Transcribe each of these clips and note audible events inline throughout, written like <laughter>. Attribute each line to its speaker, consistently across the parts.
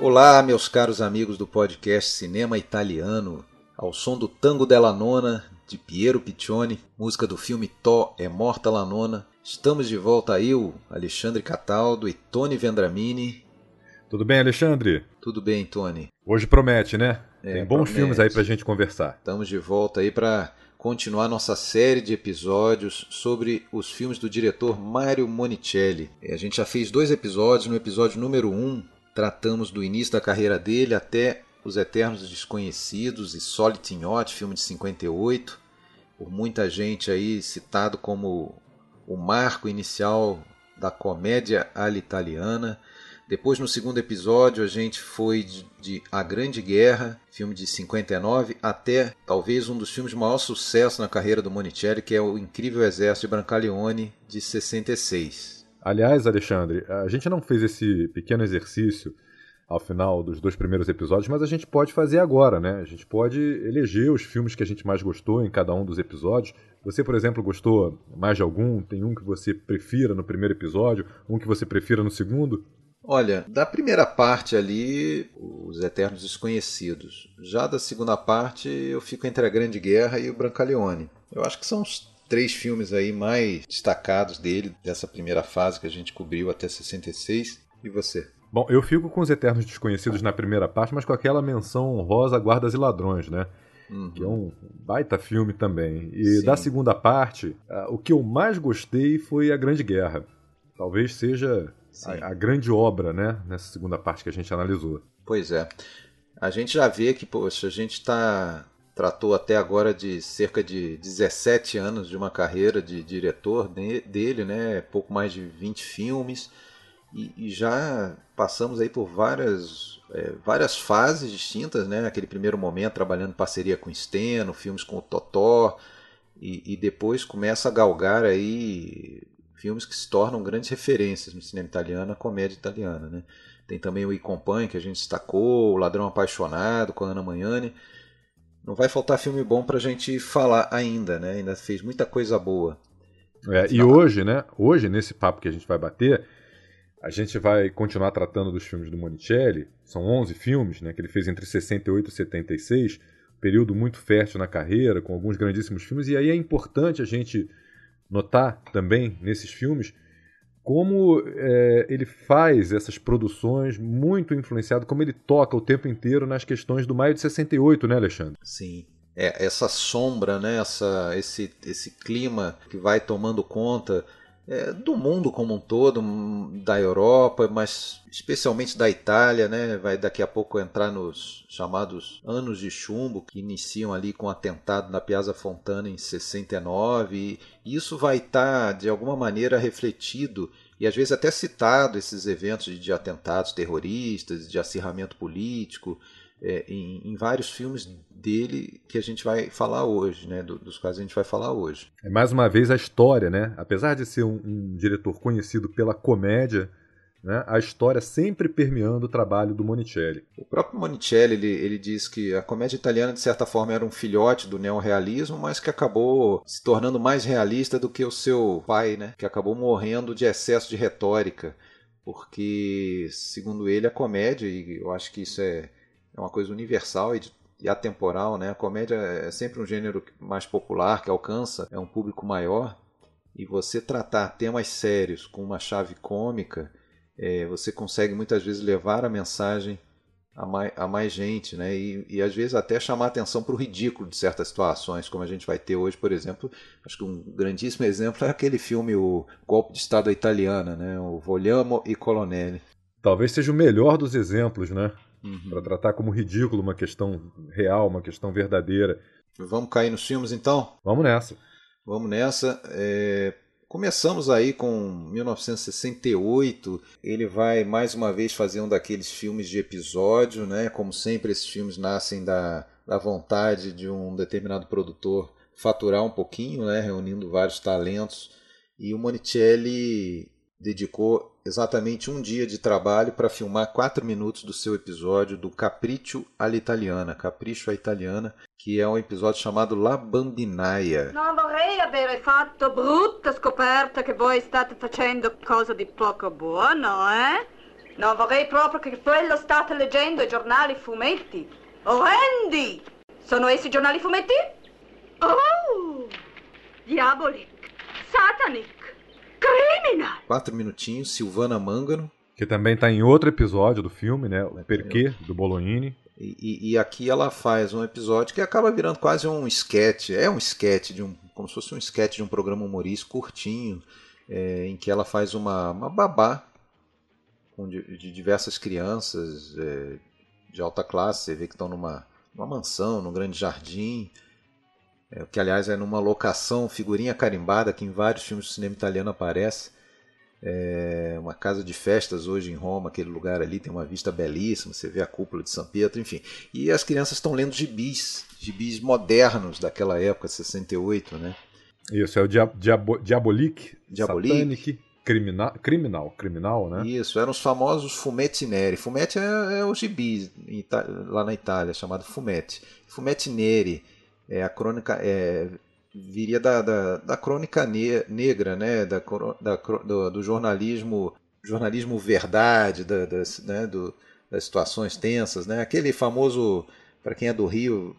Speaker 1: Olá, meus caros amigos do podcast Cinema Italiano, ao som do Tango della Nona de Piero Piccioni, música do filme Tó é Morta la Nona. Estamos de volta eu, Alexandre Cataldo e Tony Vendramini.
Speaker 2: Tudo bem, Alexandre?
Speaker 1: Tudo bem, Tony.
Speaker 2: Hoje promete, né?
Speaker 1: É,
Speaker 2: Tem bons
Speaker 1: promete.
Speaker 2: filmes aí pra gente conversar.
Speaker 1: Estamos de volta aí para continuar nossa série de episódios sobre os filmes do diretor Mario Monicelli. E A gente já fez dois episódios. No episódio número 1, um, tratamos do início da carreira dele até Os Eternos Desconhecidos e Yacht, filme de 58, por muita gente aí citado como o marco inicial da comédia italiana. Depois, no segundo episódio, a gente foi de, de A Grande Guerra, filme de 59, até talvez um dos filmes de maior sucesso na carreira do Monicelli, que é O Incrível Exército de Brancaleone, de 66.
Speaker 2: Aliás, Alexandre, a gente não fez esse pequeno exercício ao final dos dois primeiros episódios, mas a gente pode fazer agora, né? A gente pode eleger os filmes que a gente mais gostou em cada um dos episódios. Você, por exemplo, gostou mais de algum? Tem um que você prefira no primeiro episódio, um que você prefira no segundo?
Speaker 1: Olha, da primeira parte ali, Os Eternos Desconhecidos. Já da segunda parte, eu fico entre A Grande Guerra e o Brancaleone. Eu acho que são os três filmes aí mais destacados dele, dessa primeira fase que a gente cobriu até 66. E você?
Speaker 2: Bom, eu fico com Os Eternos Desconhecidos na primeira parte, mas com aquela menção honrosa Guardas e Ladrões, né?
Speaker 1: Uhum.
Speaker 2: Que é um baita filme também. E
Speaker 1: Sim.
Speaker 2: da segunda parte, o que eu mais gostei foi A Grande Guerra. Talvez seja a, a grande obra, né? Nessa segunda parte que a gente analisou.
Speaker 1: Pois é. A gente já vê que, poxa, a gente tá, tratou até agora de cerca de 17 anos de uma carreira de diretor de- dele, né? Pouco mais de 20 filmes. E, e já passamos aí por várias, é, várias fases distintas, né? Aquele primeiro momento trabalhando em parceria com Steno, filmes com o Totó. E, e depois começa a galgar aí filmes que se tornam grandes referências no cinema italiano, na comédia italiana, né? Tem também o I Compagnie, que a gente destacou, O Ladrão Apaixonado, com a Ana Magnani. Não vai faltar filme bom pra gente falar ainda, né? Ainda fez muita coisa boa.
Speaker 2: É, e hoje, né? Hoje, nesse papo que a gente vai bater, a gente vai continuar tratando dos filmes do Monicelli. São 11 filmes, né? Que ele fez entre 68 e 76. Período muito fértil na carreira, com alguns grandíssimos filmes. E aí é importante a gente notar também nesses filmes como é, ele faz essas produções muito influenciado, como ele toca o tempo inteiro nas questões do maio de 68, né, Alexandre?
Speaker 1: Sim. É, essa sombra, né? Essa, esse, esse clima que vai tomando conta é, do mundo como um todo, da Europa, mas especialmente da Itália, né? Vai daqui a pouco entrar nos chamados anos de chumbo, que iniciam ali com o atentado na Piazza Fontana em 69, e isso vai estar de alguma maneira refletido e às vezes até citado esses eventos de atentados terroristas, de acirramento político, é, em, em vários filmes dele que a gente vai falar hoje, né? do- dos quais a gente vai falar hoje.
Speaker 2: É mais uma vez a história, né? Apesar de ser um, um diretor conhecido pela comédia, né? a história sempre permeando o trabalho do Monicelli.
Speaker 1: O próprio Monicelli ele, ele diz que a comédia italiana de certa forma era um filhote do neorrealismo, mas que acabou se tornando mais realista do que o seu pai, né? Que acabou morrendo de excesso de retórica, porque segundo ele a comédia e eu acho que isso é, é uma coisa universal e, e atemporal, né? A comédia é sempre um gênero mais popular que alcança é um público maior e você tratar temas sérios com uma chave cômica é, você consegue muitas vezes levar a mensagem a mais, a mais gente, né? E, e às vezes até chamar atenção para o ridículo de certas situações, como a gente vai ter hoje, por exemplo. Acho que um grandíssimo <laughs> exemplo é aquele filme O Golpe de Estado Italiana, né? O Vogliamo e Colonnelli.
Speaker 2: Talvez seja o melhor dos exemplos, né?
Speaker 1: Uhum.
Speaker 2: Para tratar como ridículo uma questão real, uma questão verdadeira.
Speaker 1: Vamos cair nos filmes então?
Speaker 2: Vamos nessa.
Speaker 1: Vamos nessa. É, Começamos aí com 1968. Ele vai mais uma vez fazer um daqueles filmes de episódio, né? Como sempre, esses filmes nascem da, da vontade de um determinado produtor faturar um pouquinho, né? Reunindo vários talentos. E o Monicelli dedicou exatamente um dia de trabalho para filmar quatro minutos do seu episódio do Capriccio all'Italiana, Capricho à Italiana, que é um episódio chamado La Bambinaia.
Speaker 3: Non vorrei avere fatto brutta scoperta che voi state facendo cosa di poco buono, eh? Non vorrei proprio che quello state leggendo i giornali fumetti. Orrendi! Sono essi giornali fumetti? Oh! Diabolic! Satanic! Criminal!
Speaker 1: Quatro minutinhos, Silvana Mangano.
Speaker 2: Que também está em outro episódio do filme, né? O Perquê, do Bolognini.
Speaker 1: E, e, aqui ela faz um episódio que acaba virando quase um sketch. É um sketch, de um, como se fosse um sketch de um programa humorístico curtinho, é, em que ela faz uma, uma babá com de, de diversas crianças é, de alta classe. Você vê que estão numa, numa mansão, num grande jardim. É, que aliás é numa locação, figurinha carimbada, que em vários filmes de cinema italiano aparece. É uma casa de festas hoje em Roma, aquele lugar ali tem uma vista belíssima, você vê a cúpula de São Pedro, enfim. E as crianças estão lendo gibis, gibis modernos daquela época, 68, né?
Speaker 2: Isso, é o Dia Diabo Diabolique,
Speaker 1: Diabolique.
Speaker 2: Satanic, criminal, criminal, criminal, né?
Speaker 1: Isso, eram os famosos fumetti neri. Fumetti é, é o gibi lá na Itália, chamado fumetti. Fumetti neri é, a crônica é, viria da, da, da crônica ne negra, né? da, da do, do, jornalismo jornalismo verdade, da, das, né? do, das situações tensas, né? aquele famoso, para quem é do Rio,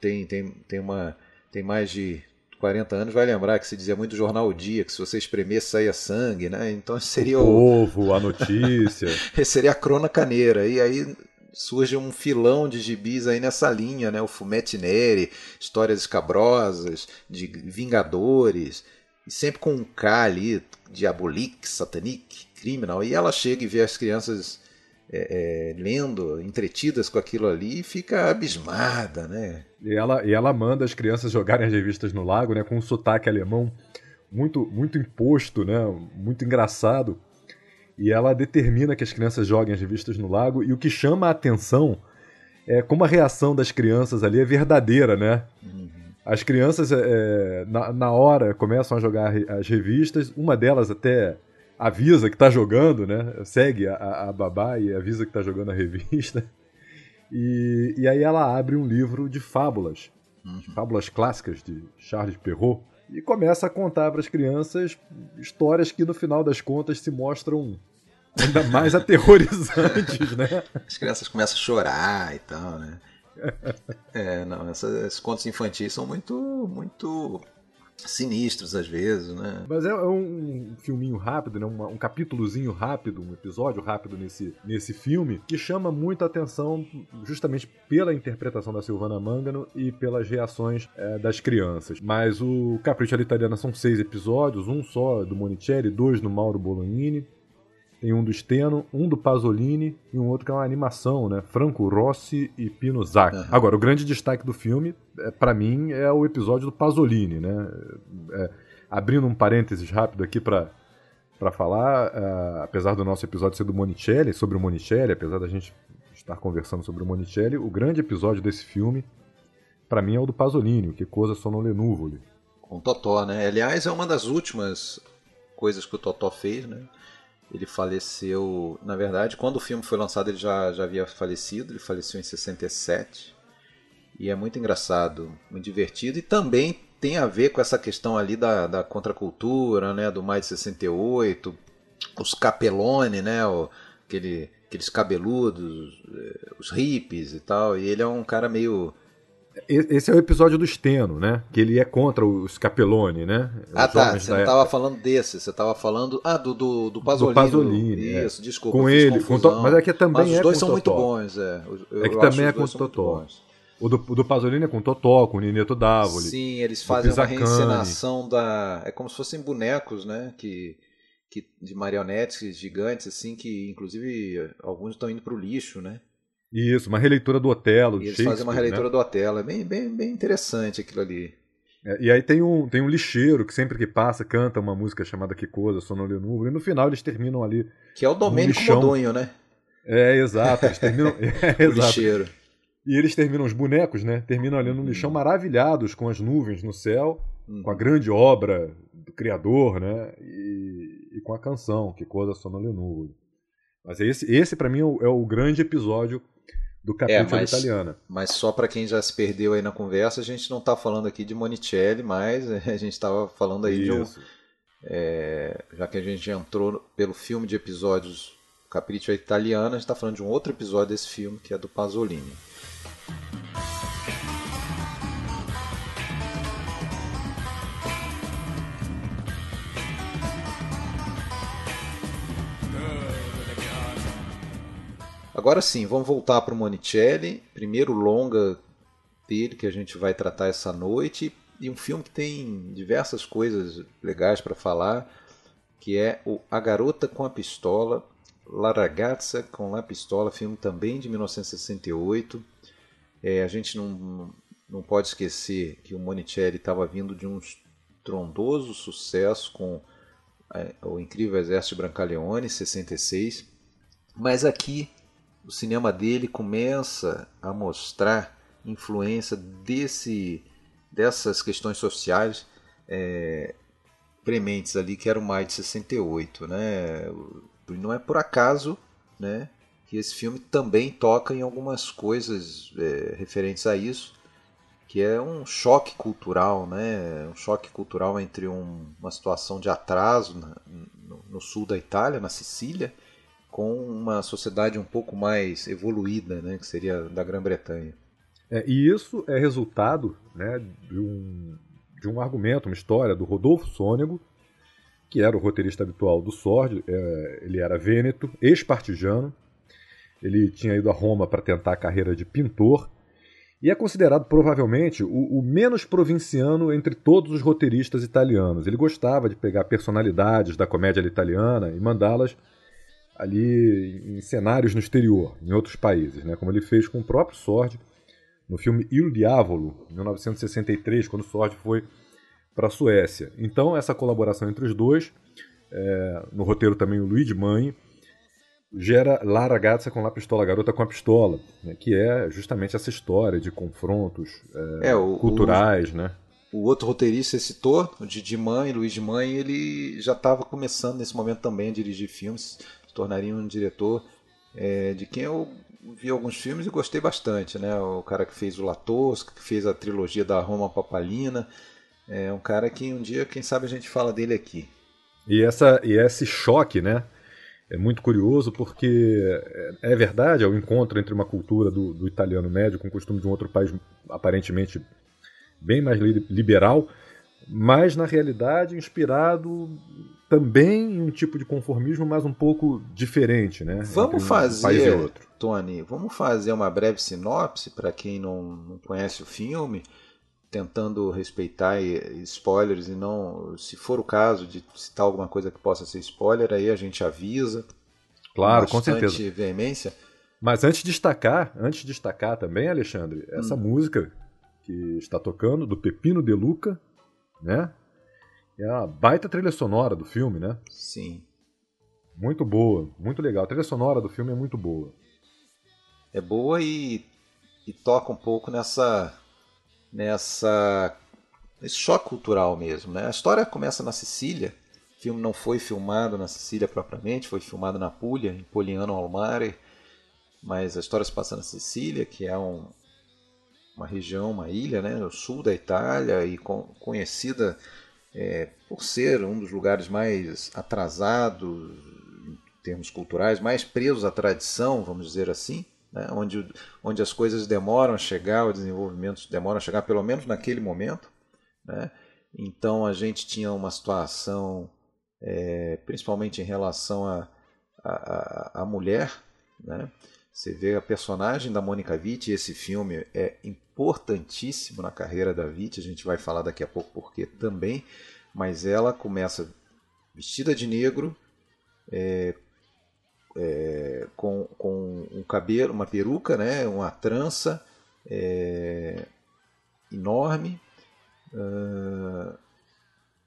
Speaker 1: tem, tem, tem, uma, tem mais de 40 anos vai lembrar que se dizia muito jornal o dia, que se você espremer saia sangue, né? Então seria
Speaker 2: o, o povo, a notícia. <laughs>
Speaker 1: seria a crônica negra. E aí surge um filão de gibis aí nessa linha, né? O Fumetti Neri, histórias escabrosas, de Vingadores, e sempre com um K ali, Diabolique, Satanic, Criminal, e ela chega e vê as crianças é, é, lendo, entretidas com aquilo ali, e fica abismada, né?
Speaker 2: E ela, e ela manda as crianças jogarem as revistas no lago, né? Com um sotaque alemão muito, muito imposto, né? Muito engraçado e ela determina que as crianças joguem as revistas no lago, e o que chama a atenção é como a reação das crianças ali é verdadeira, né? Uhum. As crianças, é, é na, na hora, começam a jogar as revistas, uma delas até avisa que está jogando, né? Segue a, a babá e avisa que está jogando a revista. E, e aí ela abre um livro de fábulas, uhum. fábulas clássicas de Charles Perrault, e começa a contar para as crianças histórias que no final das contas se mostram ainda mais <laughs> aterrorizantes, né?
Speaker 1: As crianças começam a chorar e tal, né? É, não, essas, esses contos infantis são muito, muito sinistros às vezes, né?
Speaker 2: Mas é, é um filminho rápido, né? Um, um capítulozinho rápido, um episódio rápido nesse, nesse filme que chama muita atenção justamente pela interpretação da Silvana Mangano e pelas reações é, das crianças. Mas o Capricho Italiana são seis episódios, um só do Monicelli, dois no Mauro Bolognini. Tem um do Steno, um do Pasolini e um outro que é uma animação, né? Franco Rossi e Pino Zac. Uhum. Agora, o grande destaque do filme, é, para mim, é o episódio do Pasolini, né? É, abrindo um parênteses rápido aqui para para falar, uh, apesar do nosso episódio ser do Monicelli, sobre o Monicelli, apesar da gente estar conversando sobre o Monicelli, o grande episódio desse filme, para mim, é o do Pasolini, Que Cosa Sono le Nuvole.
Speaker 1: Com o Totó, né? Aliás, é uma das últimas coisas que o Totó fez, né? Ele faleceu, na verdade, quando o filme foi lançado ele já, já havia falecido, ele faleceu em 67. E é muito engraçado, muito divertido e também tem a ver com essa questão ali da, da contracultura, né, do mais de 68, os capelone, né, o, aquele, aqueles cabeludos, eh, os hippies e tal. E ele é um cara meio
Speaker 2: esse é o episódio do Steno, né? Que ele é contra os Capelone, né?
Speaker 1: Os ah, tá. Você não estava falando desse, você estava falando. Ah, do, do, do Pasolini.
Speaker 2: Do Pasolini.
Speaker 1: É. Isso, é. desculpa.
Speaker 2: Com ele, com to... mas é que também
Speaker 1: mas
Speaker 2: é
Speaker 1: os dois
Speaker 2: são
Speaker 1: muito bons, é. Eu,
Speaker 2: é que também é com o Totó. O do, o do Pasolini é com o Totó, com o Nineto Dávoli.
Speaker 1: Sim, eles fazem uma reencenação da. É como se fossem bonecos, né? Que, que, de marionetes gigantes, assim, que inclusive alguns estão indo para o lixo, né?
Speaker 2: Isso, uma releitura do Otelo.
Speaker 1: E eles fazem uma releitura né? do Otelo. É bem, bem, bem interessante aquilo ali.
Speaker 2: É, e aí tem um, tem um lixeiro que sempre que passa canta uma música chamada Que Coisa, Sonolio Nuvo, e no final eles terminam ali.
Speaker 1: Que é o Domênico Modonho, né?
Speaker 2: É, exato. Eles terminam. <laughs> <laughs> é,
Speaker 1: o lixeiro.
Speaker 2: E eles terminam, os bonecos, né? Terminam ali no hum. lixão maravilhados com as nuvens no céu, hum. com a grande obra do Criador, né? E, e com a canção, Que Coisa Sono Lenúvola. Mas esse, esse para mim, é o, é o, grande episódio do capítulo é, italiana.
Speaker 1: Mas só para quem já se perdeu aí na conversa, a gente não está falando aqui de Monicelli, mas <laughs> a gente estava falando aí Isso. de um. É, já que a gente entrou pelo filme de episódios Capriccio Italiana, a gente está falando de um outro episódio desse filme, que é do Pasolini. Agora sim, vamos voltar para o Monicelli. Primeiro longa dele que a gente vai tratar essa noite. E um filme que tem diversas coisas legais para falar, que é o A Garota com a Pistola, La Ragazza com la Pistola, filme também de 1968. É, a gente não, não pode esquecer que o Monicelli estava vindo de um estrondoso sucesso com é, o Incrível Exército Brancaleone, 66. Mas aqui o cinema dele começa a mostrar influência desse, dessas questões sociais é, prementes ali, que era o Maio de 68. Né? Não é por acaso né, que esse filme também toca em algumas coisas é, referentes a isso, que é um choque cultural, né? um choque cultural entre um, uma situação de atraso na, no, no sul da Itália, na Sicília, com uma sociedade um pouco mais evoluída, né, que seria da Grã-Bretanha.
Speaker 2: É, e isso é resultado né, de, um, de um argumento, uma história do Rodolfo Sônego, que era o roteirista habitual do Sword. É, ele era vêneto, ex-partijano. Ele tinha ido a Roma para tentar a carreira de pintor e é considerado provavelmente o, o, menos provinciano entre todos os roteiristas italianos. Ele gostava de pegar personalidades da comédia italiana e mandá-las ali em cenários no exterior, em outros países, né? como ele fez com o próprio Sword no filme Il Diavolo, em 1963, quando o Sword foi para a Suécia. Então, essa colaboração entre os dois, é, no roteiro também o Luigi Mãe, gera La Ragazza com La Pistola, Garota com a Pistola, né? que é justamente essa história de confrontos é, é, o, culturais,
Speaker 1: o,
Speaker 2: né?
Speaker 1: O outro roteirista citou, o Didi Mãe, Luigi Mãe, ele já estava começando nesse momento também a dirigir filmes tornaria um diretor é, de quem eu vi alguns filmes e gostei bastante, né? O cara que fez o Latosca, que fez a trilogia da Roma Papalina, é um cara que um dia, quem sabe, a gente fala dele aqui.
Speaker 2: E, essa, e esse choque, né? É muito curioso porque é, é verdade, é o encontro entre uma cultura do, do italiano médio com o costume de um outro país aparentemente bem mais liberal, mas na realidade inspirado também em um tipo de conformismo, mas um pouco diferente, né?
Speaker 1: Vamos um fazer, Tony, vamos fazer uma breve sinopse para quem não, não conhece o filme, tentando respeitar spoilers e não, se for o caso de citar alguma coisa que possa ser spoiler, aí a gente avisa.
Speaker 2: Claro, com, com certeza.
Speaker 1: veemência.
Speaker 2: Mas antes de destacar, antes de destacar também, Alexandre, essa hum. música que está tocando do Pepino De Luca, né? É uma baita trilha sonora do filme, né?
Speaker 1: Sim.
Speaker 2: Muito boa, muito legal. A trilha sonora do filme é muito boa.
Speaker 1: É boa e, e toca um pouco nessa nessa nesse choque cultural mesmo, né? A história começa na Sicília. O filme não foi filmado na Sicília propriamente, foi filmado na Puglia, em Poliano al Mare, mas a história se passa na Sicília, que é um, uma região, uma ilha, né, no sul da Itália e conhecida é, por ser um dos lugares mais atrasados em termos culturais, mais presos à tradição, vamos dizer assim, né? onde, onde as coisas demoram a chegar, o desenvolvimento demora a chegar, pelo menos naquele momento. Né? Então a gente tinha uma situação, é, principalmente em relação à a, a, a, mulher, né? Você vê a personagem da Mônica Vitti, esse filme é importantíssimo na carreira da Vitti, a gente vai falar daqui a pouco porque também, mas ela começa vestida de negro, é, é, com, com um cabelo, uma peruca, né, uma trança é, enorme, uh,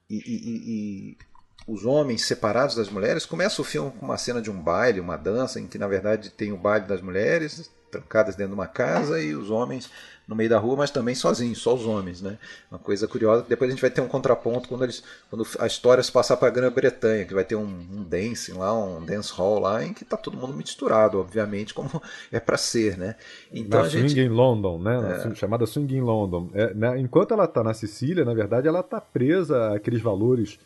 Speaker 1: e, e, e, os homens separados das mulheres. Começa o filme com uma cena de um baile, uma dança, em que na verdade tem o baile das mulheres, trancadas dentro de uma casa e os homens no meio da rua, mas também sozinhos, só os homens, né? Uma coisa curiosa. Depois a gente vai ter um contraponto quando eles, quando a história se passar para a Grã-Bretanha, que vai ter um, um dancing lá, um dance hall lá, em que tá todo mundo misturado, obviamente, como <laughs> é para ser, né?
Speaker 2: Então na Swing gente... in London, né? É. Chamada Swing in London. É, né? Enquanto ela tá na Sicília, na verdade, ela tá presa àqueles valores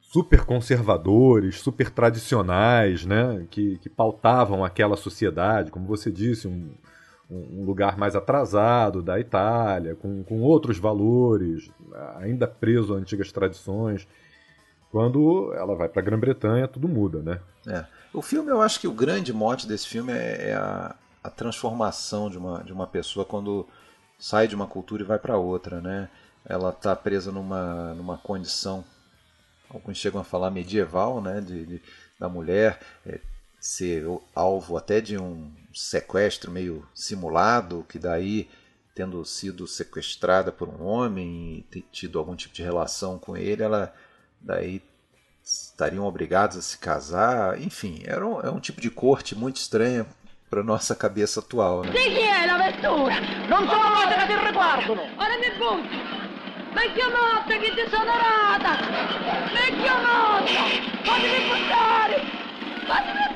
Speaker 2: super conservadores, super tradicionais, né? Que, que pautavam aquela sociedade, como você disse, um um lugar mais atrasado da Itália, com, com outros valores, ainda preso a antigas tradições. Quando ela vai para a Grã-Bretanha, tudo muda, né?
Speaker 1: É. O filme, eu acho que o grande mote desse filme é, é a, a, transformação de uma, de uma pessoa quando sai de uma cultura e vai para outra, né? Ela está presa numa, numa condição, alguns chegam a falar medieval, né? De, de da mulher é, ser alvo até de um sequestro meio simulado, que daí, tendo sido sequestrada por um homem e tido algum tipo de relação com ele, ela daí estariam obrigados a se casar. Enfim, era um, é um tipo de corte muito estranha para nossa cabeça atual. Né?
Speaker 4: Chi è la vettura? Non sono note che ti riguardano. Ora mi butto. Vecchio morto che ti sono rata! Vecchio morto! Fatemi buttare! Fatemi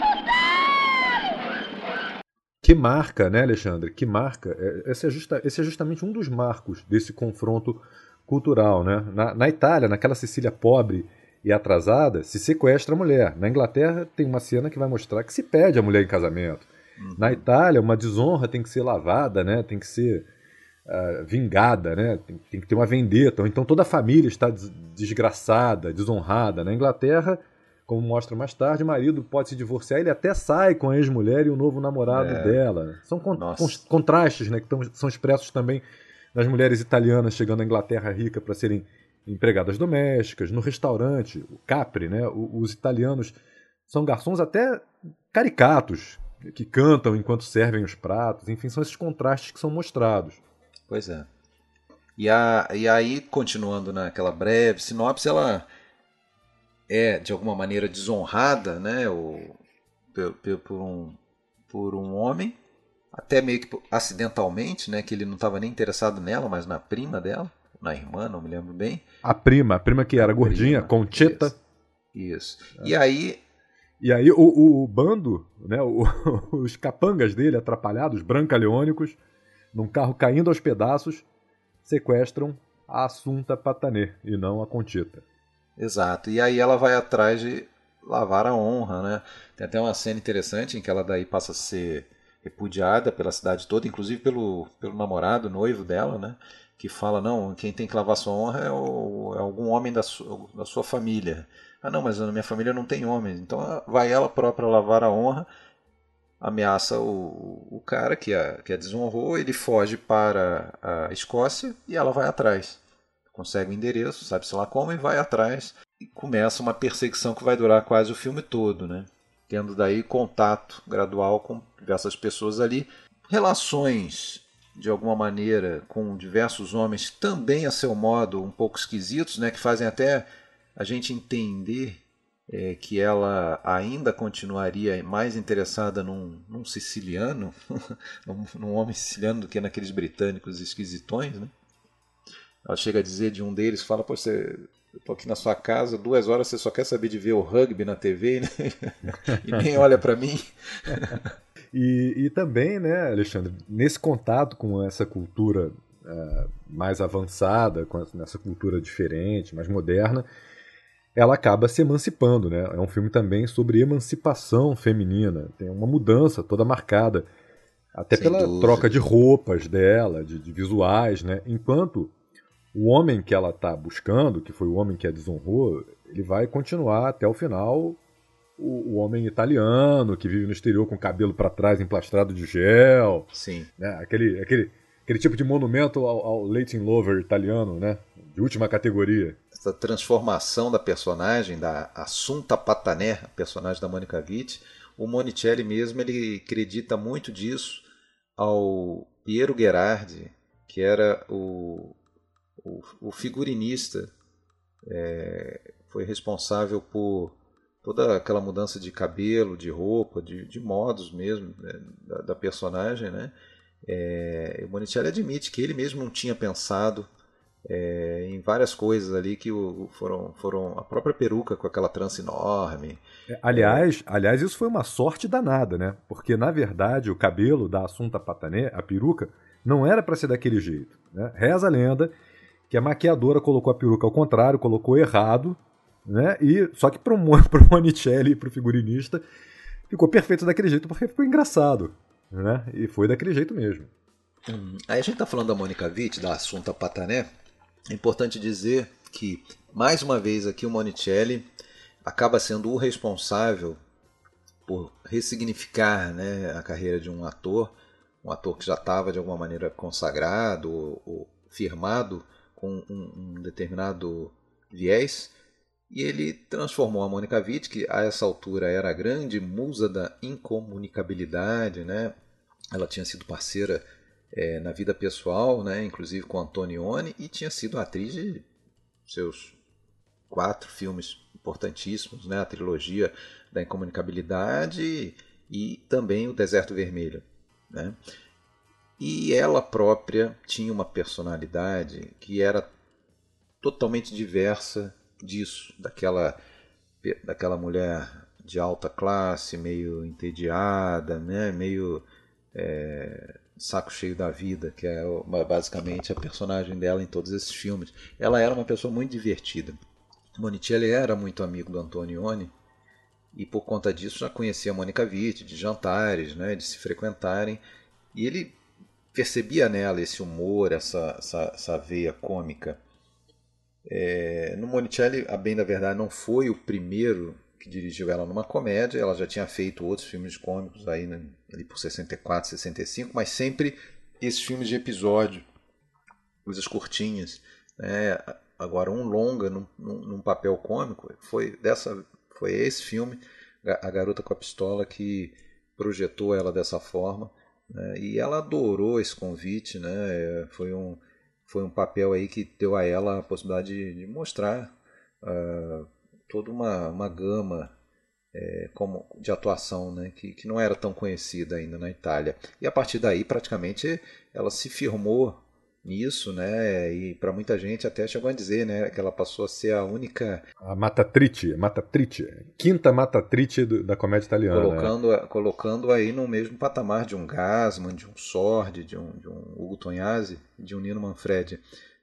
Speaker 2: que marca, né, Alexandre? Que marca. É, esse é, justa, esse é justamente um dos marcos desse confronto cultural, né? Na, na, Itália, naquela Sicília pobre e atrasada, se sequestra a mulher. Na Inglaterra tem uma cena que vai mostrar que se pede a mulher em casamento. Uhum. Na Itália, uma desonra tem que ser lavada, né? Tem que ser uh, vingada, né? Tem, tem, que ter uma vendetta. Então toda a família está desgraçada, desonrada. Na Inglaterra como mostra mais tarde, o marido pode se divorciar, ele até sai com a ex-mulher e o novo namorado é. dela. São con contrastes né, que tão, são expressos também nas mulheres italianas chegando à Inglaterra rica para serem empregadas domésticas, no restaurante, o Capri, né, os italianos são garçons até caricatos, que cantam enquanto servem os pratos, enfim, são esses contrastes que são mostrados.
Speaker 1: Pois é. E, a, e aí, continuando naquela breve sinopse, ela é de alguma maneira desonrada, né, ou, por, por, um, por um homem, até meio que acidentalmente, né, que ele não estava nem interessado nela, mas na prima dela, na irmã, não me lembro bem.
Speaker 2: A prima, a prima que era a gordinha, prima, Conchita.
Speaker 1: Isso. isso. É. E aí
Speaker 2: e aí o, o, o bando, né, o, <laughs> os capangas dele, atrapalhados, brancaleônicos, num carro caindo aos pedaços, sequestram a Assunta Patanê e não a Contita.
Speaker 1: Exato. E aí ela vai atrás de lavar a honra, né? Tem até uma cena interessante em que ela daí passa a ser repudiada pela cidade toda, inclusive pelo, pelo namorado, noivo dela, né? Que fala, não, quem tem que lavar sua honra é, o, é algum homem da, su, da sua família. Ah, não, mas na minha família não tem homens. Então vai ela própria lavar a honra, ameaça o, o cara que a, que a desonrou, ele foge para a Escócia e ela vai atrás consegue o endereço, sabe-se lá como, e vai atrás. E começa uma perseguição que vai durar quase o filme todo, né? Tendo daí contato gradual com diversas pessoas ali. Relações, de alguma maneira, com diversos homens, também a seu modo um pouco esquisitos, né? Que fazem até a gente entender é, que ela ainda continuaria mais interessada num, num siciliano, <laughs> num, num, homem siciliano, do que naqueles britânicos esquisitões, né? Ela chega a dizer de um deles, fala, pô, você, eu tô aqui na sua casa, duas horas você só quer saber de ver o rugby na TV né? <laughs> e nem olha para mim. <laughs>
Speaker 2: e, e também, né, Alexandre, nesse contato com essa cultura uh, mais avançada, com essa cultura diferente, mais moderna, ela acaba se emancipando, né? É um filme também sobre emancipação feminina, tem uma mudança toda marcada, até Sem pela dúvida. troca de roupas dela, de, de visuais, né? Enquanto o homem que ela está buscando, que foi o homem que a desonrou, ele vai continuar até o final o, o homem italiano que vive no exterior com o cabelo para trás emplastrado de gel.
Speaker 1: Sim.
Speaker 2: Né? Aquele, aquele, aquele tipo de monumento ao, ao Latin Lover italiano, né? De última categoria.
Speaker 1: Essa transformação da personagem, da Assunta Patané, a personagem da Monica Witt, o Monicelli mesmo ele acredita muito disso ao Piero Gherardi, que era o o, o figurinista é, foi responsável por toda aquela mudança de cabelo, de roupa, de, de modos mesmo né, da, da, personagem, né? É, o Monicelli admite que ele mesmo não tinha pensado é, em várias coisas ali que o, foram, foram a própria peruca com aquela trança enorme.
Speaker 2: É, aliás, aliás, isso foi uma sorte danada, né? Porque na verdade o cabelo da Assunta Patané, a peruca, não era para ser daquele jeito. Né? Reza a lenda que a maquiadora colocou a peruca ao contrário, colocou errado né? E só que para o <laughs> Monicelli para o figurinista ficou perfeito daquele jeito porque ficou engraçado, né? E foi daquele jeito mesmo.
Speaker 1: Hum, aí a gente está falando da Mônica Witt, da Assunta Patané. É importante dizer que mais uma vez aqui o Monicelli acaba sendo o responsável por ressignificar né, a carreira de um ator, um ator que já estava de alguma maneira consagrado ou, ou firmado com um, um determinado viés e ele transformou a Mônica Witt, que a essa altura era a grande musa da incomunicabilidade, né? Ela tinha sido parceira é, na vida pessoal, né? inclusive com Antonioni, e tinha sido atriz de seus quatro filmes importantíssimos, né? a trilogia da incomunicabilidade e também o Deserto Vermelho. Né? E ela própria tinha uma personalidade que era totalmente diversa disso, daquela, daquela mulher de alta classe, meio entediada, né? meio é, saco cheio da vida, que é basicamente a personagem dela em todos esses filmes. Ela era uma pessoa muito divertida. Monicelli era muito amigo do Antonioni e por conta disso já conhecia a Mônica Witt de jantares, né, de se frequentarem, e ele percebia nela esse humor, essa, essa, essa veia cômica. É, no Monicelli, a bem da verdade, não foi o primeiro que dirigiu ela numa comédia, ela já tinha feito outros filmes cômicos aí né, ali por 64, 65, mas sempre esses filmes de episódio, coisas curtinhas. Né? Agora, um longa num, num, papel cômico foi dessa foi esse filme, A Garota com a Pistola, que projetou ela dessa forma. Né? E ela adorou esse convite, né? foi um foi um papel aí que deu a ela a possibilidade de, de mostrar uh, toda uma, uma gama é, como, de atuação né, que, que não era tão conhecida ainda na Itália. E a partir daí, praticamente, ela se firmou nisso, né? E para muita gente até chegou a dizer, né, que ela passou a ser a única
Speaker 2: a matatrice, matatrice, quinta matatrice do, da comédia italiana.
Speaker 1: Né? Colocando, né? colocando aí no mesmo patamar de um Gasman, de um Sordi, de um, de um Hugo Tognazzi, de um Nino Manfredi,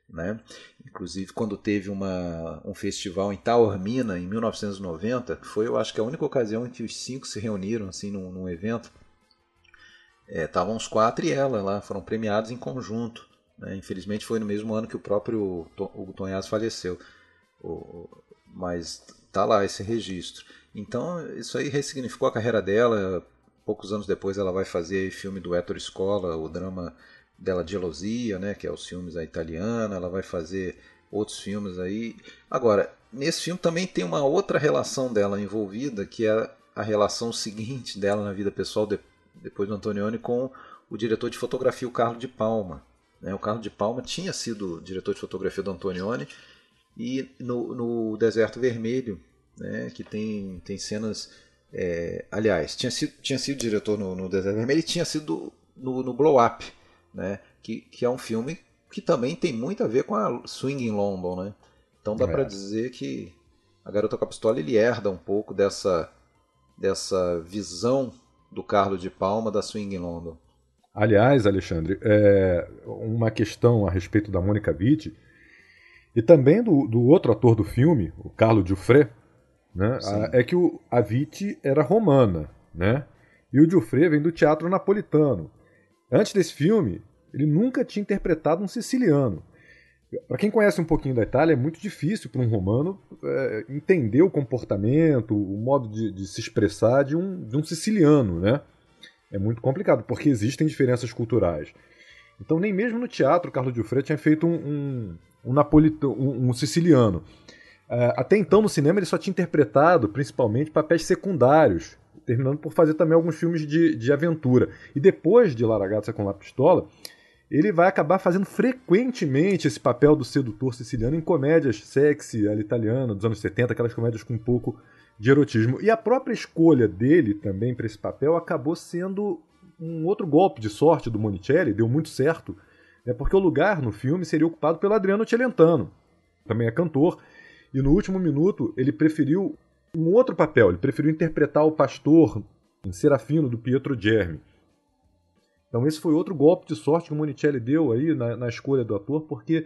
Speaker 1: né? Inclusive quando teve uma, um festival em Taormina em 1990, que foi, eu acho que a única ocasião em que os cinco se reuniram assim num, num evento. Estavam é, os quatro e ela lá, foram premiados em conjunto. Né? Infelizmente foi no mesmo ano que o próprio Hugo Tonhaz faleceu. Mas tá lá esse registro. Então isso aí ressignificou a carreira dela. Poucos anos depois ela vai fazer filme do Ettore Scola, o drama dela Gelosia, né, que é os filmes da italiana. Ela vai fazer outros filmes aí. Agora, nesse filme também tem uma outra relação dela envolvida, que é a relação seguinte dela na vida pessoal de, depois do Antonioni com o diretor de fotografia, o Carlo de Palma. Né? O Carlos de Palma tinha sido diretor de fotografia do Antonioni e no, no Deserto Vermelho, né, que tem, tem cenas. É, aliás, tinha sido, tinha sido diretor no, no Deserto Vermelho e tinha sido no, no Blow Up, né, que, que é um filme que também tem muito a ver com a Swing in London. Né? Então dá é. para dizer que a Garota com a Pistola ele herda um pouco dessa, dessa visão do Carlos de Palma da Swing in London.
Speaker 2: Aliás, Alexandre, é uma questão a respeito da Mônica Witt e também do, do outro ator do filme, o Carlo Giuffre, né, a, é que o, a Witt era romana, né? E o Giuffre vem do teatro napolitano. Antes desse filme, ele nunca tinha interpretado um siciliano. Para quem conhece um pouquinho da Itália, é muito difícil para um romano é, entender o comportamento, o modo de, de se expressar de um, de um siciliano, né? É muito complicado, porque existem diferenças culturais. Então, nem mesmo no teatro, Carlo Giuffre tinha feito um, um, um, um, um siciliano. Uh, até então, no cinema, ele só tinha interpretado principalmente papéis secundários, terminando por fazer também alguns filmes de, de aventura. E depois de Laragazza com La Pistola, ele vai acabar fazendo frequentemente esse papel do sedutor siciliano em comédias sexy, à italiana, dos anos 70, aquelas comédias com um pouco de erotismo. E a própria escolha dele também para esse papel acabou sendo um outro golpe de sorte do Monicelli, deu muito certo, né, porque o lugar no filme seria ocupado pelo Adriano Celentano, também é cantor, e no último minuto ele preferiu um outro papel, ele preferiu interpretar o pastor em Serafino do Pietro Germi. Então esse foi outro golpe de sorte que o Monicelli deu aí na, na escolha do ator, porque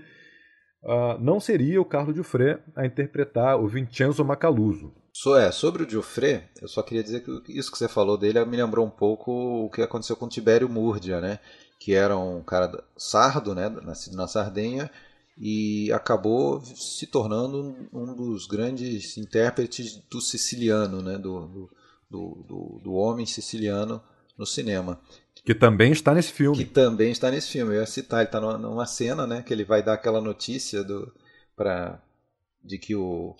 Speaker 2: uh, não seria o Carlo Giuffre a interpretar o Vincenzo Macaluso.
Speaker 1: So, é, sobre o Giuffre, eu só queria dizer que isso que você falou dele me lembrou um pouco o que aconteceu com Tibério Murdia, né? Que era um cara sardo, né? Nascido na Sardenha e acabou se tornando um dos grandes intérpretes do siciliano, né? Do, do, do, do homem siciliano no cinema.
Speaker 2: Que também está nesse filme.
Speaker 1: Que também está nesse filme. Eu ia citar, ele está numa cena, né? Que ele vai dar aquela notícia do, pra, de que o,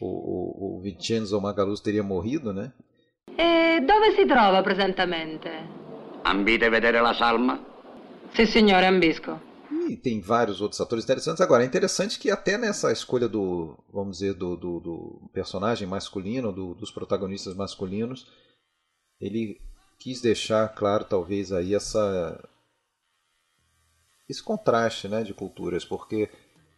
Speaker 1: o, o Vincenzo Magaluz teria morrido, né?
Speaker 5: E dove si trova presentemente?
Speaker 6: Ambite vedere la salma?
Speaker 5: Sì, signore, ambisco.
Speaker 1: E tem vários outros atores interessantes. Agora, é interessante que até nessa escolha do, vamos dizer, do, do, do personagem masculino, do, dos protagonistas masculinos, ele quis deixar claro, talvez, aí essa esse contraste né, de culturas, porque,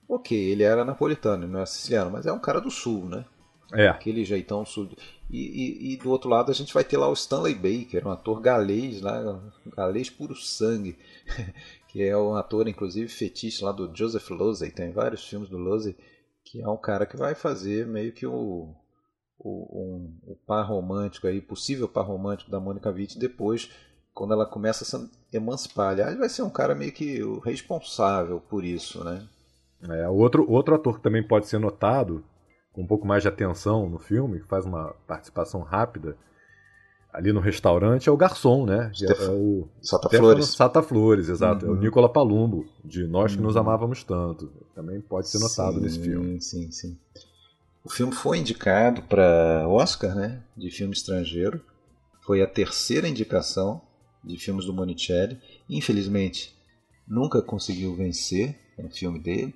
Speaker 1: ok, ele era napolitano, não é siciliano, mas é um cara do sul, né?
Speaker 2: É.
Speaker 1: Aquele jeitão sul. E, e, e, do outro lado a gente vai ter lá o Stanley Baker, um ator galês, lá, galês puro sangue, <laughs> que é um ator, inclusive, fetiche lá do Joseph Losey, tem vários filmes do Losey, que é um cara que vai fazer meio que o, o, um, o par romântico aí, possível par romântico da Mônica Witt depois, quando ela começa a se emancipar. Aliás, vai ser um cara meio que o responsável por isso, né?
Speaker 2: É, outro, outro ator que também pode ser notado, com um pouco mais de atenção no filme, que faz uma participação rápida ali no restaurante, é o garçom, né?
Speaker 1: Stef
Speaker 2: é o
Speaker 1: Sata Flores.
Speaker 2: Sata Flores, exato. Uhum. É o uhum. Nicola Palumbo, de Nós que uhum. nos amávamos tanto. Também pode ser notado
Speaker 1: sim,
Speaker 2: nesse filme.
Speaker 1: Sim, sim. O filme foi indicado para Oscar, né, de filme estrangeiro. Foi a terceira indicação de filmes do Monicelli. Infelizmente, nunca conseguiu vencer um filme dele.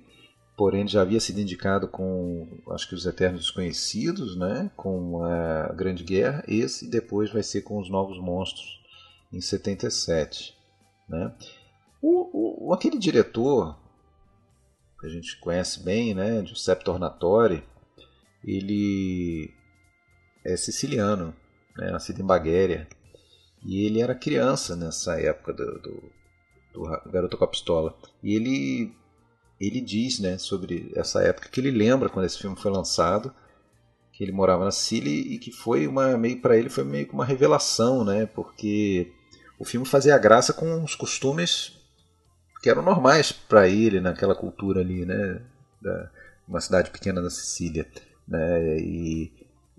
Speaker 1: Porém, já havia sido indicado com, acho que os Eternos Desconhecidos, né, com a Grande Guerra. Esse depois vai ser com os Novos Monstros em 77, né? O, o, aquele diretor que a gente conhece bem, né, Giuseppe Tornatore, ele é siciliano, né, nascido em Baguéria. E ele era criança nessa época do, do, do Garoto com a Pistola. E ele, ele diz né, sobre essa época que ele lembra quando esse filme foi lançado, que ele morava na Sicília e que foi uma meio para ele foi meio que uma revelação, né, porque o filme fazia graça com os costumes que eram normais para ele naquela cultura ali, né, da uma cidade pequena da Sicília né? E,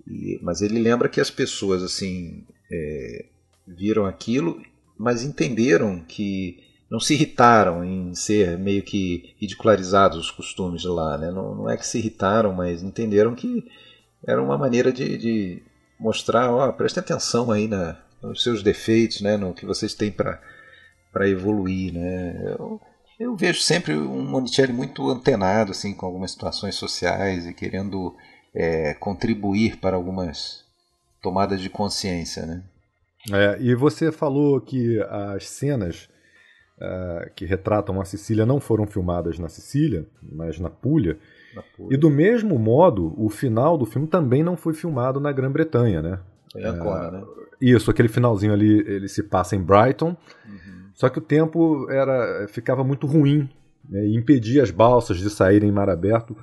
Speaker 1: e, mas ele lembra que as pessoas assim é, viram aquilo, mas entenderam que não se irritaram em ser meio que ridicularizados os costumes de lá, né? Não, não é que se irritaram, mas entenderam que era uma maneira de, de mostrar, ó, preste atenção aí na, nos seus defeitos, né? No que vocês têm para evoluir, né? Eu, eu vejo sempre um Monicelli muito antenado assim com algumas situações sociais e querendo é, contribuir para algumas tomadas de consciência, né?
Speaker 2: É, e você falou que as cenas uh, que retratam a Sicília não foram filmadas na Sicília, mas na Puglia. na Puglia. E do mesmo modo, o final do filme também não foi filmado na Grã-Bretanha, né?
Speaker 1: É agora, né?
Speaker 2: Isso, aquele finalzinho ali, ele se passa em Brighton. Uhum. Só que o tempo era ficava muito ruim né, e impedia as balsas de saírem em mar aberto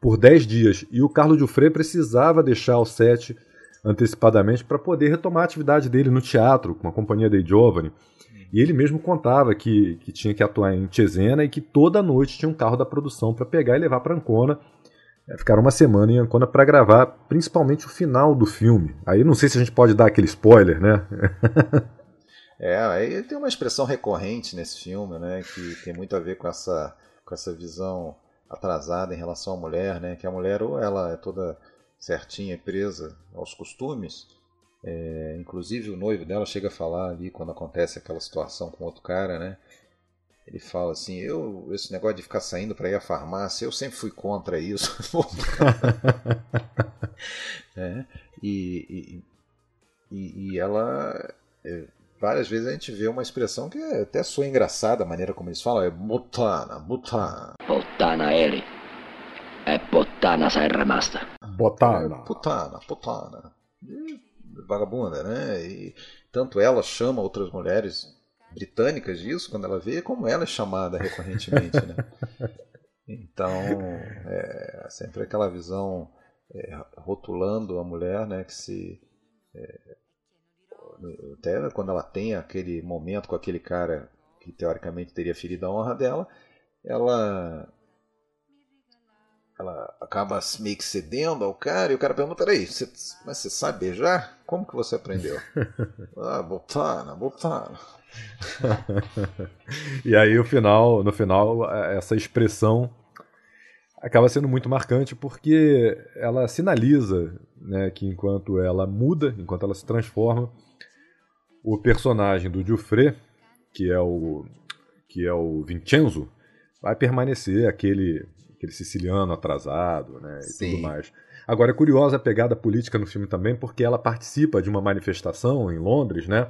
Speaker 2: por 10 dias. E o Carlos Giuffre precisava deixar o set antecipadamente para poder retomar a atividade dele no teatro, com a companhia dei Giovanni. E ele mesmo contava que, que tinha que atuar em Cesena e que toda noite tinha um carro da produção para pegar e levar para Ancona. É, ficaram uma semana em Ancona para gravar principalmente o final do filme. Aí não sei se a gente pode dar aquele spoiler, né? <laughs>
Speaker 1: é, aí tem uma expressão recorrente nesse filme, né, que tem muito a ver com essa, com essa visão atrasada em relação à mulher, né? Que a mulher ou ela é toda certinha, presa aos costumes. É, inclusive o noivo dela chega a falar ali quando acontece aquela situação com outro cara, né? Ele fala assim: eu esse negócio de ficar saindo para ir à farmácia, eu sempre fui contra isso. <laughs> <laughs> é, e, e, e, ela. É, várias vezes a gente vê uma expressão que até soa engraçada, a maneira como eles falam, é botana, botana.
Speaker 6: Botana ele. É botana sai remasta.
Speaker 2: Botana.
Speaker 1: É, putana, putana. E, vagabunda, né? E tanto ela chama outras mulheres britânicas disso quando ela vê, como ela é chamada recorrentemente, né? <laughs> Então, é sempre aquela visão é, rotulando a mulher, né, que se é, até quando ela tem aquele momento com aquele cara que teoricamente teria ferido a honra dela, ela ela acaba meio que cedendo ao cara e o cara pergunta: aí, você, mas você sabe beijar? Como que você aprendeu? <laughs> ah, botana, botana. <laughs>
Speaker 2: e aí o final, no final, essa expressão acaba sendo muito marcante porque ela sinaliza né, que enquanto ela muda, enquanto ela se transforma, o personagem do Giuffre, que é o que é o Vincenzo, vai permanecer aquele aquele siciliano atrasado, né, e Sim. tudo mais. Agora é curiosa a pegada política no filme também, porque ela participa de uma manifestação em Londres, né?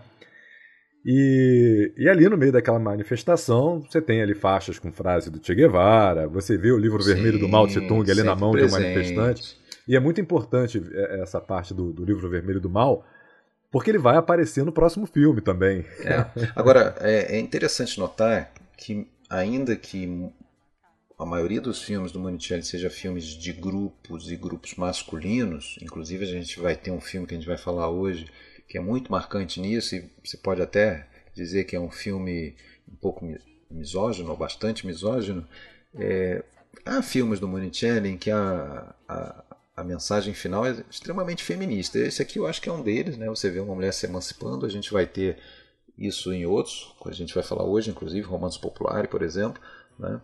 Speaker 2: E, e, ali no meio daquela manifestação, você tem ali faixas com frase do Che Guevara, você vê o livro Sim, vermelho do Mao Tse Tung ali na mão presente. de um manifestante. E é muito importante é, essa parte do, do, livro vermelho do Mao, porque ele vai aparecer no próximo filme também.
Speaker 1: É. Agora, é, é interessante notar que, ainda que a maioria dos filmes do Monicelli seja filmes de grupos e grupos masculinos, inclusive a gente vai ter um filme que a gente vai falar hoje que é muito marcante nisso, e você pode até dizer que é um filme um pouco misógino, ou bastante misógino. É, há filmes do Monicelli em que a, a, a, mensagem final é extremamente feminista. Esse aqui eu acho que é um deles, né? Você vê uma mulher se emancipando, a gente vai ter isso em outros, que a gente vai falar hoje, inclusive, Romances Populares, por exemplo. Né?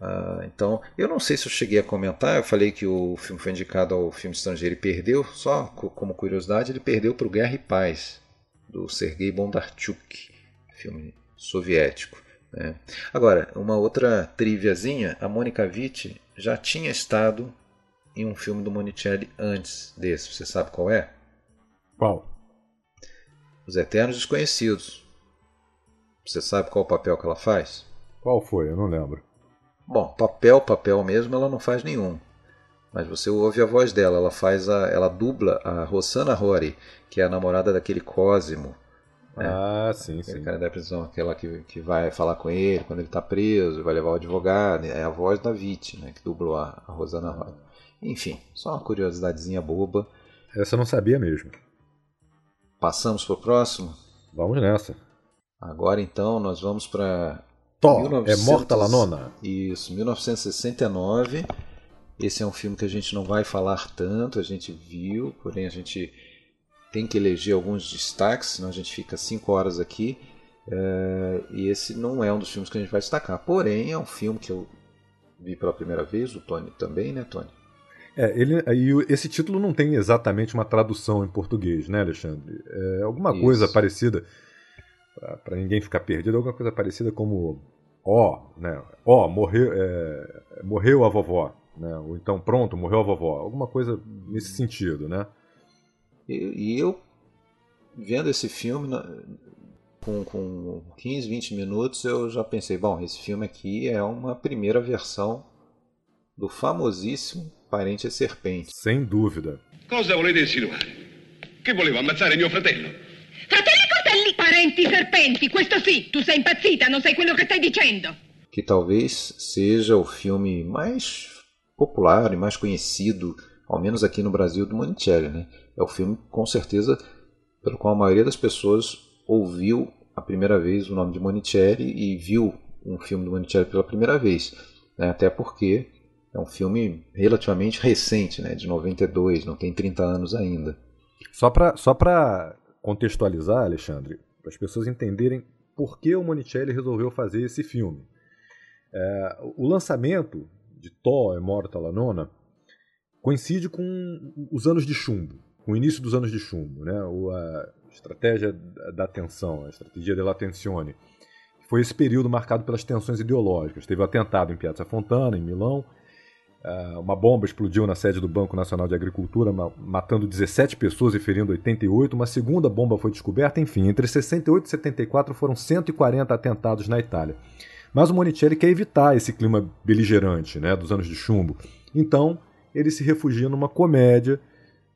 Speaker 1: Ah, então, eu não sei se eu cheguei a comentar, eu falei que o filme foi indicado ao filme estrangeiro e perdeu, só como curiosidade, ele perdeu para o Guerra e Paz, do Sergei Bondarchuk, filme soviético. Né? Agora, uma outra triviazinha, a Monica Witt já tinha estado em um filme do Monicelli antes desse, você sabe qual é?
Speaker 2: Qual?
Speaker 1: Os Eternos Desconhecidos. Você sabe qual o papel que ela faz?
Speaker 2: Qual foi? Eu não lembro.
Speaker 1: Bom, papel, papel mesmo, ela não faz nenhum. Mas você ouve a voz dela, ela faz a, ela dubla a Rossana Rory, que é a namorada daquele Cosimo.
Speaker 2: Né? Ah, sim,
Speaker 1: aquele
Speaker 2: sim.
Speaker 1: cara da prisão, aquela que, que vai falar com ele quando ele está preso, vai levar o advogado. É a voz da Vit, né, que dublou a, a Rosana Rory. Enfim, só uma curiosidadezinha boba.
Speaker 2: Essa eu não sabia mesmo.
Speaker 1: Passamos para o próximo?
Speaker 2: Vamos nessa.
Speaker 1: Agora então nós vamos para
Speaker 2: Thor, 1900... é Morta la Nona.
Speaker 1: Isso, 1969. Esse é um filme que a gente não vai falar tanto, a gente viu, porém a gente tem que eleger alguns destaques, senão a gente fica cinco horas aqui. É, e esse não é um dos filmes que a gente vai destacar. Porém, é um filme que eu vi pela primeira vez, o Tony também, né, Tony?
Speaker 2: É, ele, e esse título não tem exatamente uma tradução em português, né, Alexandre? É alguma Isso. coisa parecida para ninguém ficar perdido, alguma coisa parecida como ó, né? Ó, morreu, é, morreu a vovó, né? Ou então pronto, morreu a vovó, alguma coisa nesse sentido, né?
Speaker 1: E, e eu vendo esse filme com, com 15, 20 minutos eu já pensei, bom, esse filme aqui é uma primeira versão do famosíssimo Parente e Serpente.
Speaker 2: Sem dúvida.
Speaker 7: Cosa volete insinuare? Che voleva ammazzare mio fratello?
Speaker 4: Fratelli Parenti serpenti, questo sì, tu sei impazzita, non sai quello che stai dicendo.
Speaker 1: Que talvez seja o filme mais popular e mais conhecido, ao menos aqui no Brasil, do Monicelli. Né? É o filme, com certeza, pelo qual a maioria das pessoas ouviu a primeira vez o nome de Monicelli e viu um filme do Monicelli pela primeira vez. Né? Até porque é um filme relativamente recente, né? de 92, não tem 30 anos ainda.
Speaker 2: Só para só contextualizar, Alexandre, para as pessoas entenderem por que o Monicelli resolveu fazer esse filme. É, o lançamento de Thor, Morta la Nona, coincide com os anos de chumbo, com o início dos anos de chumbo, né? O, a estratégia da atenção, a estratégia della attenzione, foi esse período marcado pelas tensões ideológicas. Teve o atentado em Piazza Fontana, em Milão, uma bomba explodiu na sede do Banco Nacional de Agricultura, ma matando 17 pessoas e ferindo 88. Uma segunda bomba foi descoberta. Enfim, entre 68 e 74 foram 140 atentados na Itália. Mas o Monicelli quer evitar esse clima beligerante né, dos anos de chumbo. Então, ele se refugia numa comédia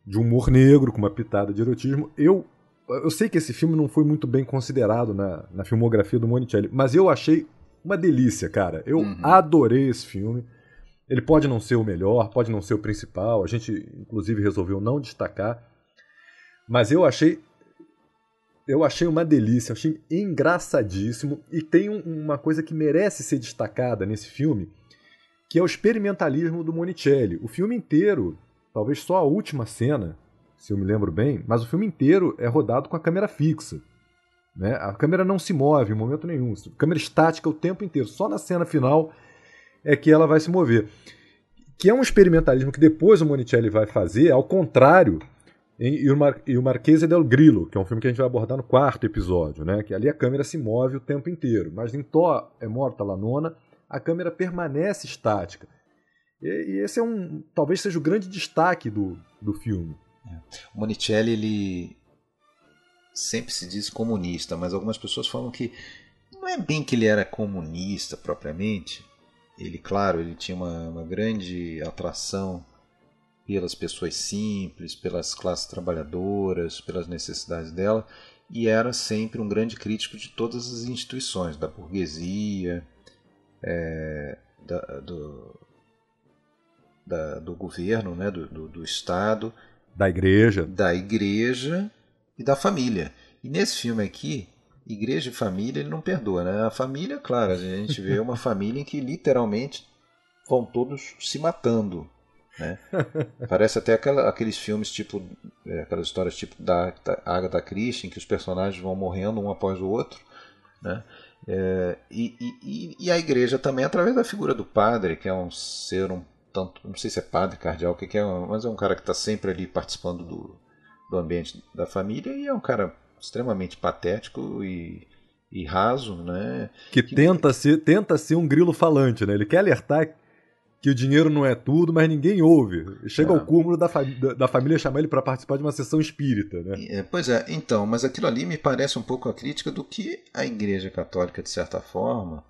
Speaker 2: de humor negro, com uma pitada de erotismo. Eu, eu sei que esse filme não foi muito bem considerado na, na filmografia do Monicelli, mas eu achei uma delícia, cara. Eu uhum. adorei esse filme. Ele pode não ser o melhor, pode não ser o principal. A gente, inclusive, resolveu não destacar. Mas eu achei. Eu achei uma delícia, achei engraçadíssimo. E tem um, uma coisa que merece ser destacada nesse filme, que é o experimentalismo do Monicelli. O filme inteiro, talvez só a última cena, se eu me lembro bem, mas o filme inteiro é rodado com a câmera fixa. Né? A câmera não se move em momento nenhum. Câmera estática o tempo inteiro. Só na cena final é que ela vai se mover. Que é um experimentalismo que depois o Monicelli vai fazer, ao contrário, em E o Marquese del Grillo, que é um filme que a gente vai abordar no quarto episódio, né? que ali a câmera se move o tempo inteiro. Mas em Thor é Morta la Nona, a câmera permanece estática. E, e, esse é um, talvez seja o grande destaque do, do filme.
Speaker 1: É. O Monicelli, ele sempre se diz comunista, mas algumas pessoas falam que não é bem que ele era comunista propriamente. Ele, claro, ele tinha uma, uma grande atração pelas pessoas simples, pelas classes trabalhadoras, pelas necessidades dela, e era sempre um grande crítico de todas as instituições, da burguesia, é, da, do, da, do governo, né, do, do, do Estado,
Speaker 2: da igreja,
Speaker 1: da igreja e da família. E nesse filme aqui, igreja e família, ele não perdoa, né? A família, claro, a gente vê uma <laughs> família em que literalmente vão todos se matando, né? Parece até aquela, aqueles filmes tipo, é, aquelas histórias tipo da, da Agatha Christie, em que os personagens vão morrendo um após o outro, né? É, e, e, e, a igreja também através da figura do padre, que é um ser um tanto, não sei se é padre, cardeal, o que, que é, mas é um cara que está sempre ali participando do, do ambiente da família e é um cara extremamente patético e, e raso, né?
Speaker 2: Que, que, tenta ser tenta ser um grilo falante, né? Ele quer alertar que o dinheiro não é tudo, mas ninguém ouve. Chega é. ao cúmulo da, da, da, família chamar ele para participar de uma sessão espírita, né?
Speaker 1: É, pois é, então, mas aquilo ali me parece um pouco a crítica do que a Igreja Católica, de certa forma,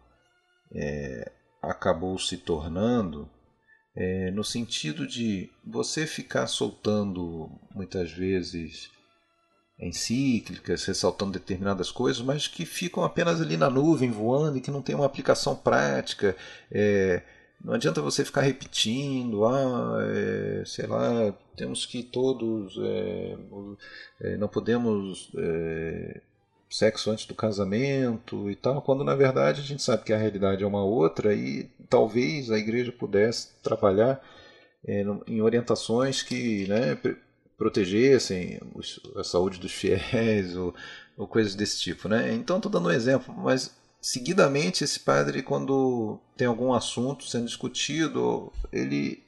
Speaker 1: é, acabou se tornando é, no sentido de você ficar soltando muitas vezes encíclicas, ressaltando determinadas coisas, mas que ficam apenas ali na nuvem voando e que não tem uma aplicação prática. É, não adianta você ficar repetindo, ah, é, sei lá, temos que todos, é, é não podemos é, sexo antes do casamento e tal, quando na verdade a gente sabe que a realidade é uma outra e talvez a igreja pudesse trabalhar é, em orientações que né, protegessem a saúde dos fiéis <laughs> ou, ou coisas desse tipo. Né? Então estou dando um exemplo, mas seguidamente esse padre, quando tem algum assunto sendo discutido, ele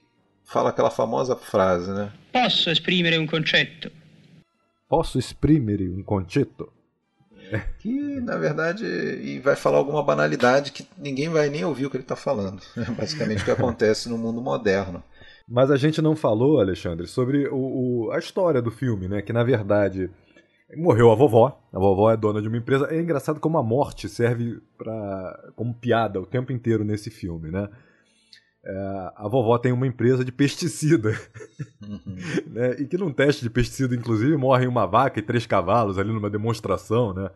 Speaker 1: fala aquela famosa frase, né?
Speaker 8: Posso exprimere um concetto?
Speaker 2: Posso exprimere um concetto?
Speaker 1: que na verdade e vai falar alguma banalidade que ninguém vai nem ouvir o que ele está falando. <laughs> É basicamente o que acontece no mundo moderno.
Speaker 2: Mas a gente não falou, Alexandre, sobre o, o, a história do filme, né? Que na verdade morreu a vovó. A vovó é dona de uma empresa. É engraçado como a morte serve para como piada o tempo inteiro nesse filme, né? É, a vovó tem uma empresa de pesticida. <laughs> Uhum. né? E que num teste de pesticida, inclusive, morrem uma vaca e três cavalos ali numa demonstração, né?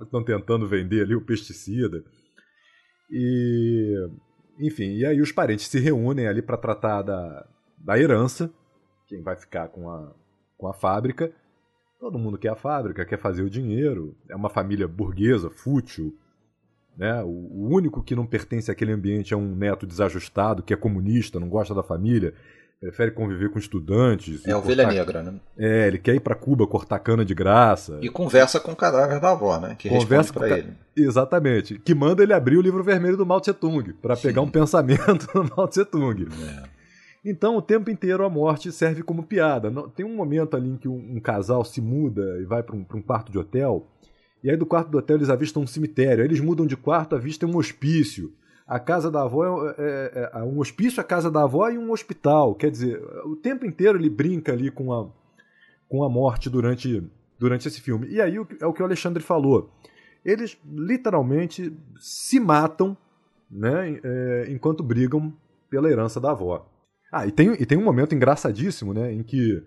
Speaker 2: Estão tentando vender ali o pesticida. E. Enfim, e aí os parentes se reúnem ali para tratar da, da herança, quem vai ficar com a, com a fábrica. Todo mundo quer a fábrica, quer fazer o dinheiro. É uma família burguesa, fútil, né? O, o, único que não pertence àquele ambiente é um neto desajustado, que é comunista, não gosta da família, prefere conviver com estudantes.
Speaker 1: É ovelha cortar... negra, né?
Speaker 2: É, ele quer ir para Cuba cortar cana de graça.
Speaker 1: E conversa com o cadáver da avó, né? Que conversa para ele.
Speaker 2: Exatamente. Que manda ele abrir o livro vermelho do Mao Tse Tung, para pegar um pensamento <laughs> do Mao Tse Tung. É. Então, o tempo inteiro a morte serve como piada. Tem um momento ali em que um, um casal se muda e vai para um, um quarto de hotel e aí do quarto do hotel eles avistam um cemitério. Aí eles mudam de quarto, avistam um hospício. A casa da avó é, é, é, um hospício, a casa da avó e um hospital. Quer dizer, o tempo inteiro ele brinca ali com a, com a morte durante, durante esse filme. E aí é o que o Alexandre falou. Eles literalmente se matam né, é, enquanto brigam pela herança da avó. Ah, e tem, e tem um momento engraçadíssimo, né, em que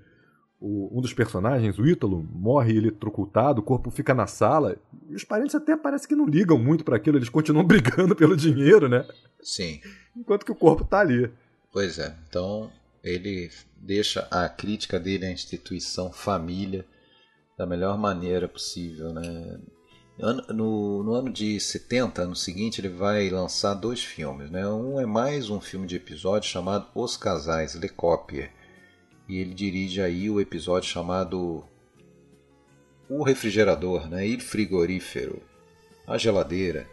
Speaker 2: o, um dos personagens, o Ítalo, morre eletrocutado, o corpo fica na sala, e os parentes até parece que não ligam muito para aquilo, eles continuam <laughs> brigando pelo dinheiro, né?
Speaker 1: Sim.
Speaker 2: Enquanto que o corpo tá ali.
Speaker 1: Pois é, então ele deixa a crítica dele à instituição família da melhor maneira possível, né? No, no, ano de 70, ano seguinte, ele vai lançar dois filmes. Né? Um é mais um filme de episódio chamado Os Casais, Le Copie. E ele dirige aí o episódio chamado O Refrigerador, né? Il Frigorífero, a geladeira.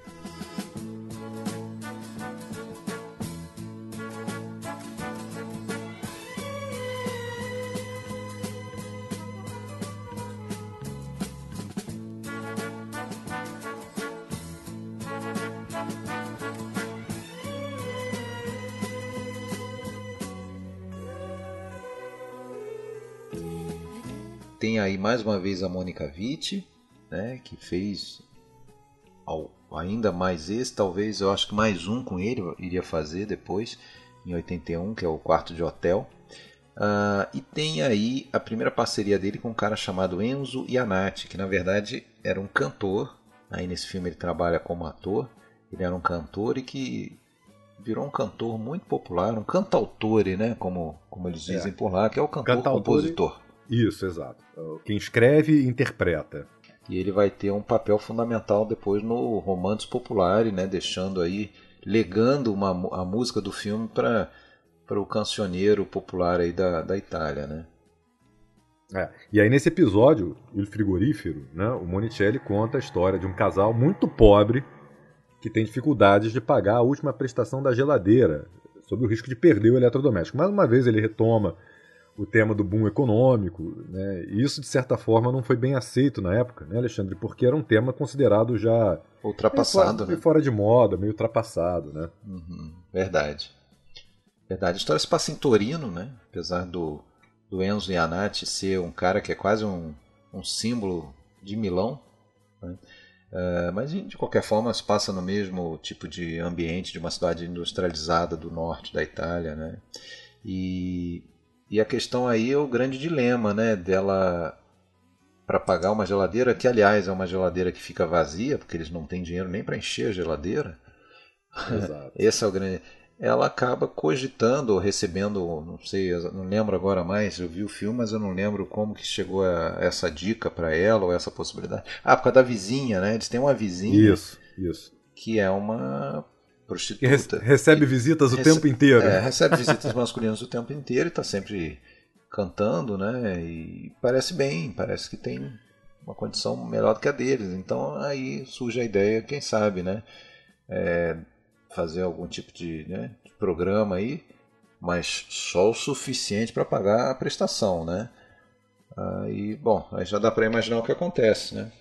Speaker 1: Aí mais uma vez a Mônica Witt, né, que fez ao, ainda mais esse, talvez eu acho que mais um com ele iria fazer depois, em 81, que é o Quarto de Hotel. Uh, e tem aí a primeira parceria dele com um cara chamado Enzo Iannati, que na verdade era um cantor. Aí nesse filme ele trabalha como ator. Ele era um cantor e que virou um cantor muito popular, um cantautore, né? Como, como eles é. dizem é. por lá, que é o cantor-compositor.
Speaker 2: Isso, exato. Quem escreve, interpreta.
Speaker 1: E ele vai ter um papel fundamental depois no Romances Populares, né? Deixando aí, legando uma, a música do filme para o cancioneiro popular aí da, da Itália, né?
Speaker 2: É. E aí nesse episódio, o frigorífero, né, o Monicelli conta a história de um casal muito pobre que tem dificuldades de pagar a última prestação da geladeira, sob o risco de perder o eletrodoméstico. Mais uma vez ele retoma o tema do boom econômico, né? E isso de certa forma não foi bem aceito na época, né, Alexandre? Porque era um tema considerado já
Speaker 1: ultrapassado,
Speaker 2: meio fora,
Speaker 1: né?
Speaker 2: fora de moda, meio ultrapassado, né?
Speaker 1: Uhum, verdade, verdade. A história se passa em Torino, né? Apesar do, do Enzo Iannati ser um cara que é quase um, um símbolo de Milão, né? Uh, mas de qualquer forma se passa no mesmo tipo de ambiente de uma cidade industrializada do norte da Itália, né? E e a questão aí é o grande dilema, né, dela para pagar uma geladeira, que aliás é uma geladeira que fica vazia, porque eles não têm dinheiro nem para encher a geladeira. Exato. <laughs> Esse é o grande. Ela acaba cogitando ou recebendo, não sei, não lembro agora mais, eu vi o filme, mas eu não lembro como que chegou a essa dica para ela ou essa possibilidade. Ah, por causa da vizinha, né? Eles têm uma vizinha.
Speaker 2: Isso, isso.
Speaker 1: Que é uma prostituta.
Speaker 2: Re recebe visitas o Rece tempo inteiro.
Speaker 1: É, recebe visitas masculinas o tempo inteiro e está sempre cantando, né? E parece bem, parece que tem uma condição melhor do que a deles. Então aí surge a ideia, quem sabe, né? É, fazer algum tipo de, né, de programa aí, mas só o suficiente para pagar a prestação, né? Aí, bom, aí já dá para imaginar o que acontece, né?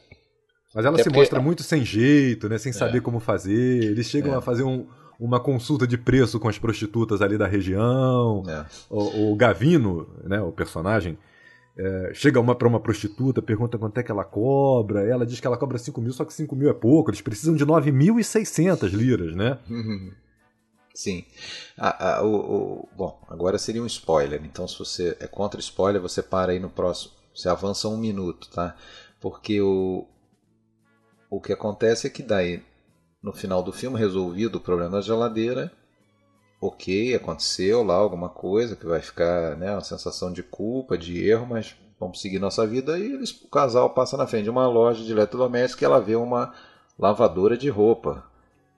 Speaker 2: Mas ela Até se porque... mostra muito sem jeito, né? Sem saber é. como fazer. Eles chegam é. a fazer um, uma consulta de preço com as prostitutas ali da região. É. O, o, Gavino, né, o personagem, é, chega uma para uma prostituta, pergunta quanto é que ela cobra. Ela diz que ela cobra 5 mil, só que 5 mil é pouco. Eles precisam de 9.600 liras, né? <laughs>
Speaker 1: Sim. Ah, ah, o, o, bom, agora seria um spoiler. Então, se você é contra spoiler, você para aí no próximo. Você avança um minuto, tá? Porque o, o que acontece é que daí, no final do filme, resolvido o problema da geladeira, ok, aconteceu lá alguma coisa que vai ficar né, uma sensação de culpa, de erro, mas vamos seguir nossa vida. E eles, o casal passa na frente de uma loja de eletrodomésticos e ela vê uma lavadora de roupa.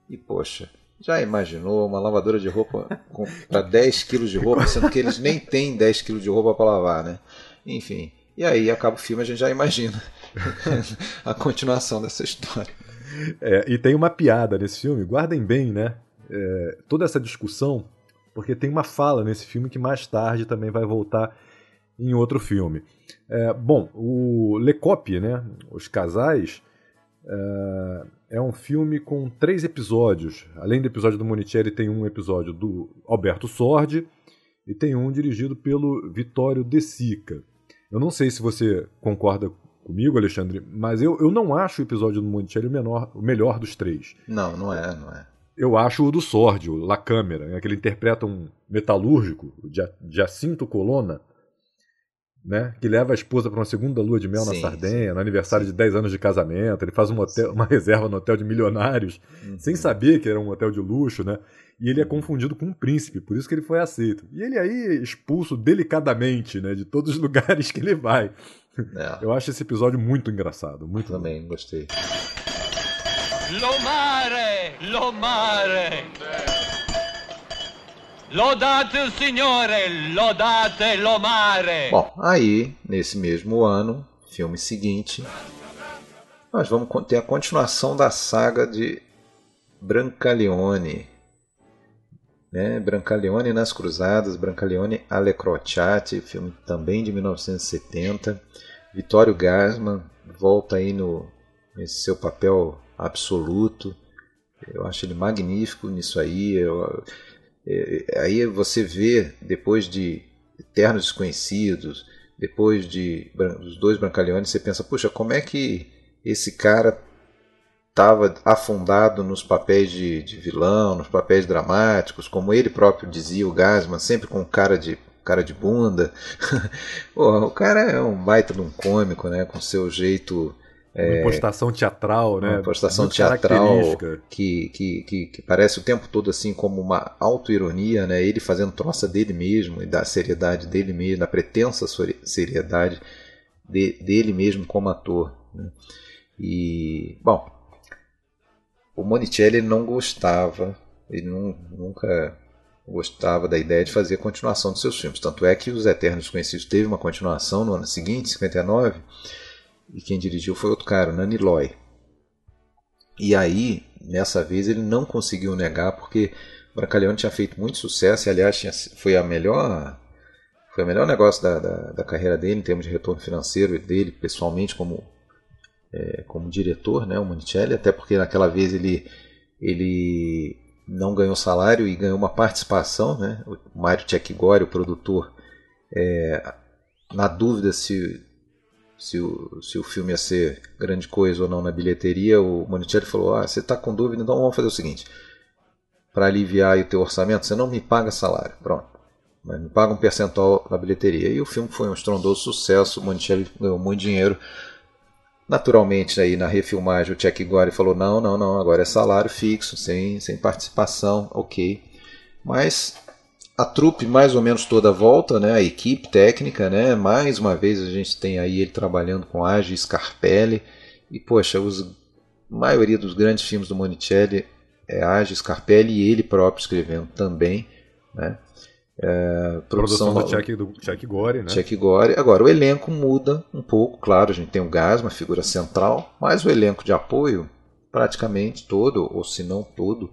Speaker 1: E poxa, já imaginou uma lavadora de roupa para 10 quilos de roupa, sendo que eles nem têm 10 quilos de roupa para lavar, né? Enfim, e aí acaba o filme, a gente já imagina <laughs> a continuação dessa história.
Speaker 2: É, e tem uma piada nesse filme, guardem bem, né? É, toda essa discussão, porque tem uma fala nesse filme que mais tarde também vai voltar em outro filme. É, bom, o Lecope, né? Os casais É, é um filme com três episódios. Além do episódio do Monicelli, tem um episódio do Alberto Sordi e tem um dirigido pelo Vittorio De Sica. Eu não sei se você concorda comigo, Alexandre, mas eu, eu não acho o episódio do Monicelli o, menor, o melhor dos três.
Speaker 1: Não, não é, não é.
Speaker 2: Eu acho o do Sordi, o La Câmera, né, que ele interpreta um metalúrgico, Jacinto Colonna, né, que leva a esposa para uma segunda lua de mel sim, na Sardenha, sim. no aniversário de 10 anos de casamento. Ele faz um hotel, uma reserva no hotel de milionários, uhum. sem saber que era um hotel de luxo, né? E ele é confundido com um príncipe, por isso que ele foi aceito. E ele aí expulso delicadamente, né, de todos os <laughs> lugares que ele vai. É. Eu acho esse episódio muito engraçado, muito
Speaker 1: Também bom. gostei.
Speaker 9: Lo mare, Lodate o Signore, lodate lo mare.
Speaker 1: Bom, aí, nesse mesmo ano, filme seguinte, nós vamos ter a continuação da saga de Brancaleone. Né? Brancaleone nas Cruzadas, Brancaleone alle Crociate, filme também de 1970. Vittorio Gassman volta aí no, nesse seu papel absoluto. Eu acho ele magnífico nisso aí. Eu, aí você vê, depois de Eternos Desconhecidos, depois de dos dois Brancaleones, você pensa, puxa, como é que esse cara estava afundado nos papéis de, de, vilão, nos papéis dramáticos, como ele próprio dizia, o Gasman, sempre com cara de cara de bunda. <laughs> Pô, o cara é um baita de um cômico, né, com seu jeito
Speaker 2: uma é, impostação teatral, né?
Speaker 1: Uma impostação teatral que, que, que, que, parece o tempo todo assim como uma autoironia, né? Ele fazendo troça dele mesmo e da seriedade dele mesmo, da pretensa seriedade de, dele mesmo como ator. Né? E, bom, o Monicelli não gostava, ele não, nunca gostava da ideia de fazer a continuação dos seus filmes. Tanto é que Os Eternos Desconhecidos teve uma continuação no ano seguinte, 59, e quem dirigiu foi outro cara, Nani Loy. E aí, nessa vez, ele não conseguiu negar porque Brancaleone tinha feito muito sucesso e, aliás, tinha, foi a melhor foi o melhor negócio da, da, da, carreira dele em termos de retorno financeiro dele pessoalmente como é, como diretor, né, o Monicelli, até porque naquela vez ele ele não ganhou salário e ganhou uma participação, né? O Mário Tchekigori, o produtor, é, na dúvida se se o, se o filme ia ser grande coisa ou não na bilheteria, o Monicelli falou: Ah, você está com dúvida, então vamos fazer o seguinte: para aliviar o teu orçamento, você não me paga salário, pronto. Mas me paga um percentual na bilheteria. E o filme foi um estrondoso sucesso, o Monicelli ganhou muito dinheiro. Naturalmente, aí na refilmagem, o Chuck Gore falou: Não, não, não, agora é salário fixo, sem, sem participação, ok. Mas a trupe mais ou menos toda volta, né? A equipe técnica, né? Mais uma vez a gente tem aí ele trabalhando com Agi Scarpelli e poxa, os, a maioria dos grandes filmes do Monicelli é Agi Scarpelli e ele próprio escrevendo também, né?
Speaker 2: É, produção, produção do do Chuck Gore, né?
Speaker 1: Chuck Gore. Agora, o elenco muda um pouco, claro, a gente tem o Gas, uma figura central, mas o elenco de apoio, praticamente todo, ou se não todo,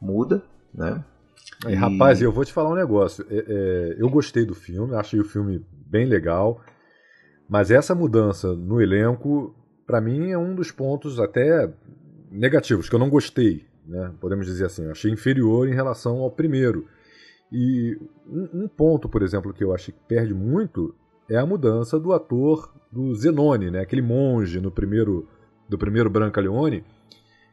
Speaker 1: muda, né?
Speaker 2: E... Rapaz, eu vou te falar um negócio. É, é, eu gostei do filme, achei o filme bem legal, mas essa mudança no elenco, para mim, é um dos pontos até negativos, que eu não gostei, né? podemos dizer assim. Eu achei inferior em relação ao primeiro. E um, um, ponto, por exemplo, que eu acho que perde muito é a mudança do ator do Zenone, né? aquele monge no primeiro, do primeiro Brancaleone.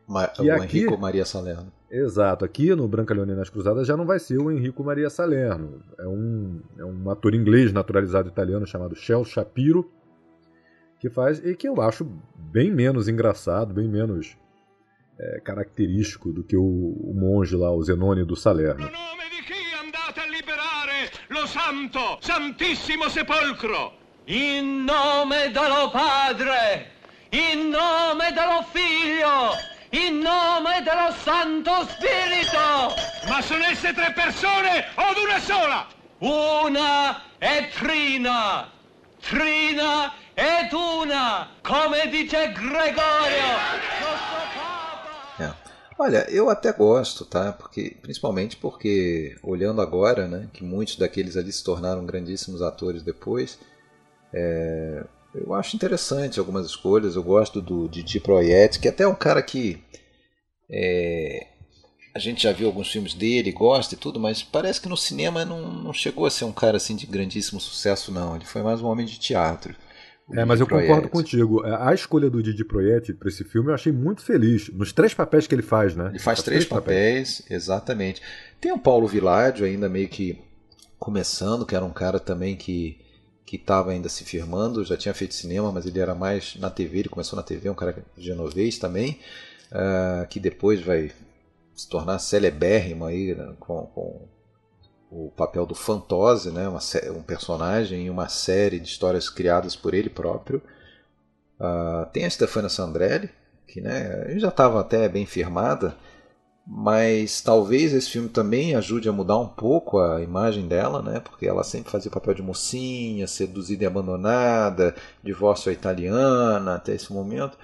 Speaker 1: Ma que o aqui, Henrico Maria Salerno.
Speaker 2: Exato. Aqui no Branca Leone nas Cruzadas já não vai ser o Enrico Maria Salerno. É um, é um ator inglês naturalizado italiano chamado Shel Shapiro, que faz e que eu acho bem menos engraçado, bem menos é, característico do que o, o, monge lá, o Zenone do Salerno.
Speaker 9: lo santo, santissimo sepolcro. In nome dello Padre, in nome dello Figlio in nome dello Santo Spirito! Ma sono esse tre persone o una sola? Una è Trina, Trina ed una, come dice Gregorio,
Speaker 1: É. Olha, eu até gosto, tá? Porque, principalmente porque, olhando agora, né, que muitos daqueles ali se tornaram grandíssimos atores depois, é, Eu acho interessante algumas escolhas. Eu gosto do Didi Proietti, que até é um cara que é, a gente já viu alguns filmes dele, gosta e tudo, mas parece que no cinema não, não chegou a ser um cara assim de grandíssimo sucesso, não. Ele foi mais um homem de teatro.
Speaker 2: É, mas eu Proietti. concordo contigo. É, a escolha do Didi Proietti para esse filme eu achei muito feliz. Nos três papéis que ele faz, né?
Speaker 1: Ele faz três, três papéis, papéis, exatamente. Tem o Paulo Viládio ainda meio que começando, que era um cara também que que estava ainda se firmando, já tinha feito cinema, mas ele era mais na TV, ele começou na TV, um cara genovês também, uh, que depois vai se tornar celebérrimo aí né, com, com, o papel do Fantose, né, uma, um personagem em uma série de histórias criadas por ele próprio. Uh, tem a Stefania Sandrelli, que né, já estava até bem firmada, mas talvez esse filme também ajude a mudar um pouco a imagem dela, né? Porque ela sempre fazia papel de mocinha, seduzida e abandonada, divórcio italiana até esse momento.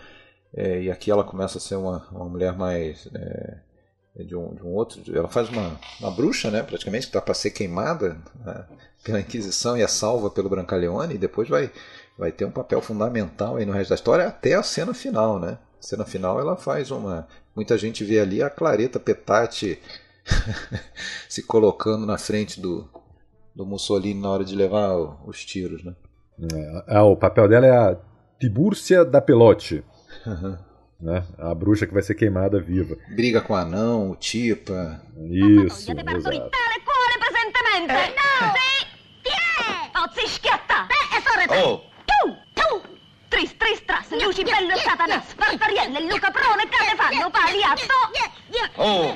Speaker 1: É, e aqui ela começa a ser uma, uma mulher mais é, de, um, de um outro. Ela faz uma, uma bruxa, né? Praticamente que está para ser queimada né? pela Inquisição e é salva pelo Brancaleone e depois vai vai ter um papel fundamental aí no resto da história até a cena final, né? A cena final ela faz uma Muita gente vê ali a Clareta Petati <laughs> se colocando na frente do, do Mussolini na hora de levar os tiros, né?
Speaker 2: É, é, o papel dela é a Tibúrcia da Pelote. Né? A bruxa que vai ser queimada viva.
Speaker 1: Briga com o anão, o Tipa.
Speaker 2: Isso, exato.
Speaker 4: Oh! Tris, tris, tras, Lucibello, Satana, Spartarielle, Luca Prone, Canefanno, Paliatto. Oh!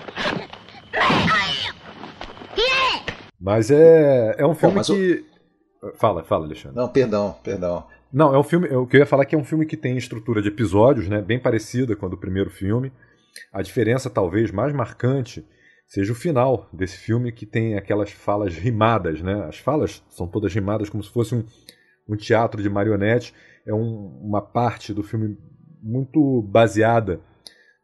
Speaker 2: Mas é, é um filme Bom, que. O... Fala, fala, Alexandre.
Speaker 1: Não, perdão, perdão.
Speaker 2: Não, é um filme. O que eu ia falar é que é um filme que tem estrutura de episódios, né? Bem parecida com a do primeiro filme. A diferença, talvez, mais marcante seja o final desse filme, que tem aquelas falas rimadas, né? As falas são todas rimadas como se fosse um, um teatro de marionete é um, uma parte do filme muito baseada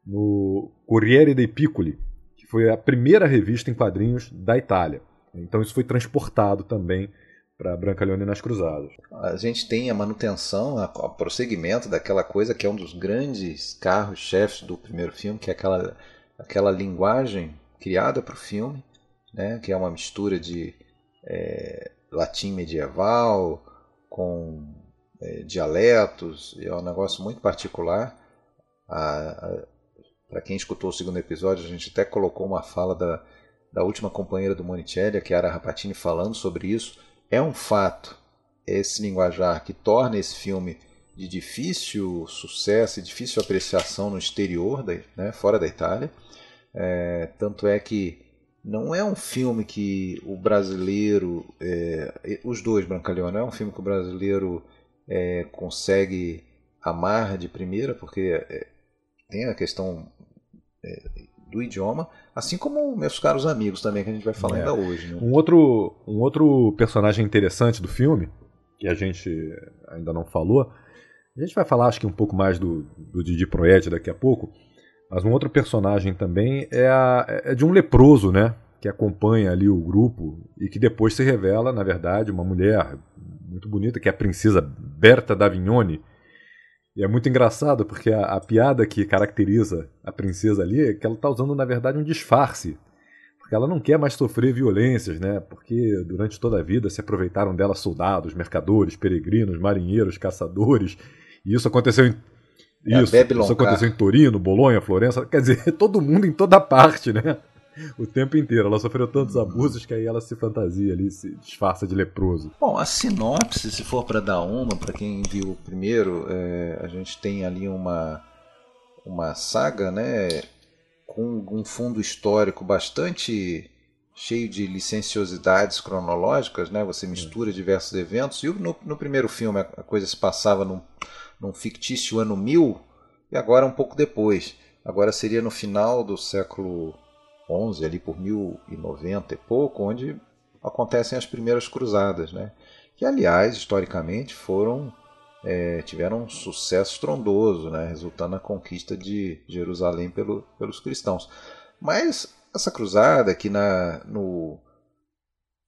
Speaker 2: no Corriere dei Piccoli, que foi a primeira revista em quadrinhos da Itália. Então isso foi transportado também para Brancaleone nas Cruzadas.
Speaker 1: A gente tem a manutenção, o prosseguimento daquela coisa que é um dos grandes carros-chefes do primeiro filme, que é aquela, aquela linguagem criada para o filme, né, que é uma mistura de é, latim medieval com é, dialetos, é um negócio muito particular. Para quem escutou o segundo episódio, a gente até colocou uma fala da, da última companheira do Monicelli, a Chiara Rapatini, falando sobre isso. É um fato esse linguajar que torna esse filme de difícil sucesso e difícil apreciação no exterior, da, né, fora da Itália. É, tanto é que não é um filme que o brasileiro, é, os dois Brancaleone, não é um filme que o brasileiro é, consegue amar de primeira, porque é, tem a questão é, do idioma, assim como meus caros amigos também, que a gente vai falar é. ainda hoje. Né?
Speaker 2: Um, outro, um outro personagem interessante do filme, que a gente ainda não falou, a gente vai falar acho que um pouco mais do, do Didi Proed daqui a pouco, mas um outro personagem também é, a, é de um leproso, né? Que acompanha ali o grupo e que depois se revela, na verdade, uma mulher muito bonita, que é a princesa Berta d'Avignone. E é muito engraçado porque a, a, piada que caracteriza a princesa ali é que ela está usando, na verdade, um disfarce. Porque ela não quer mais sofrer violências, né? Porque durante toda a vida se aproveitaram dela soldados, mercadores, peregrinos, marinheiros, caçadores. E isso aconteceu em. É isso, isso aconteceu em Torino, Bolonha, Florença, quer dizer, <laughs> todo mundo em toda parte, né? O tempo inteiro. Ela sofreu tantos abusos que aí ela se fantasia ali, se disfarça de leproso.
Speaker 1: Bom, a sinopse, se for para dar uma, para quem viu o primeiro, é, a gente tem ali uma, uma saga, né? Com um fundo histórico bastante cheio de licenciosidades cronológicas, né? Você mistura diversos eventos. E no, no primeiro filme a coisa se passava num, num fictício ano 1000 e agora um pouco depois. Agora seria no final do século 11, ali por 1090 e pouco, onde acontecem as primeiras cruzadas, né? que aliás, historicamente, foram é, tiveram um sucesso estrondoso, né? resultando na conquista de Jerusalém pelo, pelos cristãos. Mas essa cruzada, que na, no,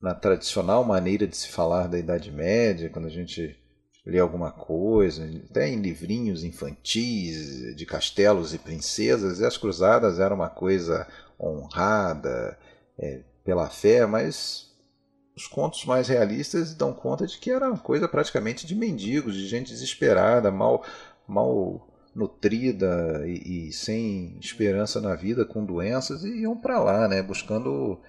Speaker 1: na tradicional maneira de se falar da Idade Média, quando a gente ler alguma coisa, até em livrinhos infantis de castelos e princesas, e as cruzadas eram uma coisa honrada é, pela fé, mas os contos mais realistas dão conta de que era uma coisa praticamente de mendigos, de gente desesperada, mal, mal nutrida e, e sem esperança na vida, com doenças, e iam para lá, né, buscando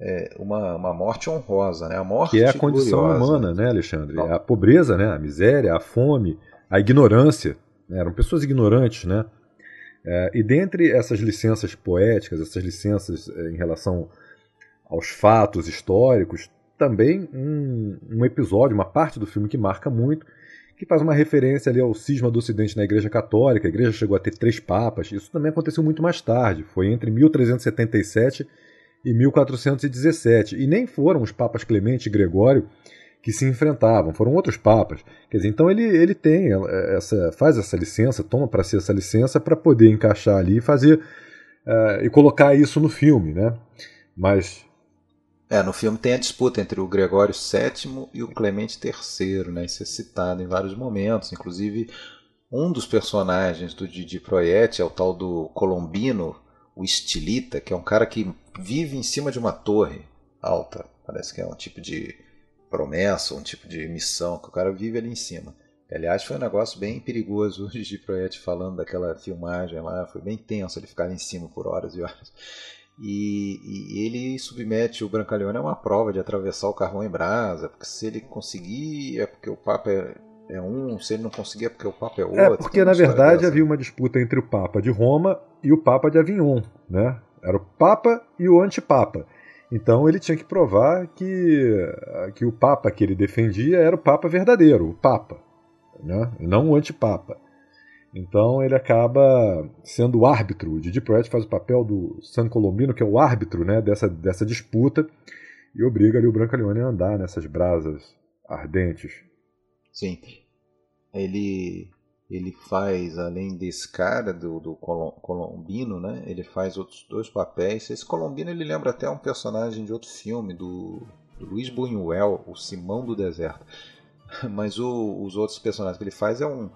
Speaker 1: é, uma, uma morte honrosa, né? A morte
Speaker 2: que é a condição gloriosa. humana, né, Alexandre? A pobreza, né? A miséria, a fome, a ignorância. Né? Eram pessoas ignorantes, né? É, e dentre essas licenças poéticas, essas licenças é, em relação aos fatos históricos, também um, um, episódio, uma parte do filme que marca muito, que faz uma referência ali ao cisma do Ocidente na Igreja Católica. A Igreja chegou a ter três papas. Isso também aconteceu muito mais tarde. Foi entre 1377 e 1417. E nem foram os papas Clemente e Gregório que se enfrentavam, foram outros papas. Quer dizer, então ele, ele tem essa, faz essa licença, toma para si essa licença para poder encaixar ali e fazer uh, e colocar isso no filme, né? Mas
Speaker 1: é, no filme tem a disputa entre o Gregório VII e o Clemente III, né? Isso é citado em vários momentos, inclusive um dos personagens do Didi Proietti é o tal do Colombino, o estilita, que é um cara que vive em cima de uma torre alta. Parece que é um tipo de promessa, um tipo de missão que o cara vive ali em cima. Aliás, foi um negócio bem perigoso <laughs> o Gigi Proietti falando daquela filmagem lá, foi bem tenso ele ficar ali em cima por horas e horas. E, e, ele submete o Brancaleone a uma prova de atravessar o carvão em brasa, porque se ele conseguir é porque o Papa é, é um, se ele não conseguir é porque o Papa é, é outro.
Speaker 2: É porque na verdade havia uma disputa entre o Papa de Roma e o Papa de Avignon, né? Era o Papa e o Antipapa. Então ele tinha que provar que, que o Papa que ele defendia era o Papa verdadeiro, o Papa, né? e não o Antipapa. Então ele acaba sendo o árbitro. O Didi Proet faz o papel do San Colombino, que é o árbitro né, dessa, dessa disputa, e obriga ali o Brancaleone a andar nessas brasas ardentes.
Speaker 1: Sim. Ele ele faz, além desse cara, do, do Colombino, né? Ele faz outros dois papéis. Esse Colombino ele lembra até um personagem de outro filme, do, do Luiz Buñuel, o Simão do Deserto. <laughs> Mas o, os outros personagens que ele faz é um,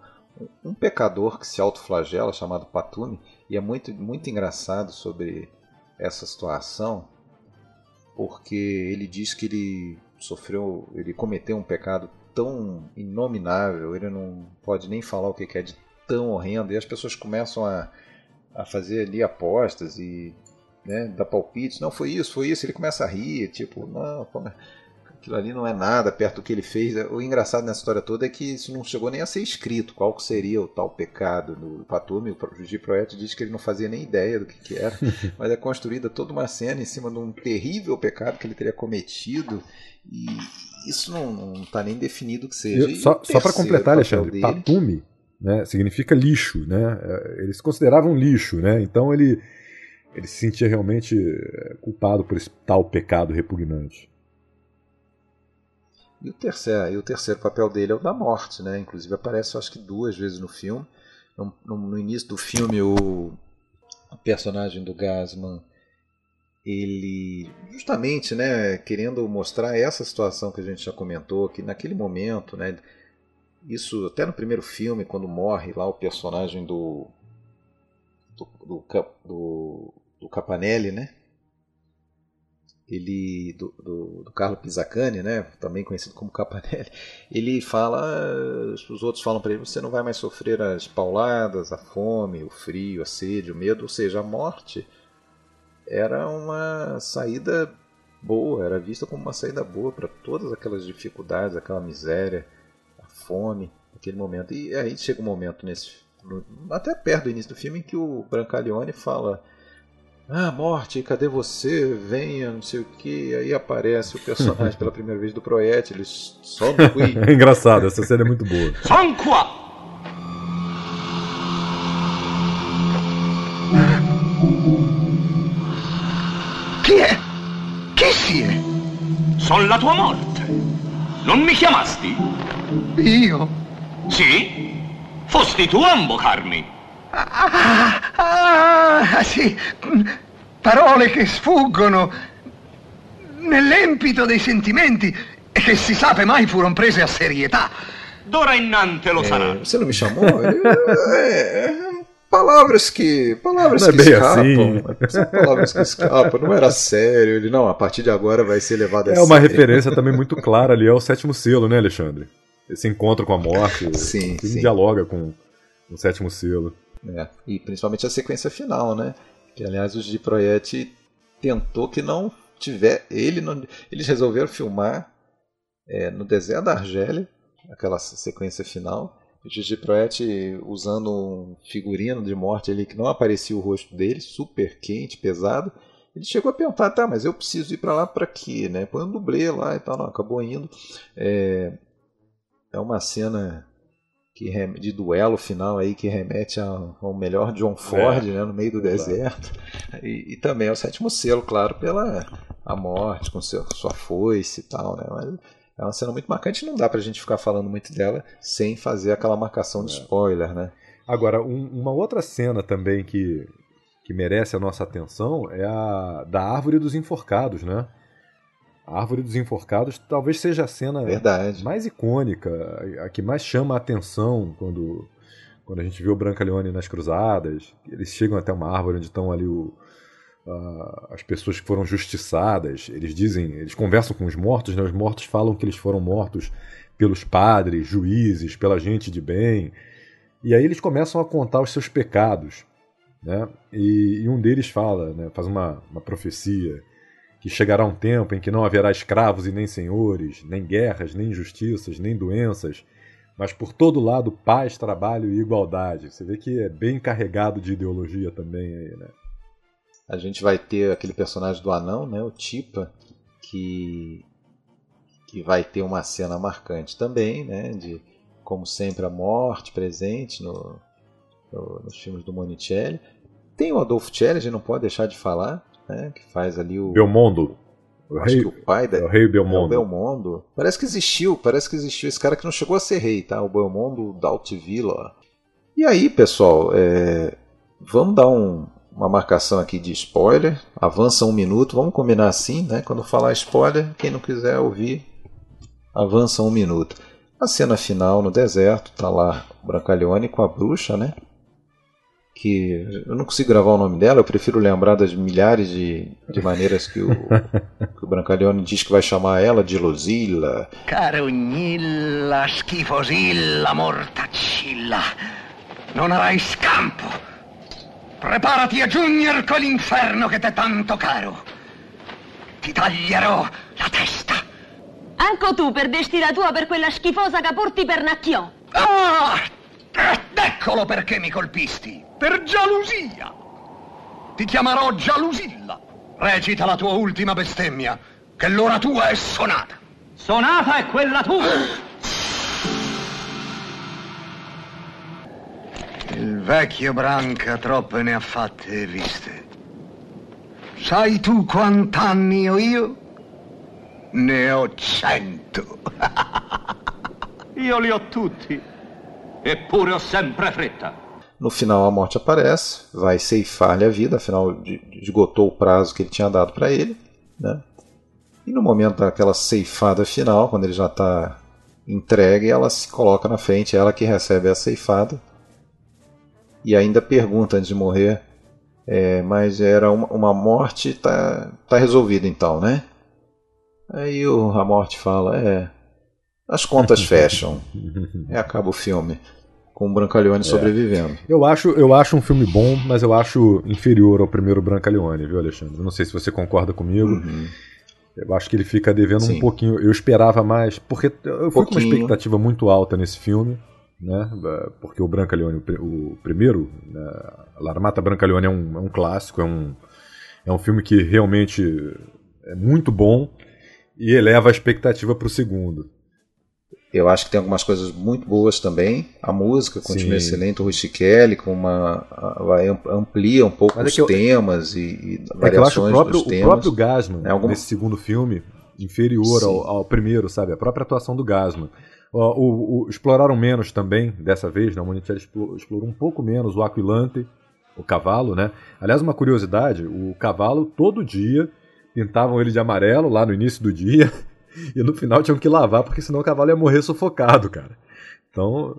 Speaker 1: um pecador que se autoflagela, chamado Patume, e é muito, muito engraçado sobre essa situação, porque ele diz que ele sofreu, ele cometeu um pecado tão inominável, ele não pode nem falar o que é de tão horrendo, e as pessoas começam a, a fazer ali apostas e né, dar palpites. Não, foi isso, foi isso. Ele começa a rir, tipo, não, aquilo ali não é nada perto do que ele fez. O engraçado nessa história toda é que isso não chegou nem a ser escrito, qual seria o tal pecado do Patume. O Jugi Proeto diz que ele não fazia nem ideia do que, que era, <laughs> mas é construída toda uma cena em cima de um terrível pecado que ele teria cometido. E isso não está nem definido que seja.
Speaker 2: Eu, só só para completar, Alexandre, dele... né, significa lixo. Né? É, eles consideravam lixo, né? então ele, ele se sentia realmente é, culpado por esse tal pecado repugnante.
Speaker 1: E o terceiro, e o terceiro papel dele é o da morte, né? Inclusive aparece, acho que duas vezes no filme. No, no, no início do filme, o personagem do Gasman ele justamente né, querendo mostrar essa situação que a gente já comentou, que naquele momento, né, isso até no primeiro filme, quando morre lá o personagem do do, do, do, do Capanelli, né? Ele do, do, do Carlo Pisacani, né? Também conhecido como Capanelli. Ele fala, os outros falam para ele: você não vai mais sofrer as pauladas, a fome, o frio, a sede, o medo, ou seja, a morte era uma saída boa, era vista como uma saída boa para todas aquelas dificuldades, aquela miséria, a fome, naquele momento. E aí chega um momento nesse até perto do início do filme em que o Brancaleone fala ah, morte, cadê você? Venha, não sei o que. Aí aparece o personagem <laughs> pela primeira vez do Proet, ele some <laughs>
Speaker 2: é engraçado, essa cena é muito boa.
Speaker 9: Sono la tua morte. Non mi chiamasti?
Speaker 10: Io?
Speaker 9: Sì? Fosti tu a invocarmi.
Speaker 10: Ah, ah, sì. Parole che sfuggono nell'empito dei sentimenti e che si sape mai furono prese a serietà.
Speaker 9: D'ora innante lo
Speaker 1: É,
Speaker 9: sarà.
Speaker 1: você não me chamou? É, é, palavras que. Palavras
Speaker 2: Não é
Speaker 1: que
Speaker 2: bem
Speaker 1: escapam.
Speaker 2: assim.
Speaker 1: São palavras que escapam. Não era sério. Ele, não, a partir de agora vai ser levado a
Speaker 2: É uma
Speaker 1: sério.
Speaker 2: referência também muito clara ali ao sétimo selo, né, Alexandre? Esse encontro com a morte.
Speaker 1: Sim, sim.
Speaker 2: dialoga com o sétimo selo.
Speaker 1: É, e principalmente a sequência final, né? Que aliás o Gigi Proietti tentou que não tiver. Ele não, eles resolveram filmar é, no deserto da Argélia, aquela sequência final. O Gigi Proietti usando um figurino de morte ali que não aparecia o rosto dele, super quente, pesado. Ele chegou a perguntar, tá, mas eu preciso ir para lá para quê, né? Põe um dublê lá e tal, não, acabou indo. É, é uma cena que rem- de duelo final aí que remete ao, ao melhor John Ford, né, no meio do
Speaker 2: Exato.
Speaker 1: deserto. E, e também ao sétimo selo, claro, pela a morte com seu, sua foice e tal, né? Mas é uma cena muito marcante, não dá pra gente ficar falando muito dela sem fazer aquela marcação de spoiler, né?
Speaker 2: Agora, um- uma outra cena também que, que merece a nossa atenção é a da Árvore dos Enforcados, né? A Árvore dos Enforcados talvez seja a cena
Speaker 1: Verdade.
Speaker 2: mais icônica, a, que mais chama a atenção quando, quando a gente vê o Brancaleone nas cruzadas. Eles chegam até uma árvore onde estão ali o, a- as pessoas que foram justiçadas. Eles dizem, eles conversam com os mortos, né? Os mortos falam que eles foram mortos pelos padres, juízes, pela gente de bem. E aí eles começam a contar os seus pecados. Né? E, e um deles fala, né, faz uma, uma profecia, que chegará um tempo em que não haverá escravos e nem senhores, nem guerras, nem injustiças, nem doenças, mas por todo lado paz, trabalho e igualdade. Você vê que é bem carregado de ideologia também aí, né?
Speaker 1: A gente vai ter aquele personagem do anão, né, o Tipa, que que vai ter uma cena marcante também, né, de como sempre a morte presente no, no- nos filmes do Monicelli. Tem o Adolfo Celli, a gente não pode deixar de falar, né, que faz ali o
Speaker 2: Belmondo. O
Speaker 1: acho
Speaker 2: rei,
Speaker 1: que o pai da,
Speaker 2: é o rei
Speaker 1: é o
Speaker 2: Belmondo.
Speaker 1: Belmondo. Parece que existiu, parece que existiu esse cara que não chegou a ser rei, tá? O Belmondo da Altvilla. E aí, pessoal, é, vamos dar um- uma marcação aqui de spoiler. Avança um minuto, vamos combinar assim, né? Quando falar spoiler, quem não quiser ouvir, avança um minuto. A cena final no deserto, tá lá o Brancaleone com a bruxa, né? Que eu não consigo gravar o nome dela, eu prefiro lembrar das milhares de, de maneiras que o, <laughs> que o Brancaleone diz que vai chamar ela de Luzilla.
Speaker 10: Carognilla, schifosilla, mortacilla. Non avrai scampo. Preparati a giungere con l'inferno che t'è tanto caro. Ti taglierò la testa.
Speaker 11: Anche tu perdesti la tua per quella schifosa che porti per Nacchiò.
Speaker 10: Ah! Ed eccolo perché mi colpisti. Per gelosia. Ti chiamerò Gialusilla. Recita la tua ultima bestemmia, che l'ora tua è sonata.
Speaker 9: Sonata è quella tua! <gasps>
Speaker 10: Il vecchio Branca troppe ne ha fatte e viste. Sai tu quant'anni ho io? Ne ho cento.
Speaker 9: Io li ho tutti. Eppure ho sempre fretta.
Speaker 1: No final, a morte aparece, vai ceifar-lhe a vida, afinal, esgotou o prazo que ele tinha dado para ele. Né? E no momento daquela ceifada final, quando ele já está entregue, ela se coloca na frente, ela que recebe a ceifada. E ainda pergunta antes de morrer: é, Mas era uma, uma morte, tá, tá resolvido então, né? Aí o, a morte fala: É, as contas <laughs> fecham. E acaba o filme com o Brancaleone sobrevivendo.
Speaker 2: Eu acho, eu acho um filme bom, mas eu acho inferior ao primeiro Brancaleone, viu, Alexandre? Não sei se você concorda comigo.
Speaker 1: Uhum.
Speaker 2: Eu acho que ele fica devendo
Speaker 1: Sim.
Speaker 2: um pouquinho. Eu esperava mais, porque eu fui com uma
Speaker 1: Pouquinho.
Speaker 2: expectativa muito alta nesse filme, né? Porque o Brancaleone, o pri- o primeiro, né? L'Armata Brancaleone é um, é um clássico, é um, é um filme que realmente é muito bom e eleva a expectativa para o segundo.
Speaker 1: Eu acho que tem algumas coisas muito boas também. A música continua
Speaker 2: Sim.
Speaker 1: excelente. O Rustichelli com uma amplia um pouco
Speaker 2: Mas é
Speaker 1: os
Speaker 2: eu-
Speaker 1: temas e, e
Speaker 2: É que eu acho
Speaker 1: variações
Speaker 2: o próprio,
Speaker 1: dos
Speaker 2: o
Speaker 1: temas.
Speaker 2: próprio Gasman,
Speaker 1: É alguma-
Speaker 2: nesse segundo filme, inferior ao, ao primeiro, sabe? A própria atuação do Gasman. O, o- exploraram menos também, dessa vez, né? o Monicelli explorou, explorou um pouco menos o Aquilante, o cavalo, né? Aliás, uma curiosidade, o cavalo, todo dia, pintavam ele de amarelo lá no início do dia, <laughs> e no final tinham que lavar, porque senão o cavalo ia morrer sufocado, cara. Então.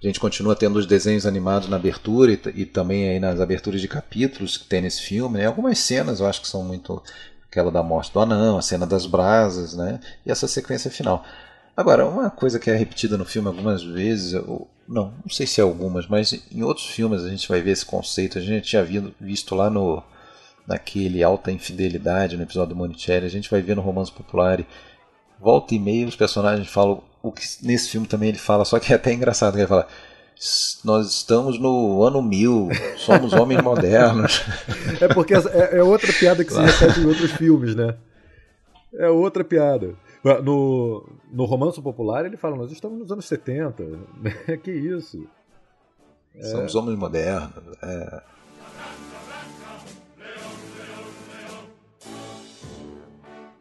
Speaker 1: A gente continua tendo os desenhos animados na abertura e, e também aí nas aberturas de capítulos que tem nesse filme. Né? Algumas cenas eu acho que são muito. Aquela da morte do anão, a cena das brasas, né? E essa sequência final. Agora, uma coisa que é repetida no filme algumas vezes, eu, não, não sei se é algumas, mas em outros filmes a gente vai ver esse conceito. A gente tinha visto lá no naquele Alta Infidelidade, no episódio do Monicelli, a gente vai ver no Romance Popular. Volta e meia os personagens falam o que nesse filme também ele fala, só que é até engraçado que ele fala nós estamos no ano mil, somos homens modernos.
Speaker 2: É porque é, é outra piada que se <laughs> repete em outros filmes, né? É outra piada. No, no Romance Popular ele fala, nós estamos nos anos 70. <laughs> que isso?
Speaker 1: Somos é... homens modernos. É...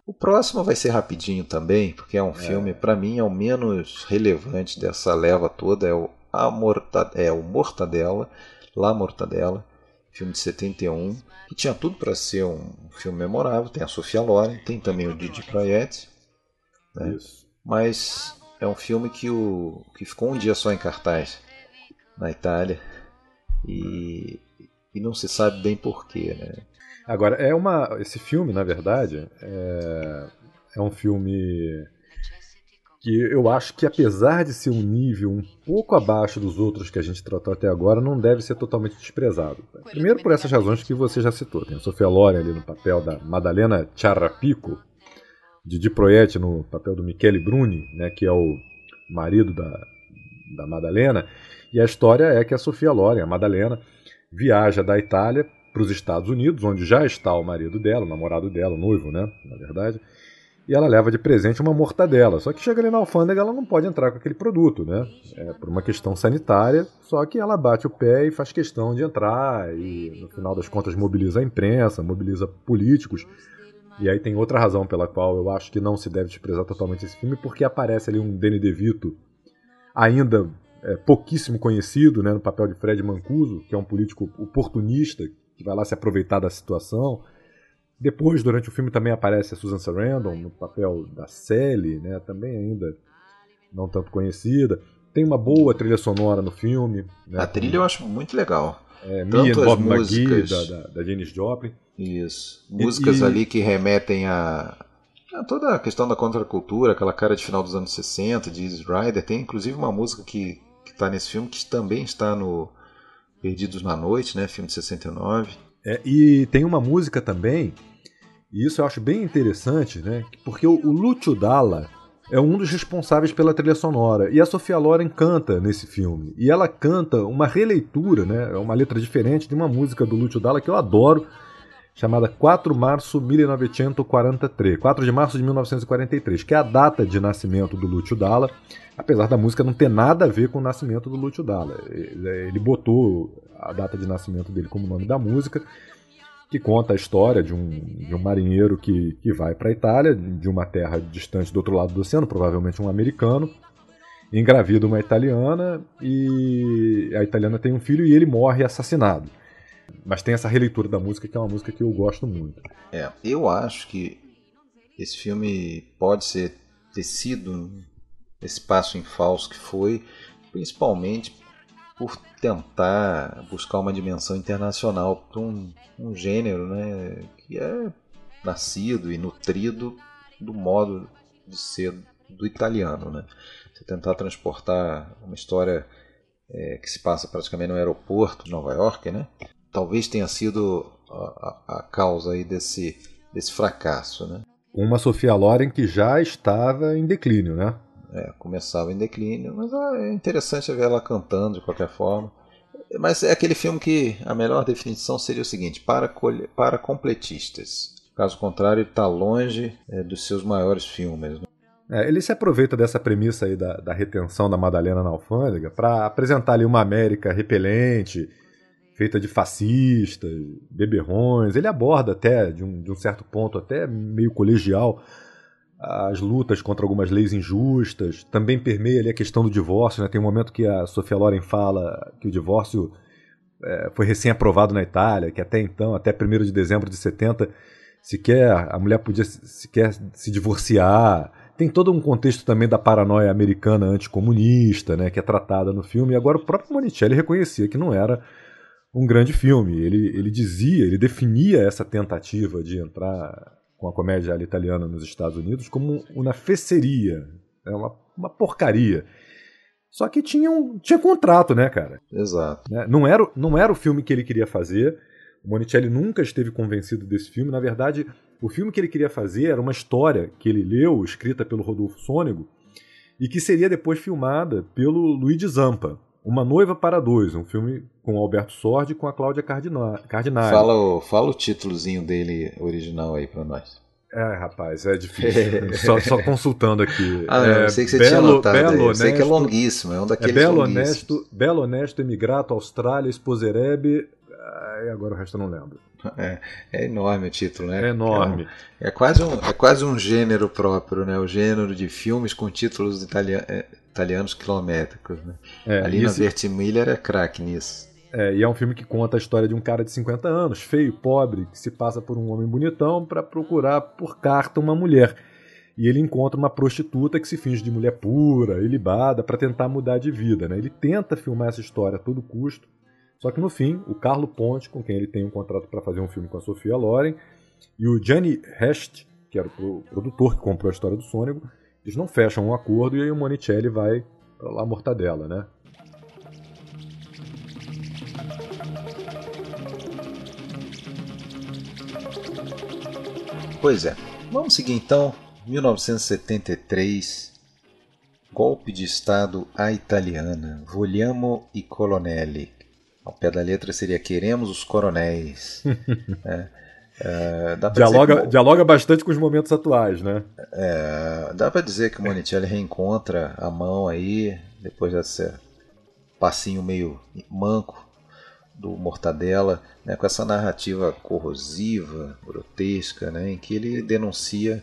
Speaker 1: O próximo vai ser rapidinho também, porque é um é. filme, para mim, é o menos relevante dessa leva toda. É o, a Morta, é o Mortadela, La Mortadela, filme de 71, que tinha tudo para ser um filme memorável. Tem a Sofia Loren, tem também o Didi Proietti. Né? Mas é um filme que, o, que ficou um dia só em cartaz na Itália e, e não se sabe bem porquê. Né?
Speaker 2: Agora, é uma, esse filme, na verdade, é, é um filme que eu acho que, apesar de ser um nível um pouco abaixo dos outros que a gente tratou até agora, não deve ser totalmente desprezado. Primeiro, por essas razões que você já citou. Tem a Sofia Loren ali no papel da Madalena Ciarrapico, Didi Proietti no papel do Michele Bruni, né, que é o marido da, da Madalena. E a história é que a Sofia Loren, a Madalena, viaja da Itália para os Estados Unidos, onde já está o marido dela, o namorado dela, o noivo, né? Na verdade. E ela leva de presente uma mortadela. Só que chega ali na alfândega, ela não pode entrar com aquele produto, né? É por uma questão sanitária. Só que ela bate o pé e faz questão de entrar. E no final das contas mobiliza a imprensa, mobiliza políticos. E aí tem outra razão pela qual eu acho que não se deve desprezar totalmente esse filme, porque aparece ali um Danny DeVito, ainda é, pouquíssimo conhecido, né, no papel de Fred Mancuso, que é um político oportunista que vai lá se aproveitar da situação. Depois, durante o filme, também aparece a Susan Sarandon no papel da Sally, né, também ainda não tanto conhecida. Tem uma boa trilha sonora no filme. Né,
Speaker 1: a trilha eu acho muito legal.
Speaker 2: É, Tanto Bob músicas... McGee, da, da, da Janis Joplin.
Speaker 1: Isso. Músicas e, ali que remetem a, a, toda a questão da contracultura, aquela cara de final dos anos 60, de Easy Rider. Tem inclusive uma música que está nesse filme que também está no Perdidos na Noite, né? Filme de 69.
Speaker 2: É, e tem uma música também, e isso eu acho bem interessante, né? Porque o, o Lúcio Dalla é um dos responsáveis pela trilha sonora. E a Sofia Loren canta nesse filme. E ela canta uma releitura, né? É uma letra diferente de uma música do Lúcio Dalla que eu adoro, chamada 4 de março 1943, 4 de março de 1943, que é a data de nascimento do Lúcio Dalla apesar da música não ter nada a ver com o nascimento do Lúcio Dalla. Ele botou a data de nascimento dele como nome da música, que conta a história de um, de um marinheiro que, que vai para a Itália, de uma terra distante do outro lado do oceano, provavelmente um americano, engravida uma italiana e a italiana tem um filho e ele morre assassinado. Mas tem essa releitura da música que é uma música que eu gosto muito.
Speaker 1: É, eu acho que esse filme pode ser ter sido esse passo em falso que foi, principalmente por tentar buscar uma dimensão internacional para um, um gênero né, que é nascido e nutrido do modo de ser do italiano. Né? Você tentar transportar uma história é, que se passa praticamente no aeroporto de Nova York, né? Talvez tenha sido a, a, a causa aí desse, desse fracasso. Né?
Speaker 2: Uma Sofia Loren que já estava em declínio, né?
Speaker 1: é, começava em declínio, mas ah, é interessante ver ela cantando de qualquer forma. Mas é aquele filme que a melhor definição seria o seguinte: para, para completistas. Caso contrário, ele está longe é, dos seus maiores filmes. Né?
Speaker 2: É, ele se aproveita dessa premissa aí da, da retenção da Madalena na alfândega para apresentar ali uma América repelente, feita de fascistas, beberrões. Ele aborda até, de um, de um certo ponto, até meio colegial, as lutas contra algumas leis injustas, também permeia ali a questão do divórcio. Né? Tem um momento que a Sofia Loren fala que o divórcio é, foi recém-aprovado na Itália, que até então, até 1 de dezembro de 70, sequer a mulher podia sequer se divorciar. Tem todo um contexto também da paranoia americana anticomunista, né, que é tratada no filme. E agora o próprio Monicelli reconhecia que não era um grande filme. Ele, ele dizia, ele definia essa tentativa de entrar com a comédia italiana nos Estados Unidos como uma feceria, é uma, uma porcaria. Só que tinha, um, tinha contrato, né, cara?
Speaker 1: Exato.
Speaker 2: Né? Não, era, não era o filme que ele queria fazer. O Monicelli nunca esteve convencido desse filme. Na verdade, o filme que ele queria fazer era uma história que ele leu, escrita pelo Rodolfo Sônego, e que seria depois filmada pelo Luigi Zampa. Uma Noiva para Dois, um filme com o Alberto Sordi e com a Cláudia Cardinale.
Speaker 1: Fala o, fala o títulozinho dele original aí para nós.
Speaker 2: É, rapaz, é difícil. <laughs> só, só, consultando aqui.
Speaker 1: Ah,
Speaker 2: é,
Speaker 1: eu sei que você belo, tinha notado. Belo honesto, sei que é longuíssimo, é um daqueles
Speaker 2: é belo honesto, belo honesto, emigrato, Austrália, Sposerebe. E agora o resto eu não lembro. <laughs>
Speaker 1: É, é enorme o título, né?
Speaker 2: É enorme.
Speaker 1: É, é, quase um, é quase um gênero próprio, né? O gênero de filmes com títulos italianos, é, italianos quilométricos. Né? É, Ali na Vertimiller é craque nisso.
Speaker 2: É, e é um filme que conta a história de um cara de 50 anos, feio, pobre, que se passa por um homem bonitão para procurar por carta uma mulher. E ele encontra uma prostituta que se finge de mulher pura, ilibada, para tentar mudar de vida. Né? Ele tenta filmar essa história a todo custo, só que no fim, o Carlo Ponte, com quem ele tem um contrato para fazer um filme com a Sofia Loren, e o Gianni Hest, que era o produtor que comprou a história do Sônego, eles não fecham um acordo e aí o Monicelli vai para lá mortadela, né?
Speaker 1: Pois é. Vamos seguir então. 1973. Golpe de Estado à italiana. Vogliamo i colonnelli. Ao pé da letra seria Queremos os coronéis. <laughs> é,
Speaker 2: é, dialoga, que... dialoga bastante com os momentos atuais, né?
Speaker 1: É, dá para dizer que o Monicelli reencontra a mão aí, depois desse passinho meio manco do Mortadela, né, com essa narrativa corrosiva, grotesca, né, em que ele denuncia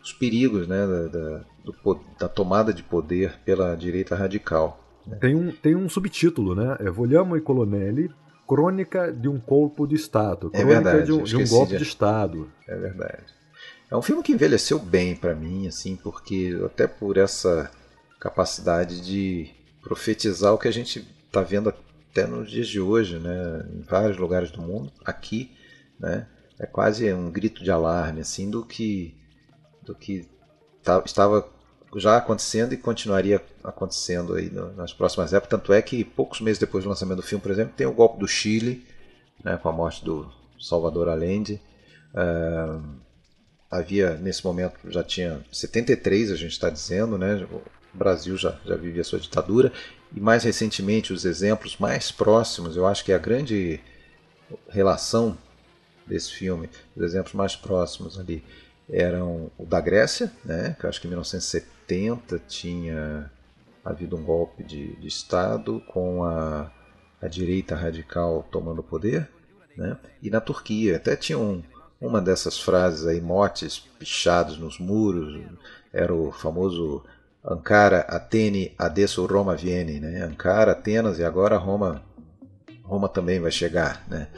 Speaker 1: os perigos né, da, da, do, da tomada de poder pela direita radical.
Speaker 2: Né. Tem, um, tem um subtítulo, né? É Vogliamo i Colonnelli, Crônica de um Colpo de Estado.
Speaker 1: É crônica é verdade,
Speaker 2: de um, de um golpe de... de Estado.
Speaker 1: É verdade. É um filme que envelheceu bem para mim, assim, porque até por essa capacidade de profetizar o que a gente está vendo até nos dias de hoje, né, em vários lugares do mundo, aqui, né, é quase um grito de alarme assim do que do que tá, estava já acontecendo e continuaria acontecendo aí nas próximas épocas. Tanto é que poucos meses depois do lançamento do filme, por exemplo, tem o golpe do Chile, né, com a morte do Salvador Allende. Uh, havia nesse momento já tinha 73, a gente está dizendo, né? O Brasil já, já vivia sua ditadura e mais recentemente os exemplos mais próximos, eu acho que é a grande relação desse filme, os exemplos mais próximos ali eram o da Grécia, né, que eu acho que em 1970 tinha havido um golpe de, de Estado com a, a direita radical tomando o poder, né, e na Turquia até tinha um, uma dessas frases aí, motes pichados nos muros, era o famoso Ankara, Atene, adesso Roma viene, né? Ankara, Atenas e agora Roma, Roma também vai chegar, né?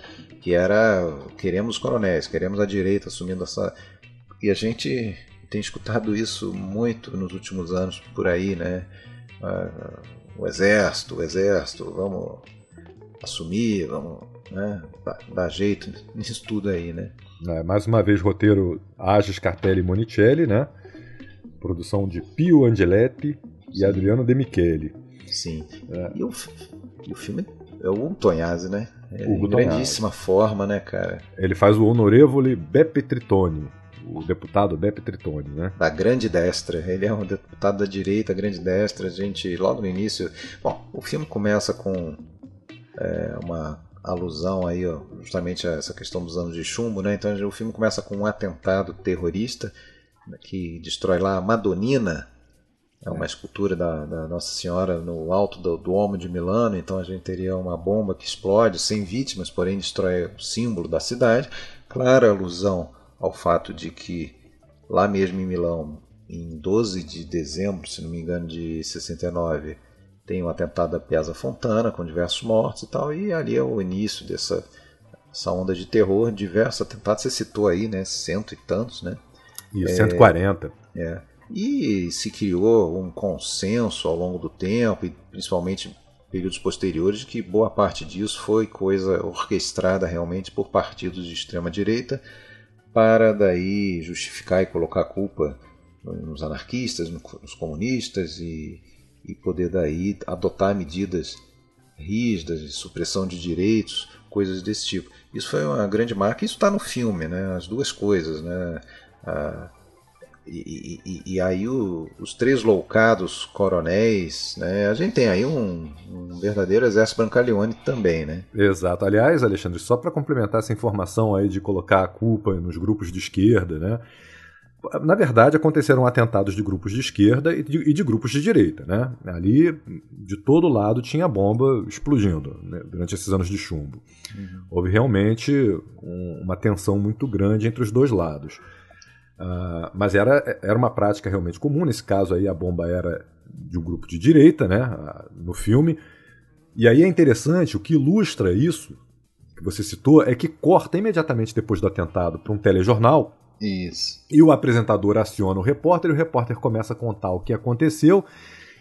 Speaker 1: Que era queremos coronéis, queremos a direita assumindo essa e a gente tem escutado isso muito nos últimos anos por aí, né? Ah, o exército, o exército, vamos assumir, vamos né? dar, dar jeito nisso tudo aí, né?
Speaker 2: É, mais uma vez roteiro Agis, Cartelli e Monicelli, né? produção de Pio Angeletti e. Adriano De Michele.
Speaker 1: Sim. É. E, o, e, o, filme é o Tonhazzi, né? É em grandíssima forma, né, cara?
Speaker 2: Ele faz o onorevole Beppe Tritoni, o deputado Beppe Tritoni, né?
Speaker 1: Da grande destra. Ele é um deputado da direita, grande destra. A gente, logo no início... Bom, o filme começa com é, uma alusão aí, ó, justamente a essa questão dos anos de chumbo, né? Então o filme começa com um atentado terrorista que destrói lá a Madonina, é uma escultura da, da, Nossa Senhora no alto do Duomo de Milano, então a gente teria uma bomba que explode sem vítimas, porém destrói o símbolo da cidade. Clara alusão ao fato de que lá mesmo em Milão, em 12 de dezembro, se não me engano, de 69, tem um atentado da Piazza Fontana com diversos mortos e tal, e ali é o início dessa essa onda de terror, diversos atentados, você citou aí, né, cento e tantos, né?
Speaker 2: E é, 140.
Speaker 1: É. E se criou um consenso ao longo do tempo, e principalmente períodos posteriores, de que boa parte disso foi coisa orquestrada realmente por partidos de extrema direita para daí justificar e colocar a culpa nos anarquistas, nos comunistas e, e poder daí adotar medidas rígidas de supressão de direitos, coisas desse tipo. Isso foi uma grande marca. Isso está no filme, né? As duas coisas, né? E, e, e, aí o, os três loucados coronéis, né? A gente tem aí um, um verdadeiro exército Brancaleone também, né?
Speaker 2: Exato. Aliás, Alexandre, só para complementar essa informação aí de colocar a culpa nos grupos de esquerda, né? Na verdade, aconteceram atentados de grupos de esquerda e de, e de grupos de direita, né? Ali, de todo lado, tinha bomba explodindo né? durante esses anos de chumbo. Uhum. Houve realmente um, uma tensão muito grande entre os dois lados. Uh, mas era, era uma prática realmente comum. Nesse caso aí, a bomba era de um grupo de direita, né? No filme. E aí é interessante, o que ilustra isso, que você citou, é que corta imediatamente depois do atentado para um telejornal.
Speaker 1: Isso.
Speaker 2: E o apresentador aciona o repórter e o repórter começa a contar o que aconteceu.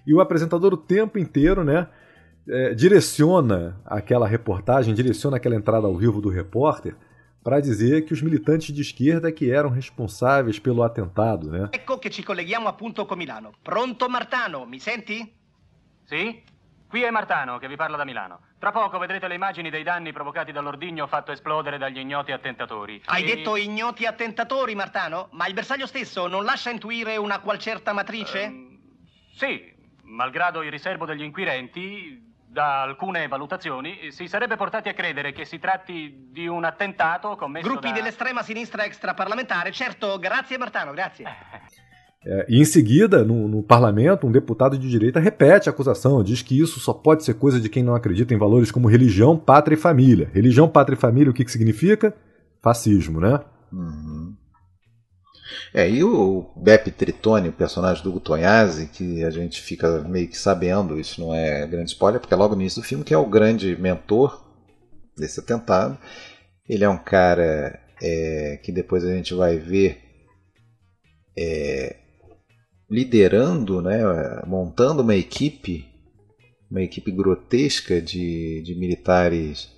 Speaker 2: E o apresentador o tempo inteiro, né? É, direciona aquela reportagem, direciona aquela entrada ao vivo do repórter para dizer que os militantes de esquerda que eram responsáveis pelo attentato, né?
Speaker 12: Ecco che ci colleghiamo appunto con Milano. Pronto Martano, mi senti?
Speaker 13: Sì? Qui è Martano che vi parla da Milano. Tra poco vedrete le immagini dei danni provocati dall'ordigno fatto esplodere dagli ignoti attentatori.
Speaker 12: Hai e... detto ignoti attentatori, Martano? Ma il bersaglio stesso non lascia intuire una qual certa matrice? Um,
Speaker 13: sì, malgrado il riservo degli inquirenti, da alcune valutazioni, si sarebbe portati a credere che si tratti di un attentato commesso
Speaker 12: Gruppi
Speaker 13: da...
Speaker 12: dell'estrema sinistra extraparlamentare, certo, grazie Martano, grazie.
Speaker 2: É, e em seguida, no, no, parlamento, um deputado de direita repete a acusação, diz que isso só pode ser coisa de quem não acredita em valores como religião, pátria e família. Religião, pátria e família, o que, que significa? Fascismo, né?
Speaker 1: Uhum. É, e o Beppe Tritone, o personagem do Hugo Tognazzi, que a gente fica meio que sabendo, isso não é grande spoiler, porque é logo no início do filme, que é o grande mentor desse atentado. Ele é um cara é, que depois a gente vai ver é, liderando, né, montando uma equipe, uma equipe grotesca de, de militares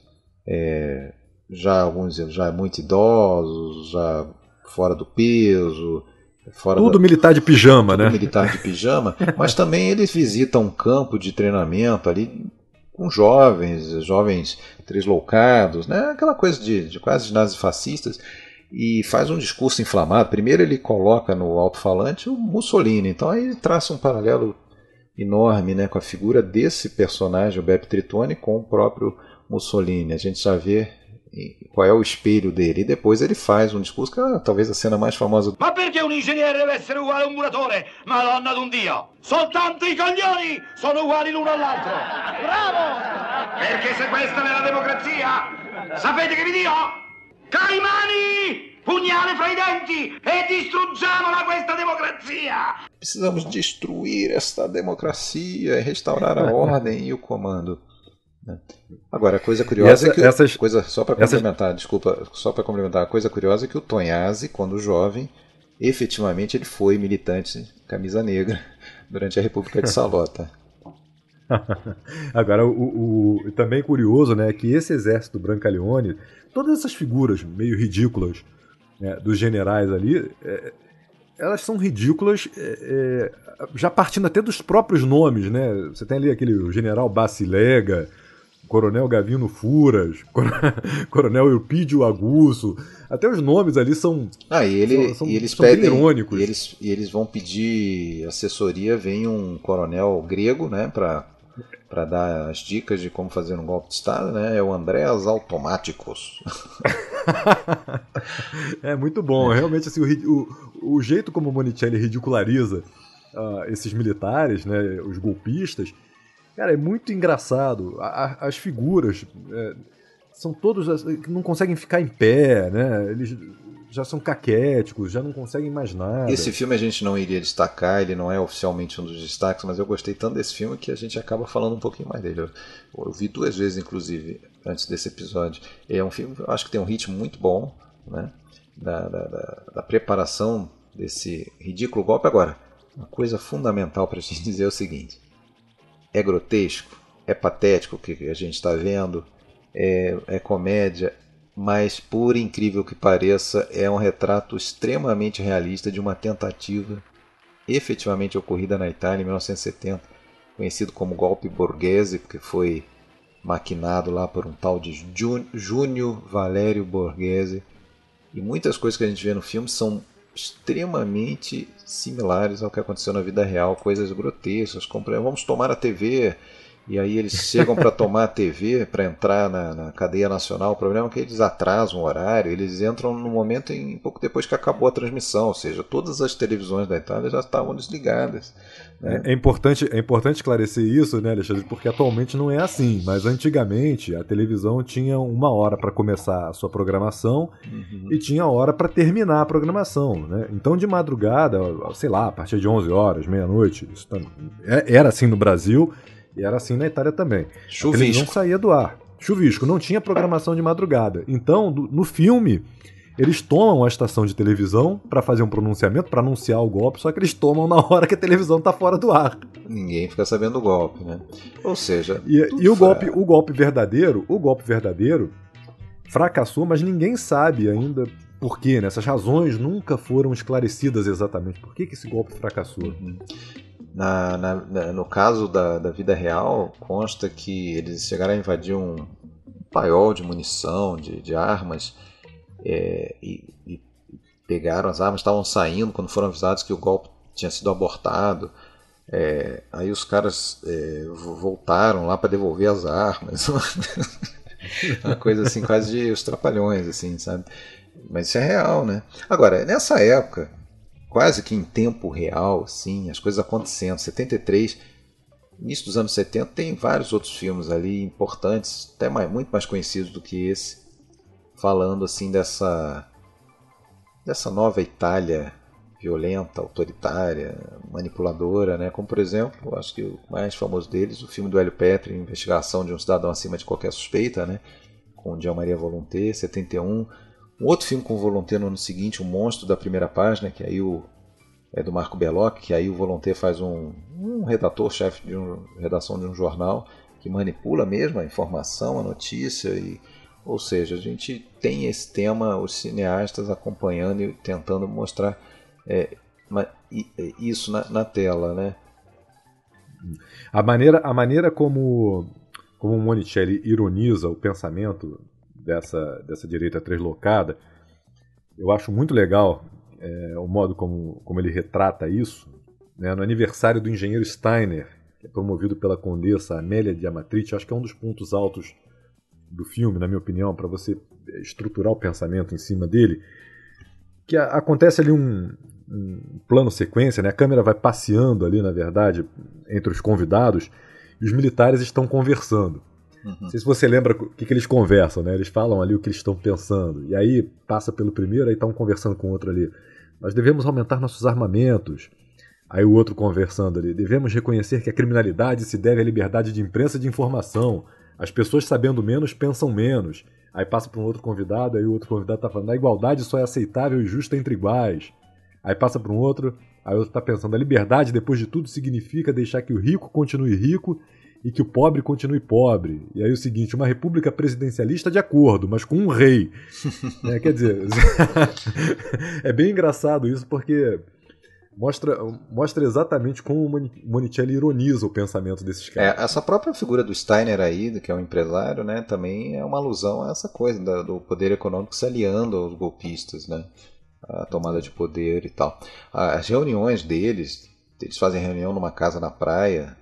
Speaker 1: é, já alguns já muito idosos, já fora do peso. Fora
Speaker 2: tudo da, militar de pijama,
Speaker 1: tudo
Speaker 2: né?
Speaker 1: Militar de pijama, <laughs> mas também eles visitam um campo de treinamento ali com jovens, jovens tresloucados, né? aquela coisa de, de quase nazifascistas, e faz um discurso inflamado. Primeiro ele coloca no alto-falante o Mussolini, então aí ele traça um paralelo enorme né, com a figura desse personagem, o Beppe Tritone, com o próprio Mussolini. A gente já vê qual é o espelho dele. E depois ele faz um discurso que é talvez a cena mais famosa.
Speaker 14: Ma perché un ingegnere deve essere uguale a un muratore? Madonna d'un Dio! Soltanto i coglioni sono uguali l'uno all'altro! Bravo! Perché se questa è la democrazia, sapete che vi dico? Caimani! Pugnale fra i denti e distruggiamola questa democrazia!
Speaker 1: Precisamos destruir esta democracia e restaurar a ordem e o comando. Agora, a coisa curiosa essa, é que. Essas, coisa, só para complementar, essas... desculpa, só para complementar, a coisa curiosa é que o Tonhazzi, quando jovem, efetivamente ele foi militante camisa negra <laughs> durante a República de Salota. <laughs>
Speaker 2: Agora, o, o, também curioso né, que esse exército Brancaleone, todas essas figuras meio ridículas né, dos generais ali, é, elas são ridículas, é, é, já partindo até dos próprios nomes. Né? Você tem ali aquele general Basilega, Coronel Gavino Furas, <laughs> Coronel Eupídio Agusso. Até os nomes ali são.
Speaker 1: Ah, e, ele, são, são, e eles são pedem, irônicos. E eles, e eles vão pedir assessoria, vem um coronel grego, né, para para dar as dicas de como fazer um golpe de Estado, né? É o Andréas Automáticos. <laughs>
Speaker 2: é muito bom. É. Realmente, assim, o, o, o jeito como o Monicelli ridiculariza uh, esses militares, né, os golpistas, Cara, é muito engraçado. A, a, as figuras é, são todos. não conseguem ficar em pé, né? Eles já são caquéticos, já não conseguem mais nada.
Speaker 1: Esse filme a gente não iria destacar, ele não é oficialmente um dos destaques, mas eu gostei tanto desse filme que a gente acaba falando um pouquinho mais dele. Eu, eu vi duas vezes, inclusive, antes desse episódio. É um filme, eu acho que tem um ritmo muito bom, né? Da, da, da, da preparação desse ridículo golpe. Agora, uma coisa fundamental para a gente <laughs> dizer é o seguinte: é grotesco, é patético o que a gente está vendo, é, é comédia, mas por incrível que pareça, é um retrato extremamente realista de uma tentativa efetivamente ocorrida na Itália em 1970, conhecido como golpe borghese, porque foi maquinado lá por um tal de Júnior Valério Borghese. E muitas coisas que a gente vê no filme são extremamente similares ao que aconteceu na vida real, coisas grotescas, como vamos tomar a TV, e aí eles chegam para tomar a TV, para entrar na, na, cadeia nacional. O problema é que eles atrasam o horário, eles entram no momento em pouco depois que acabou a transmissão, ou seja, todas as televisões da Itália já estavam desligadas.
Speaker 2: Né? É, é, importante, é importante esclarecer isso, né, Alexandre, porque atualmente não é assim, mas antigamente a televisão tinha uma hora para começar a sua programação uhum. e tinha hora para terminar a programação. Né? Então de madrugada, sei lá, a partir de 11 horas, meia-noite, tá, é, era assim no Brasil e era assim na Itália também. Chuvisco. não saía do ar. Chuvisco, não tinha programação de madrugada. Então, no filme, eles tomam a estação de televisão para fazer um pronunciamento, para anunciar o golpe, só que eles tomam na <laughs> hora que a televisão tá fora do ar.
Speaker 1: Ninguém fica sabendo do golpe, né? Ou seja,
Speaker 2: e, e o golpe, o golpe verdadeiro, o golpe verdadeiro fracassou, mas ninguém sabe ainda por quê, né? Essas razões nunca foram esclarecidas exatamente. Por que, que esse golpe fracassou? Uhum.
Speaker 1: Na, na, no caso da, da vida real, consta que eles chegaram a invadir um paiol de munição, de, de armas, é, e, e, pegaram as armas, estavam saindo quando foram avisados que o golpe tinha sido abortado. É, aí os caras é, voltaram lá para devolver as armas. <laughs> Uma coisa assim, quase de os trapalhões, assim, sabe? Mas isso é real, né? Agora, nessa época, quase que em tempo real, assim, as coisas acontecendo. 73, início dos anos 70, tem vários outros filmes ali importantes, até mais, muito mais conhecidos do que esse, falando assim dessa dessa nova Itália violenta, autoritária, manipuladora, né? Como por exemplo, acho que o mais famoso deles, o filme do Hélio Petri, Investigação de um cidadão acima de qualquer suspeita, né? Com Jean Maria Volonté, 71 um outro filme com o Volonté no ano seguinte, O Monstro da Primeira Página, que aí o, é do Marco Belloc, que aí o Volonté faz um, um redator, chefe de uma redação de um jornal, que manipula mesmo a informação, a notícia, e, ou seja, a gente tem esse tema, os cineastas acompanhando e tentando mostrar é, isso na, na, tela, né?
Speaker 2: A maneira, a maneira como, como Monicelli ironiza o pensamento dessa, dessa direita translocada, eu acho muito legal é, o modo como, como ele retrata isso. Né? No aniversário do engenheiro Steiner, que é promovido pela condessa Amélia de Amatrite, acho que é um dos pontos altos do filme, na minha opinião, para você estruturar o pensamento em cima dele, que a, acontece ali um, um plano sequência, né? a câmera vai passeando ali, na verdade, entre os convidados, e os militares estão conversando. Uhum. Não sei se você lembra o que, que eles conversam, né? Eles falam ali o que eles estão pensando. E aí passa pelo primeiro, aí estão conversando com o outro ali. Nós devemos aumentar nossos armamentos. Aí o outro conversando ali. Devemos reconhecer que a criminalidade se deve à liberdade de imprensa e de informação. As pessoas sabendo menos pensam menos. Aí passa para um outro convidado, aí o outro convidado está falando: a igualdade só é aceitável e justa entre iguais. Aí passa para um outro, aí o outro está pensando: a liberdade, depois de tudo, significa deixar que o rico continue rico e que o pobre continue pobre. E aí o seguinte, uma república presidencialista de acordo, mas com um rei. <laughs> é, quer dizer, <laughs> é bem engraçado isso porque mostra, mostra exatamente como o Monicelli ironiza o pensamento desses caras.
Speaker 1: É, essa própria figura do Steiner aí, que é um empresário, né, também é uma alusão a essa coisa do poder econômico se aliando aos golpistas, né, a tomada de poder e tal. As reuniões deles, eles fazem reunião numa casa na praia,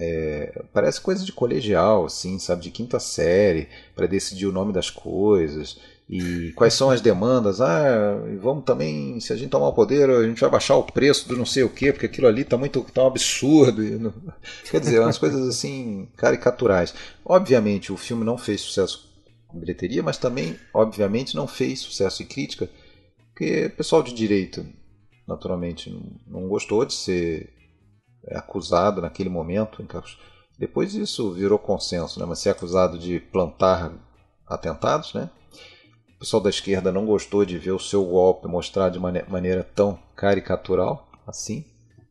Speaker 1: é, parece coisa de colegial, assim, sabe, de quinta série, para decidir o nome das coisas e quais são as demandas. Ah, vamos também, se a gente tomar o poder, a gente vai baixar o preço do não sei o quê, porque aquilo ali está muito tá um absurdo. Não... <laughs> Quer dizer, umas coisas assim caricaturais. Obviamente, o filme não fez sucesso em bilheteria, mas também, obviamente, não fez sucesso em crítica Porque o pessoal de direito, naturalmente, não, não gostou de ser acusado naquele momento. Depois isso virou consenso, né? mas ser acusado de plantar atentados, né? O pessoal da esquerda não gostou de ver o seu golpe mostrado de maneira tão caricatural assim,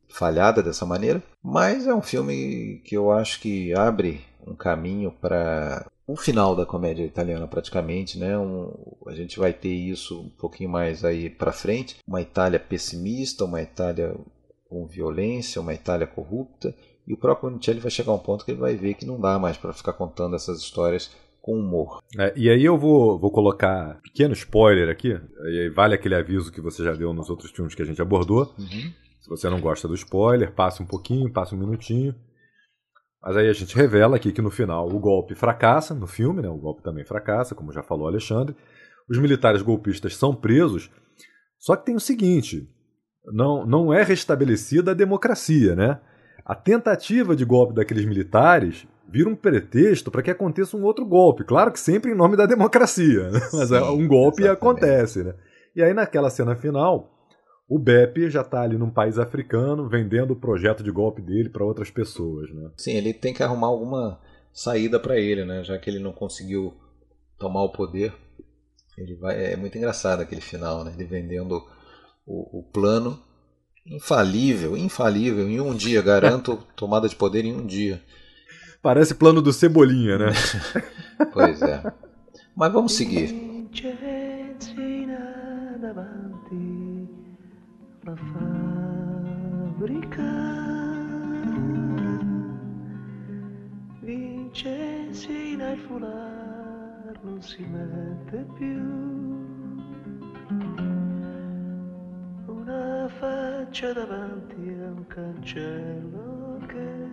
Speaker 1: falhada dessa maneira. Mas é um filme que eu acho que abre um caminho para o final da comédia italiana praticamente, né? Um, a gente vai ter isso um pouquinho mais aí para frente, uma Itália pessimista, uma Itália com violência, uma Itália corrupta, e o próprio Bonicelli vai chegar a um ponto que ele vai ver que não dá mais para ficar contando essas histórias com humor.
Speaker 2: É, e aí eu vou, vou colocar pequeno spoiler aqui, e vale aquele aviso que você já deu nos outros filmes que a gente abordou. Uhum. Se você não gosta do spoiler, passa um pouquinho, passa um minutinho. Mas aí a gente revela aqui que no final o golpe fracassa, no filme, né? O golpe também fracassa, como já falou Alexandre. Os militares golpistas são presos. Só que tem o seguinte: não, não é restabelecida a democracia, né? A tentativa de golpe daqueles militares vira um pretexto para que aconteça um outro golpe. Claro que sempre em nome da democracia, né? <laughs> mas é, Sim, um golpe exatamente. acontece. Né? E aí, naquela cena final, o Beppe já está ali num país africano vendendo o projeto de golpe dele para outras pessoas. Né?
Speaker 1: Sim, ele tem que arrumar alguma saída para ele, né? já que ele não conseguiu tomar o poder. Ele vai, é muito engraçado aquele final, né? ele vendendo o, o plano infalível, infalível, em um dia, garanto <laughs> tomada de poder em um dia.
Speaker 2: Parece plano do Cebolinha, né? <laughs>
Speaker 1: pois é. Mas vamos seguir. Vincenzi nel foulard non si mette più faccia davanti a un cancello che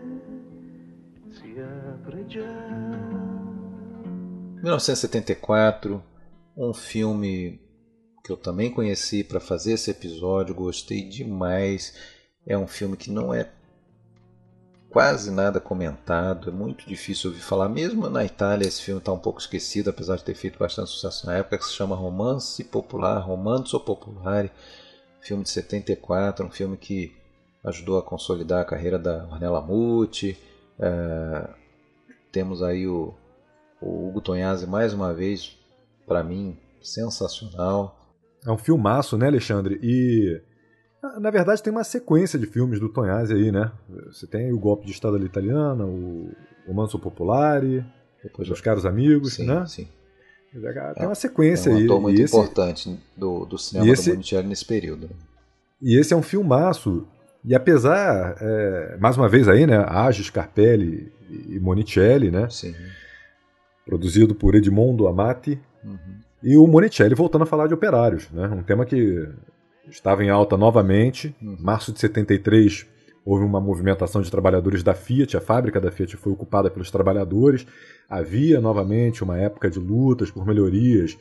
Speaker 1: 1974, um filme que eu também conheci para fazer esse episódio, gostei demais. É um filme que não é quase nada comentado, é muito difícil ouvir falar. Mesmo na Itália, esse filme está um pouco esquecido, apesar de ter feito bastante sucesso na época, que se chama Romance Popular, Romanzo Popolare, filme de 74, um filme que ajudou a consolidar a carreira da Ornella Muti, é, temos aí o, o Hugo Tonhazzi mais uma vez, para mim, sensacional.
Speaker 2: É um filmaço, né, Alexandre? E na verdade tem uma sequência de filmes do Tonhazzi aí, né? Você tem o Golpe de Estado da Italiana, o, o Manso Popolare, depois Os Caros Amigos,
Speaker 1: sim,
Speaker 2: né?
Speaker 1: Sim.
Speaker 2: Tem uma sequência aí.
Speaker 1: É um ator muito esse, importante do, do cinema esse, do Bonicelli nesse período. Né?
Speaker 2: E esse é um filmaço e apesar, é, mais uma vez aí, né, Age, Scarpelli e Monicelli, né?
Speaker 1: Sim.
Speaker 2: Produzido por Edmondo Amati. Uhum. E o Monicelli voltando a falar de operários, né? Um tema que estava em alta novamente. Em uhum. março de 73 houve uma movimentação de trabalhadores da Fiat, a fábrica da Fiat foi ocupada pelos trabalhadores. Havia novamente uma época de lutas por melhorias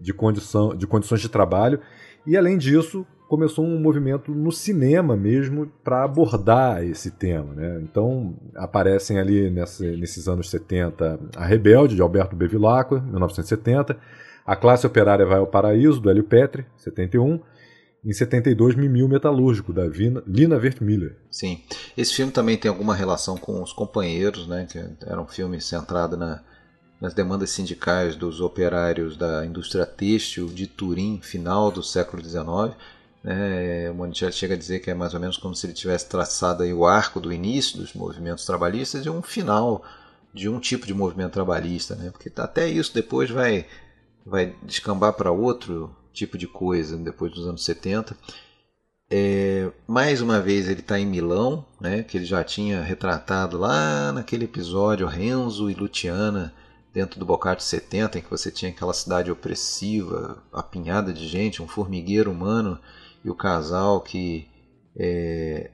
Speaker 2: de, condição, de condições de trabalho. E além disso, começou um movimento no cinema mesmo para abordar esse tema. Né? Então aparecem ali nessa, nesses anos 70 A Rebelde, de Alberto Bevilacqua, 1970, A Classe Operária Vai ao Paraíso, do Hélio Petri, 71, em 72, Mimil Metalúrgico, da Vina, Lina Wertmüller.
Speaker 1: Sim, esse filme também tem alguma relação com Os Companheiros, né? que era um filme centrado na, nas demandas sindicais dos operários da indústria têxtil de Turim, final do século XIX, né? O Monicelli chega a dizer que é mais ou menos como se ele tivesse traçado aí o arco do início dos movimentos trabalhistas e um final de um tipo de movimento trabalhista, né? porque até isso depois vai, vai descambar para outro tipo de coisa depois dos anos 70. É, mais uma vez ele está em Milão, né, que ele já tinha retratado lá naquele episódio Renzo e Luciana dentro do Boccaccio 70, em que você tinha aquela cidade opressiva, apinhada de gente, um formigueiro humano e o casal que é,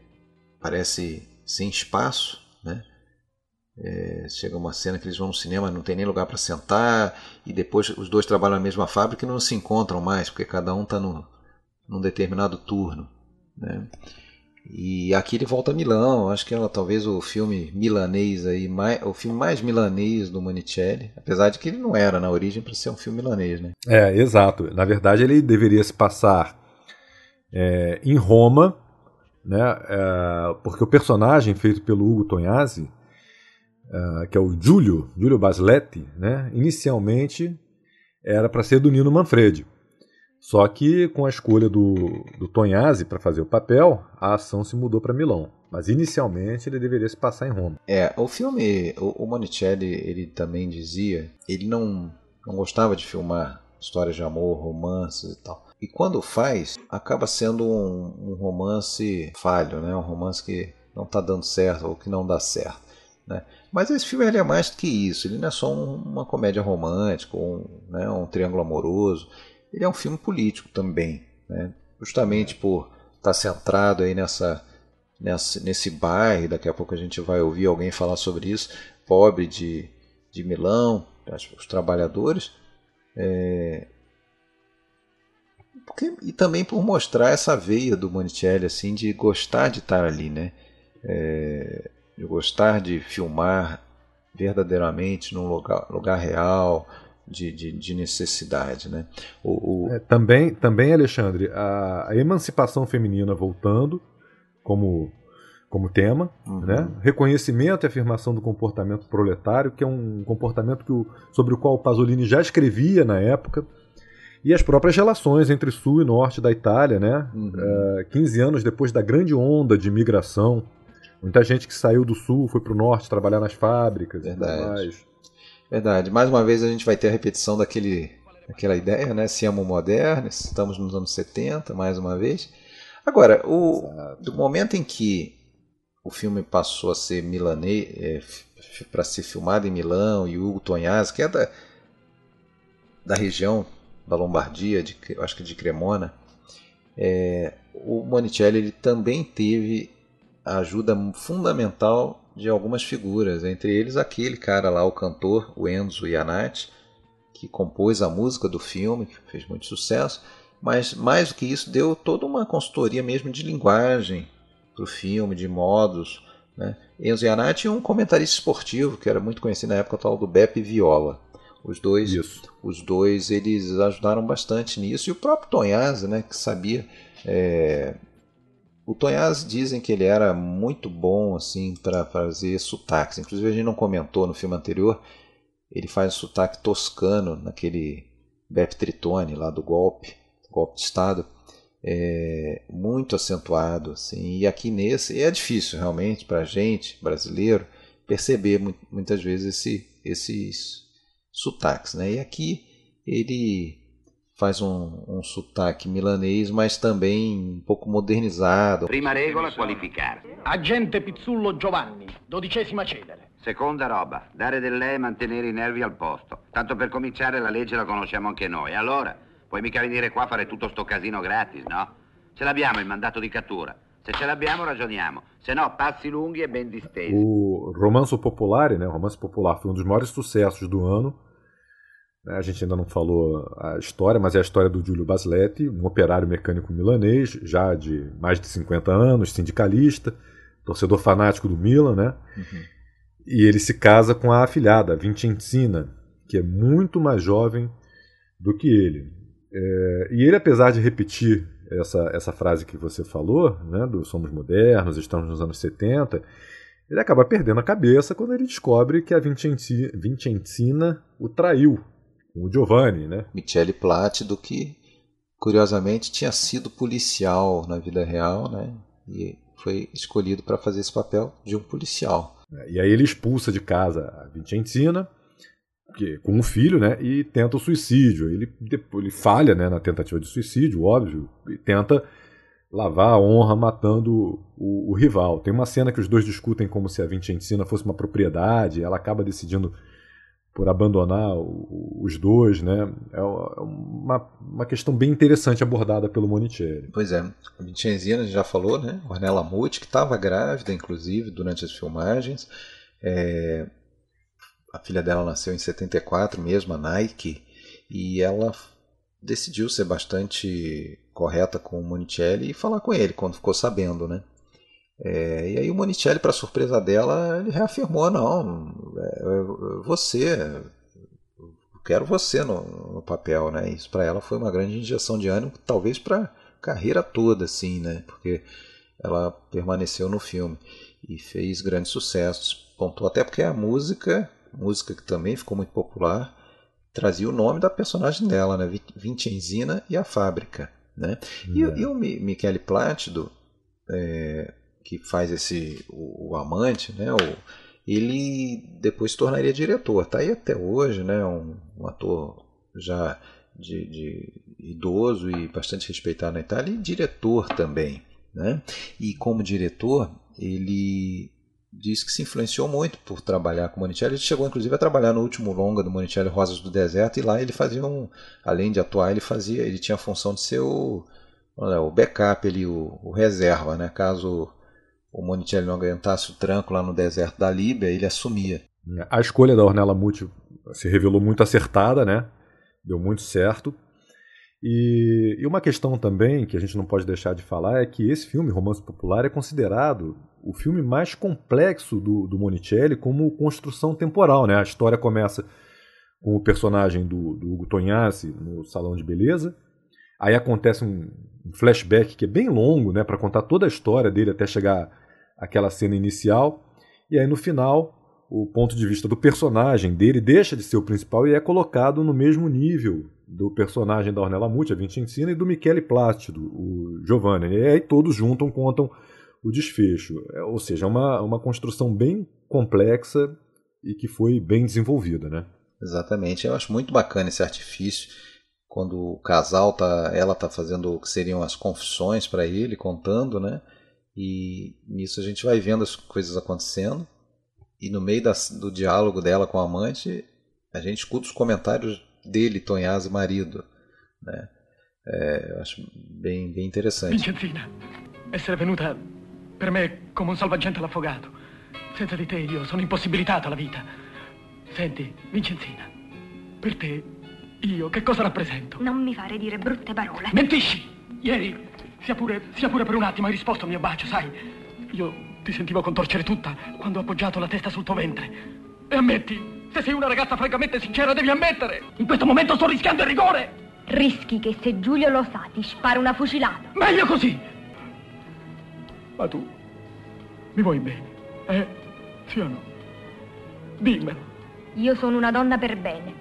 Speaker 1: parece sem espaço, né? É, chega uma cena que eles vão no cinema, não tem nem lugar para sentar, e depois os dois trabalham na mesma fábrica e não se encontram mais, porque cada um está num determinado turno. Né? E aqui ele volta a Milão, acho que é talvez o filme milanês aí, mais, o filme mais milanês do Monicelli, apesar de que ele não era na origem para ser um filme milanês, né?
Speaker 2: É, exato. Na verdade ele deveria se passar é, em Roma, né, é, porque o personagem feito pelo Hugo Tognazzi, é, que é o Giulio, Giulio Basletti, né, inicialmente era para ser do Nino Manfredi. Só que com a escolha do, do Tonhazzi para fazer o papel, a ação se mudou para Milão. Mas inicialmente ele deveria se passar em Roma.
Speaker 1: É, o filme, o, o Monicelli, ele também dizia, ele não, não gostava de filmar histórias de amor, romances e tal. E quando faz, acaba sendo um, um romance falho, né? Um romance que não está dando certo ou que não dá certo. Né? Mas esse filme ele é mais do que isso. Ele não é só um, uma comédia romântica, um, né, um triângulo amoroso. Ele é um filme político também, né? justamente por estar tá centrado aí nessa, nessa, nesse bairro. Daqui a pouco a gente vai ouvir alguém falar sobre isso. Pobre de, de Milão, os trabalhadores. É, porque, e também por mostrar essa veia do Monicelli assim de gostar de estar ali, né? É, de gostar de filmar verdadeiramente num lugar, lugar real, de, de, de, necessidade. Né?
Speaker 2: O, o... É, também, também, Alexandre, a, a, emancipação feminina voltando como, como tema, uhum. né? reconhecimento e afirmação do comportamento proletário, que é um comportamento que o, sobre o qual o Pasolini já escrevia na época, e as próprias relações entre sul e norte da Itália, né? Uhum. Uh, é, 15 anos depois da grande onda de migração Muita gente que saiu do sul foi para o norte trabalhar nas fábricas
Speaker 1: Verdade.
Speaker 2: e tudo mais.
Speaker 1: Verdade. Mais uma vez a gente vai ter a repetição daquele, daquela ideia, né? Siamo modernos, estamos nos anos 70, mais uma vez. Agora, o, do momento em que o filme passou a ser milanês, é, para ser filmado em Milão, e Hugo Tognazzi, que é da, da região da Lombardia, de, acho que de Cremona, é, o Monicelli ele também teve a ajuda fundamental de algumas figuras, entre eles aquele cara lá, o cantor, o Enzo Iannati, que compôs a música do filme, que fez muito sucesso, mas mais do que isso, deu toda uma consultoria mesmo de linguagem para o filme, de modos. Né? Enzo Iannati é um comentarista esportivo que era muito conhecido na época, tal do Beppe Viola. Os dois,
Speaker 2: isso.
Speaker 1: os dois, eles ajudaram bastante nisso e o próprio Tonhazzi, né, que sabia é, o Tonhaz dizem que ele era muito bom assim para fazer sotaques. Inclusive a gente não comentou no filme anterior, ele faz sotaque toscano naquele Bep Tritone lá do golpe, golpe de estado, é, muito acentuado assim. E aqui nesse é difícil realmente para a gente brasileiro perceber muitas vezes esse, esses sotaques, né? E aqui ele faz um, um sotaque milanês, mas também um pouco modernizado.
Speaker 15: Prima regola, qualificare.
Speaker 16: Agente Pizzullo Giovanni, dodicesima cedere.
Speaker 15: Seconda roba, dare del lei e mantenere i nervi al posto. Tanto per cominciare la legge la conosciamo anche noi. Allora, puoi mica venire qua a fare tutto sto casino gratis, no? Ce l'abbiamo il mandato di cattura. Se ce l'abbiamo ragioniamo, se no passi lunghi e ben distesi.
Speaker 2: O Romanzo Popolare, né, o Romance Popular, foi um dos maiores sucessos do ano a gente ainda não falou a história, mas é a história do Giulio Basletti, um operário mecânico milanês, já de mais de 50 anos, sindicalista, torcedor fanático do Milan, né? Uhum. E ele se casa com a afilhada, Vincenzina, que é muito mais jovem do que ele. É, e ele, apesar de repetir essa, essa frase que você falou, né, do somos modernos, estamos nos anos 70, ele acaba perdendo a cabeça quando ele descobre que a Vincenzina o traiu o Giovanni, né?
Speaker 1: Michele Plácido, que curiosamente tinha sido policial na vida real, né? E foi escolhido para fazer esse papel de um policial.
Speaker 2: É, e aí ele expulsa de casa a Vicentina, que, com um filho, né? E tenta o suicídio. Ele, ele falha né, na tentativa de suicídio, óbvio, e tenta lavar a honra matando o, o, rival. Tem uma cena que os dois discutem como se a Vicentina fosse uma propriedade, ela acaba decidindo por abandonar os dois, né? É, é uma, uma questão bem interessante abordada pelo Monicelli.
Speaker 1: Pois é, a Vincenzina já falou, né? Ornella Muti, que estava grávida, inclusive, durante as filmagens. É... A filha dela nasceu em 74 mesmo, a Nike, e ela decidiu ser bastante correta com o Monicelli e falar com ele quando ficou sabendo, né? É, e aí o Monicelli, para surpresa dela, ele reafirmou, não, é, é você, quero você no, no, papel, né? Isso para ela foi uma grande injeção de ânimo, talvez para carreira toda, assim, né? Porque ela permaneceu no filme e fez grandes sucessos. Pontou até porque a música, música que também ficou muito popular, trazia o nome da personagem dela, né? Vincenzina e a Fábrica, né? É. E, e, o Michele Plácido, é, que faz esse o, o amante, né? O, ele depois se tornaria diretor. Tá aí até hoje, né? Um, um ator já de, de, idoso e bastante respeitado na Itália e diretor também, né? E como diretor, ele diz que se influenciou muito por trabalhar com Monicelli. Ele chegou inclusive a trabalhar no último longa do Monicelli, Rosas do Deserto, e lá ele fazia um, além de atuar, ele fazia, ele tinha a função de ser o, olha, o backup, ele, o, o reserva, né? Caso o Monicelli não aguentasse o tranco lá no deserto da Líbia, ele assumia.
Speaker 2: A escolha da Ornella Muti se revelou muito acertada, né? Deu muito certo. E, e, uma questão também que a gente não pode deixar de falar é que esse filme, Romance Popular, é considerado o filme mais complexo do, do Monicelli como construção temporal. Né? A história começa com o personagem do, do Hugo Tognazzi no salão de beleza, aí acontece um, um flashback que é bem longo né, para contar toda a história dele até chegar àquela cena inicial, e aí no final o ponto de vista do personagem dele deixa de ser o principal e é colocado no mesmo nível do personagem da Ornella Muti, a Vincenzina, e do Michele Plácido, o Giovanni. E aí todos juntam, contam o desfecho. É, ou seja, é uma, uma construção bem complexa e que foi bem desenvolvida, né?
Speaker 1: Exatamente. Eu acho muito bacana esse artifício quando o casal tá, ela tá fazendo o que seriam as confissões para ele, contando, né? E nisso a gente vai vendo as coisas acontecendo e no meio das, do diálogo dela com a amante, a gente escuta os comentários dele, Tonhaz, marido. Né? É, eu acho bem, bem interessante.
Speaker 17: Vincenzina, essere venuta per me come un salvagente all'affogato. Senza di te io sono impossibilitato alla vita. Senti, Vincenzina, per te io che cosa rappresento?
Speaker 18: Non mi fare dire brutte parole.
Speaker 17: Mentisci! Ieri, sia pure, sia pure per un attimo, hai risposto al mio bacio, sai? Io ti sentivo contorcere tutta quando ho appoggiato la testa sul tuo ventre. E ammetti, se sei una ragazza francamente sincera, devi ammettere. In questo momento sto rischiando il rigore.
Speaker 18: Rischi che se Giulio lo sa ti spara una fucilata.
Speaker 17: Meglio così. Ma tu mi vuoi bene, eh? Sì o no? Dimmelo.
Speaker 18: Io sono una donna per bene.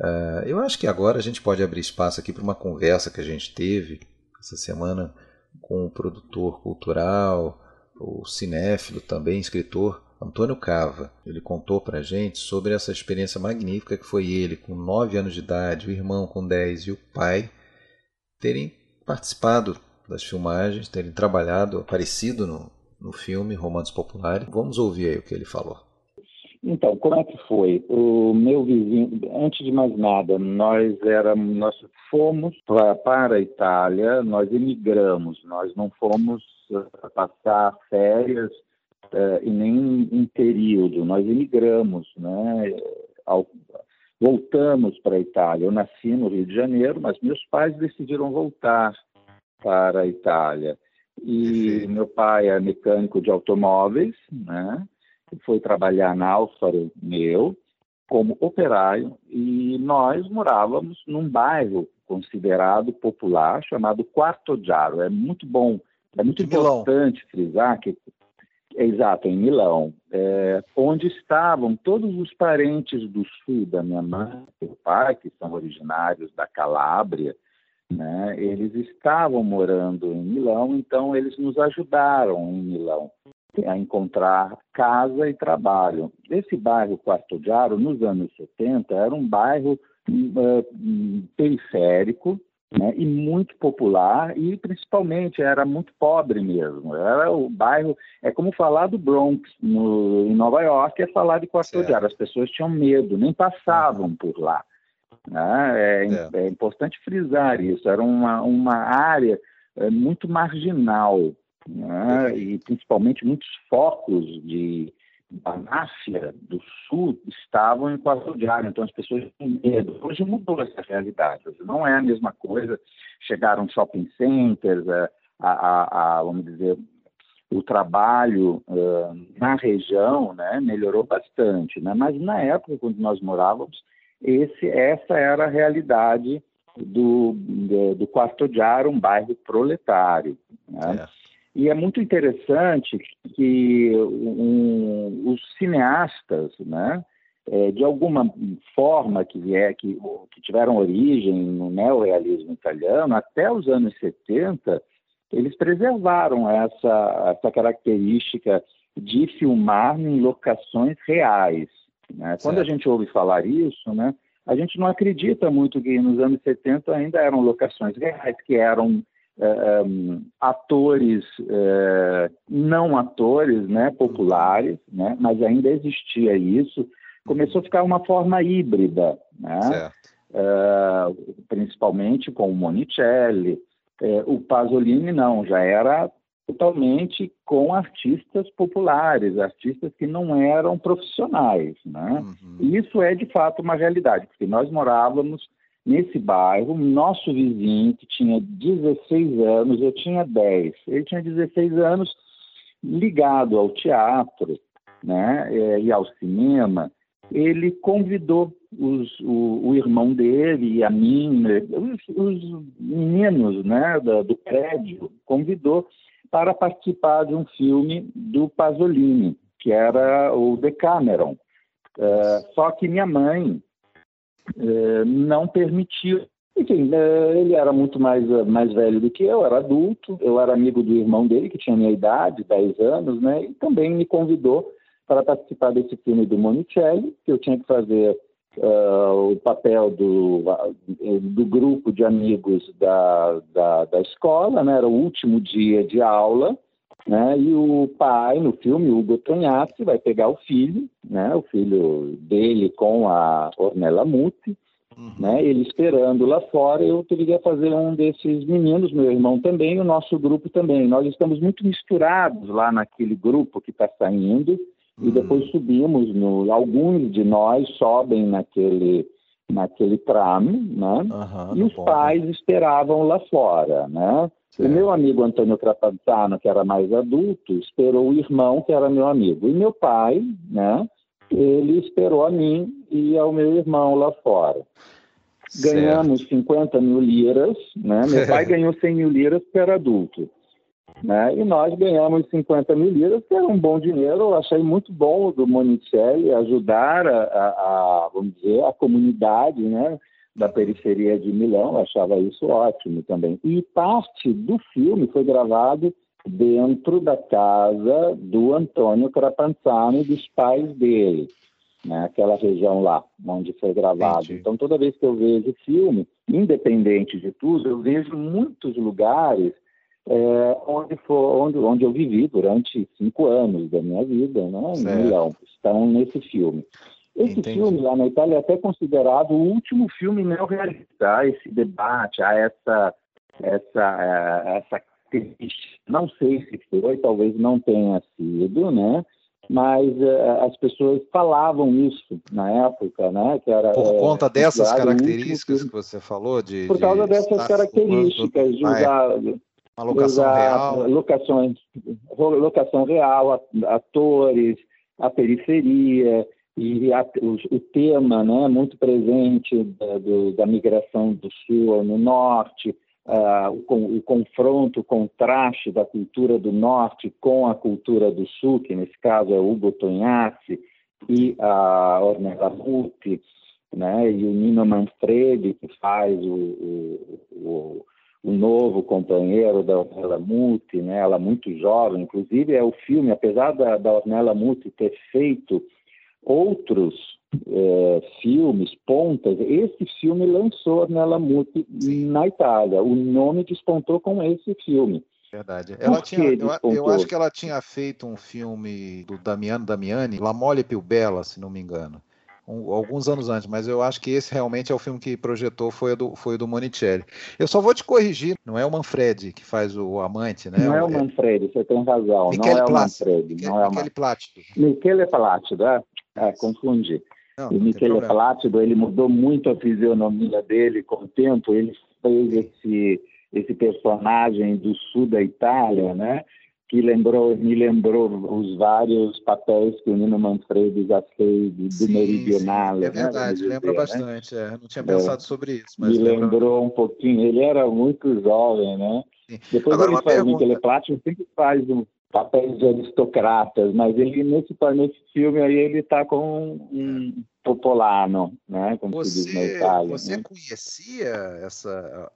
Speaker 1: Uh, eu acho que agora a gente pode abrir espaço aqui para uma conversa que a gente teve essa semana com o produtor cultural, o cinéfilo também, escritor Antônio Cava. Ele contou para gente sobre essa experiência magnífica que foi ele, com 9 anos de idade, o irmão com 10 e o pai, terem participado das filmagens, terem trabalhado, aparecido no, no filme Romances Populares. Vamos ouvir aí o que ele falou.
Speaker 19: Então, como é que foi? O meu vizinho, antes de mais nada, nós éramos, nós fomos pra, para a Itália, nós emigramos, nós não fomos uh, passar férias uh, e nem um período. Nós imigramos, né? Ao, voltamos para a Itália. Eu nasci no Rio de Janeiro, mas meus pais decidiram voltar para a Itália. E Sim. meu pai é mecânico de automóveis, né? Foi trabalhar na Alfa Romeo como operário e nós morávamos num bairro considerado popular chamado Quarto Giaro. É muito bom, é muito importante frisar que Exato, em Milão, é, onde estavam todos os parentes do sul da minha mãe e do pai, que são originários da Calábria, né? Eles estavam morando em Milão, então eles nos ajudaram em Milão a encontrar casa e trabalho. Esse bairro Quarto Diário, nos anos 70, era um bairro uh, periférico, né, e muito popular e principalmente era muito pobre mesmo. Era o bairro, é como falar do Bronx no, em Nova York, é falar de Quarto Diário. As pessoas tinham medo, nem passavam por lá. Né? É, é. é, importante frisar isso. Era uma, uma área é, muito marginal né? e principalmente muitos focos de da máfia do sul estavam em Quarto Diário, então as pessoas tinham medo. Hoje mudou essa realidade, hoje não é a mesma coisa. Chegaram shopping centers, a, a, a vamos dizer, o trabalho uh, na região né, melhorou bastante, né? mas na época, quando nós morávamos, esse, essa era a realidade do, do, do Quarto Giaro, um bairro proletário. Né? E é muito interessante que um, os cineastas, né, é, de alguma forma que, vier, que, que tiveram origem no neorrealismo italiano, até os anos 70, eles preservaram essa, essa característica de filmar em locações reais. Né? Quando a gente ouve falar isso, né, a gente não acredita muito que nos anos 70 ainda eram locações reais, que eram um, atores, é, não atores, né, populares, né, mas ainda existia isso. Começou a ficar uma forma híbrida, né, é, principalmente com o Monicelli. o Pasolini não, já era totalmente com artistas populares, artistas que não eram profissionais. Né? Uhum. E isso é, de fato, uma realidade, porque nós morávamos nesse bairro, nosso vizinho, que tinha 16 anos, eu tinha 10, ele tinha 16 anos, ligado ao teatro né, é, e ao cinema, ele convidou os, o, o, irmão dele e a mim, os, os meninos né, do, do prédio, convidou para participar de um filme do Pasolini, que era o Decameron. Uh, só que minha mãe uh, não permitiu. Enfim, uh, ele era muito mais, mais velho do que eu, era adulto, eu era amigo do irmão dele, que tinha minha idade, 10 anos, né? E também me convidou para participar desse filme do Monicelli, que eu tinha que fazer uh, o papel do, do grupo de amigos da, da, da escola, né? era o último dia de aula, né? E o pai, no filme, Hugo Tognazzi, vai pegar o filho, né? O filho dele com a Ornella Muti, uhum. né? Ele esperando lá fora, eu queria fazer um desses meninos, meu irmão também, o nosso grupo também. Nós estamos muito misturados lá naquele grupo que está saindo, e depois subimos, no, alguns de nós sobem naquele, naquele tram, né? Uhum, e os bom. pais esperavam lá fora, né? O meu amigo Antônio Trapanzano, que era mais adulto, esperou o irmão, que era meu amigo. E meu pai, né? Ele esperou a mim e ao meu irmão lá fora. Ganhamos certo. 50 mil liras, né? Meu pai <laughs> ganhou 100 mil liras porque era adulto. Né? E nós ganhamos 50 mil liras, que era um bom dinheiro. Eu achei muito bom do Monicelli ajudar a, a, a, vamos dizer, a comunidade né, da periferia de Milão. Eu achava isso ótimo também. E parte do filme foi gravado dentro da casa do Antônio Crapanzani, dos pais dele, né, aquela região lá onde foi gravado. Entendi. Então, toda vez que eu vejo filme, independente de tudo, eu vejo muitos lugares é, onde, for, onde, onde eu vivi durante cinco anos da minha vida, né, em Milão. Estão nesse filme. Esse Entendi. filme lá na Itália é até considerado o último filme neorrealista. Há esse debate, há essa, essa, é, essa não sei se foi, talvez não tenha sido, né? Mas uh, as pessoas falavam isso na época, né? Que era,
Speaker 1: Por conta é, dessas características que você falou de
Speaker 19: por causa
Speaker 1: de
Speaker 19: dessas características de usar
Speaker 1: uma locação real.
Speaker 19: Locações, locação real, atores, a periferia e a, o, o, tema né, muito presente da, do, da migração do sul no norte, uh, o, o, confronto, o contraste da cultura do norte com a cultura do sul, que nesse caso é Hugo Tognazzi e a Ornella Muti, né, e o Nino Manfredi, que faz o, o o novo companheiro da Ornella Muti, né? ela muito jovem, inclusive é o filme, apesar da, da Ornella Muti ter feito outros é, filmes, pontas, esse filme lançou Ornella Muti na Itália, o nome despontou com esse filme.
Speaker 1: Verdade. Ela tinha, eu, eu, acho que ela tinha feito um filme do Damiano Damiani, La Mole Più Bella, se não me engano um, alguns anos antes, mas eu acho que esse realmente é o filme que projetou, foi o do, foi o do Monicelli. Eu só vou te corrigir, não é o Manfredi que faz o amante, né?
Speaker 19: Não é o Manfredi, você tem razão,
Speaker 1: Michele
Speaker 19: não é
Speaker 1: o
Speaker 19: Manfredi.
Speaker 1: Michele,
Speaker 19: não é
Speaker 1: Michele Plácido.
Speaker 19: Michele Plácido, é? É confundi. Não, o Michele Plácido, ele mudou muito a fisionomia dele com o tempo, ele fez esse, esse personagem do sul da Itália, né? que lembrou, me lembrou os vários papéis que o Nino Manfredi já fez do
Speaker 20: Sim,
Speaker 19: Meridional.
Speaker 20: sim, é
Speaker 19: né,
Speaker 20: verdade,
Speaker 19: vamos
Speaker 20: lembra
Speaker 19: né?
Speaker 20: bastante. é, não tinha pensado sobre isso, mas
Speaker 19: Me lembrou um pouquinho, ele era muito jovem, né? Depois
Speaker 20: Agora,
Speaker 19: ele faz, o
Speaker 20: pergunta.
Speaker 19: Michele Platino sempre faz um papéis de aristocratas, mas ele nesse, nesse filme aí ele está com um popolano, né? Como se diz na
Speaker 20: Você,
Speaker 19: Itália.
Speaker 20: você
Speaker 19: né?
Speaker 20: conhecia essa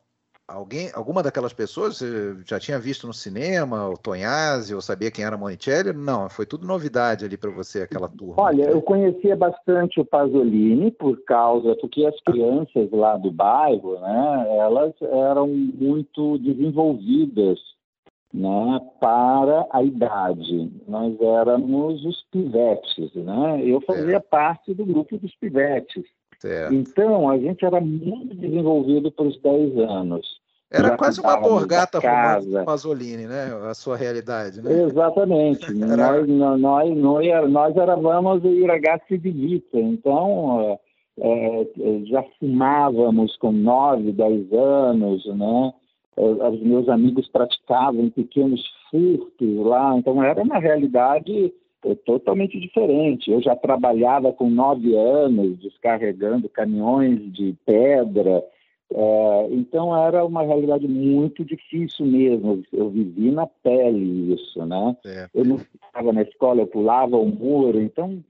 Speaker 20: alguém, alguma daquelas pessoas? Você já tinha visto no cinema, o Tonhazzi, ou sabia quem era Monicelli? Não, foi tudo novidade ali para você aquela turma.
Speaker 19: Olha, eu conhecia bastante o Pasolini por causa porque as crianças lá do bairro, né, elas eram muito desenvolvidas, né, para a idade. Nós éramos os pivetes, né? Eu fazia parte do grupo dos pivetes.
Speaker 20: Certo.
Speaker 19: Então, a gente era muito desenvolvido para os 10 anos.
Speaker 20: Era
Speaker 19: Já
Speaker 20: quase uma borgata
Speaker 19: da
Speaker 20: romântica
Speaker 19: casa.
Speaker 20: do Pasolini, né? A sua realidade, né?
Speaker 19: Exatamente. <laughs> nós, nós, nós, nós, nós eravamo i ragazzi di vita, então eh, já fumávamos com 9, 10 anos, né? Eh, Os meus amigos praticavam pequenos furtos lá, então era uma realidade eh, totalmente diferente. Eu já trabalhava com 9 anos, descarregando caminhões de pedra, é, então era uma realidade muito difícil mesmo. Eu vivi na pele isso, né? Eu não ficava na escola, eu pulava o muro. Então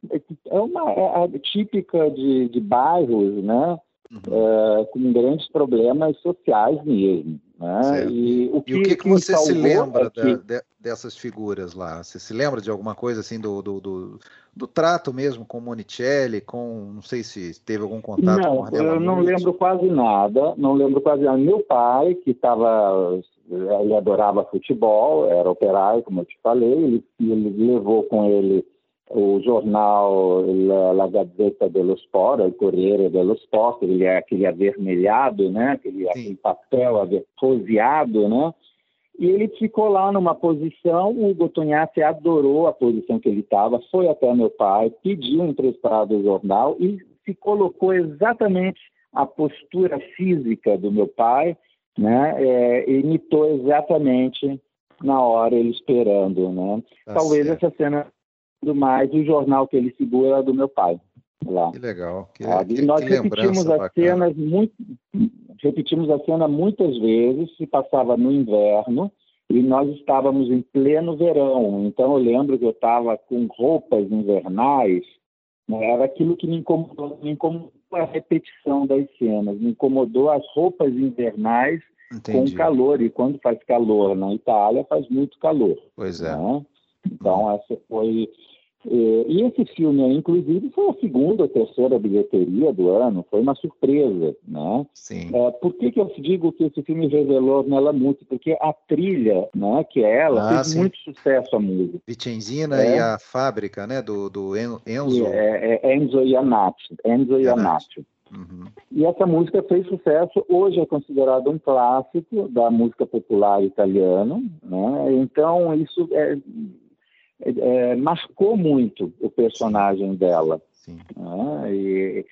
Speaker 19: é uma é típica de, de bairros, né? É, com grandes problemas sociais mesmo. Né? E o que,
Speaker 20: E o que, que você se lembra
Speaker 19: é
Speaker 20: da- de- dessas figuras lá? Você se lembra de alguma coisa assim do, do, do, do trato mesmo com Monicelli, com não sei se teve algum contato com
Speaker 19: Não, eu não lembro quase nada, não lembro quase nada. Meu pai, que estava, ele adorava futebol, era operário, como eu te falei, ele, ele levou com ele o jornal La, La Gazzetta dello Sport, o Corriere dello Sport, ele é aquele avermelhado, né? aquele, aquele papel roseado, né? E ele ficou lá numa posição, o Tognazzi adorou a posição que ele estava, foi até meu pai, pediu emprestado o jornal e se colocou exatamente a postura física do meu pai, né? É, imitou exatamente na hora ele esperando, né?
Speaker 20: Tá
Speaker 19: Talvez
Speaker 20: certo.
Speaker 19: essa cena do mais o jornal que ele segura é do meu pai lá.
Speaker 20: Que legal, que,
Speaker 19: Sabe?
Speaker 20: que-
Speaker 19: nós
Speaker 20: que
Speaker 19: repetimos as cenas muito, repetimos a cena muitas vezes, se passava no inverno e nós estávamos em pleno verão. Então eu lembro que eu estava com roupas invernais. né? Era aquilo que me incomodou, me incomodou a repetição das cenas, me incomodou as roupas invernais
Speaker 20: Entendi.
Speaker 19: com calor. E quando faz calor na Itália, faz muito calor.
Speaker 20: Pois é.
Speaker 19: né? Então, essa foi. Eh, E esse filme, inclusive, foi a segunda ou terceira bilheteria do ano, foi uma surpresa, né?
Speaker 20: Sim.
Speaker 19: Eh, por que, que eu digo que esse filme revelou nela muito? Porque a trilha, né, que é ela,
Speaker 20: Ah,
Speaker 19: fez
Speaker 20: sim.
Speaker 19: muito sucesso a música.
Speaker 20: Vicenzina
Speaker 19: É.
Speaker 20: e a fábrica, né? Do, do En- Enzo.
Speaker 19: É, é Enzo Iannacci. Enzo Iannacci.
Speaker 20: Uhum.
Speaker 19: E essa música fez sucesso, hoje é considerado um clássico da música popular italiana, né? Então isso é, é, é, marcou muito o personagem dela. né? E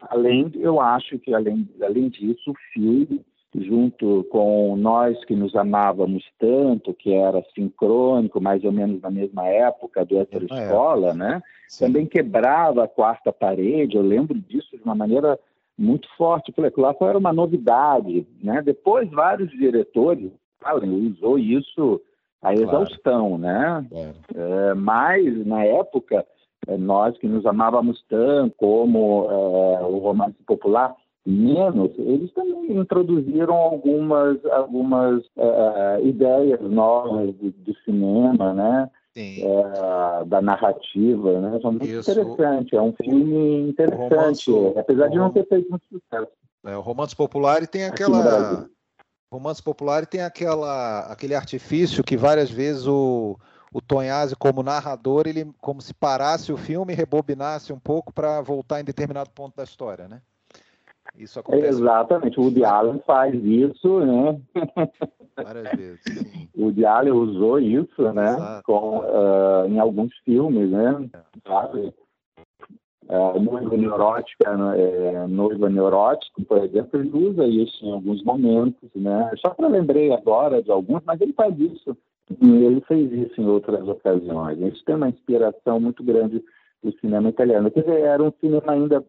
Speaker 19: além, eu acho que além, além disso, o filme junto com nós que nos amávamos tanto, que era sincrônico, mais ou menos na mesma época do Hétero Escola, né? Também quebrava a quarta parede, eu lembro disso de uma maneira muito forte. Falei, lá era uma novidade, né? Depois vários diretores falam, usou isso a exaustão, né? É, mas na época é, nós que nos amávamos tanto, como é, o romance popular, menos, eles também introduziram algumas, algumas é, ideias novas de cinema, né? É, da narrativa, né? São muito
Speaker 20: Isso.
Speaker 19: interessante, é um filme interessante,
Speaker 20: romance-
Speaker 19: apesar de não ter feito muito sucesso.
Speaker 20: É, o Romance Popular e tem aquela. Romance Popular tem aquela, aquele artifício que várias vezes o, o Tonhazzi, como narrador, ele como se parasse o filme e rebobinasse um pouco para voltar em determinado ponto da história, né? Isso acontece
Speaker 19: Exatamente, o Woody Allen faz isso, né?
Speaker 20: várias vezes. sim.
Speaker 19: O Woody Allen usou isso, né? Com, ah, em alguns filmes, né? Sabe? Ah, noiva neurótica, né? é, noiva neurótico, por exemplo, ele usa isso em alguns momentos, né? Só que eu lembrei agora de alguns, mas ele faz isso Ele fez isso em outras ocasiões. Isso tem uma inspiração muito grande do cinema italiano. Quer dizer, era um cinema ainda,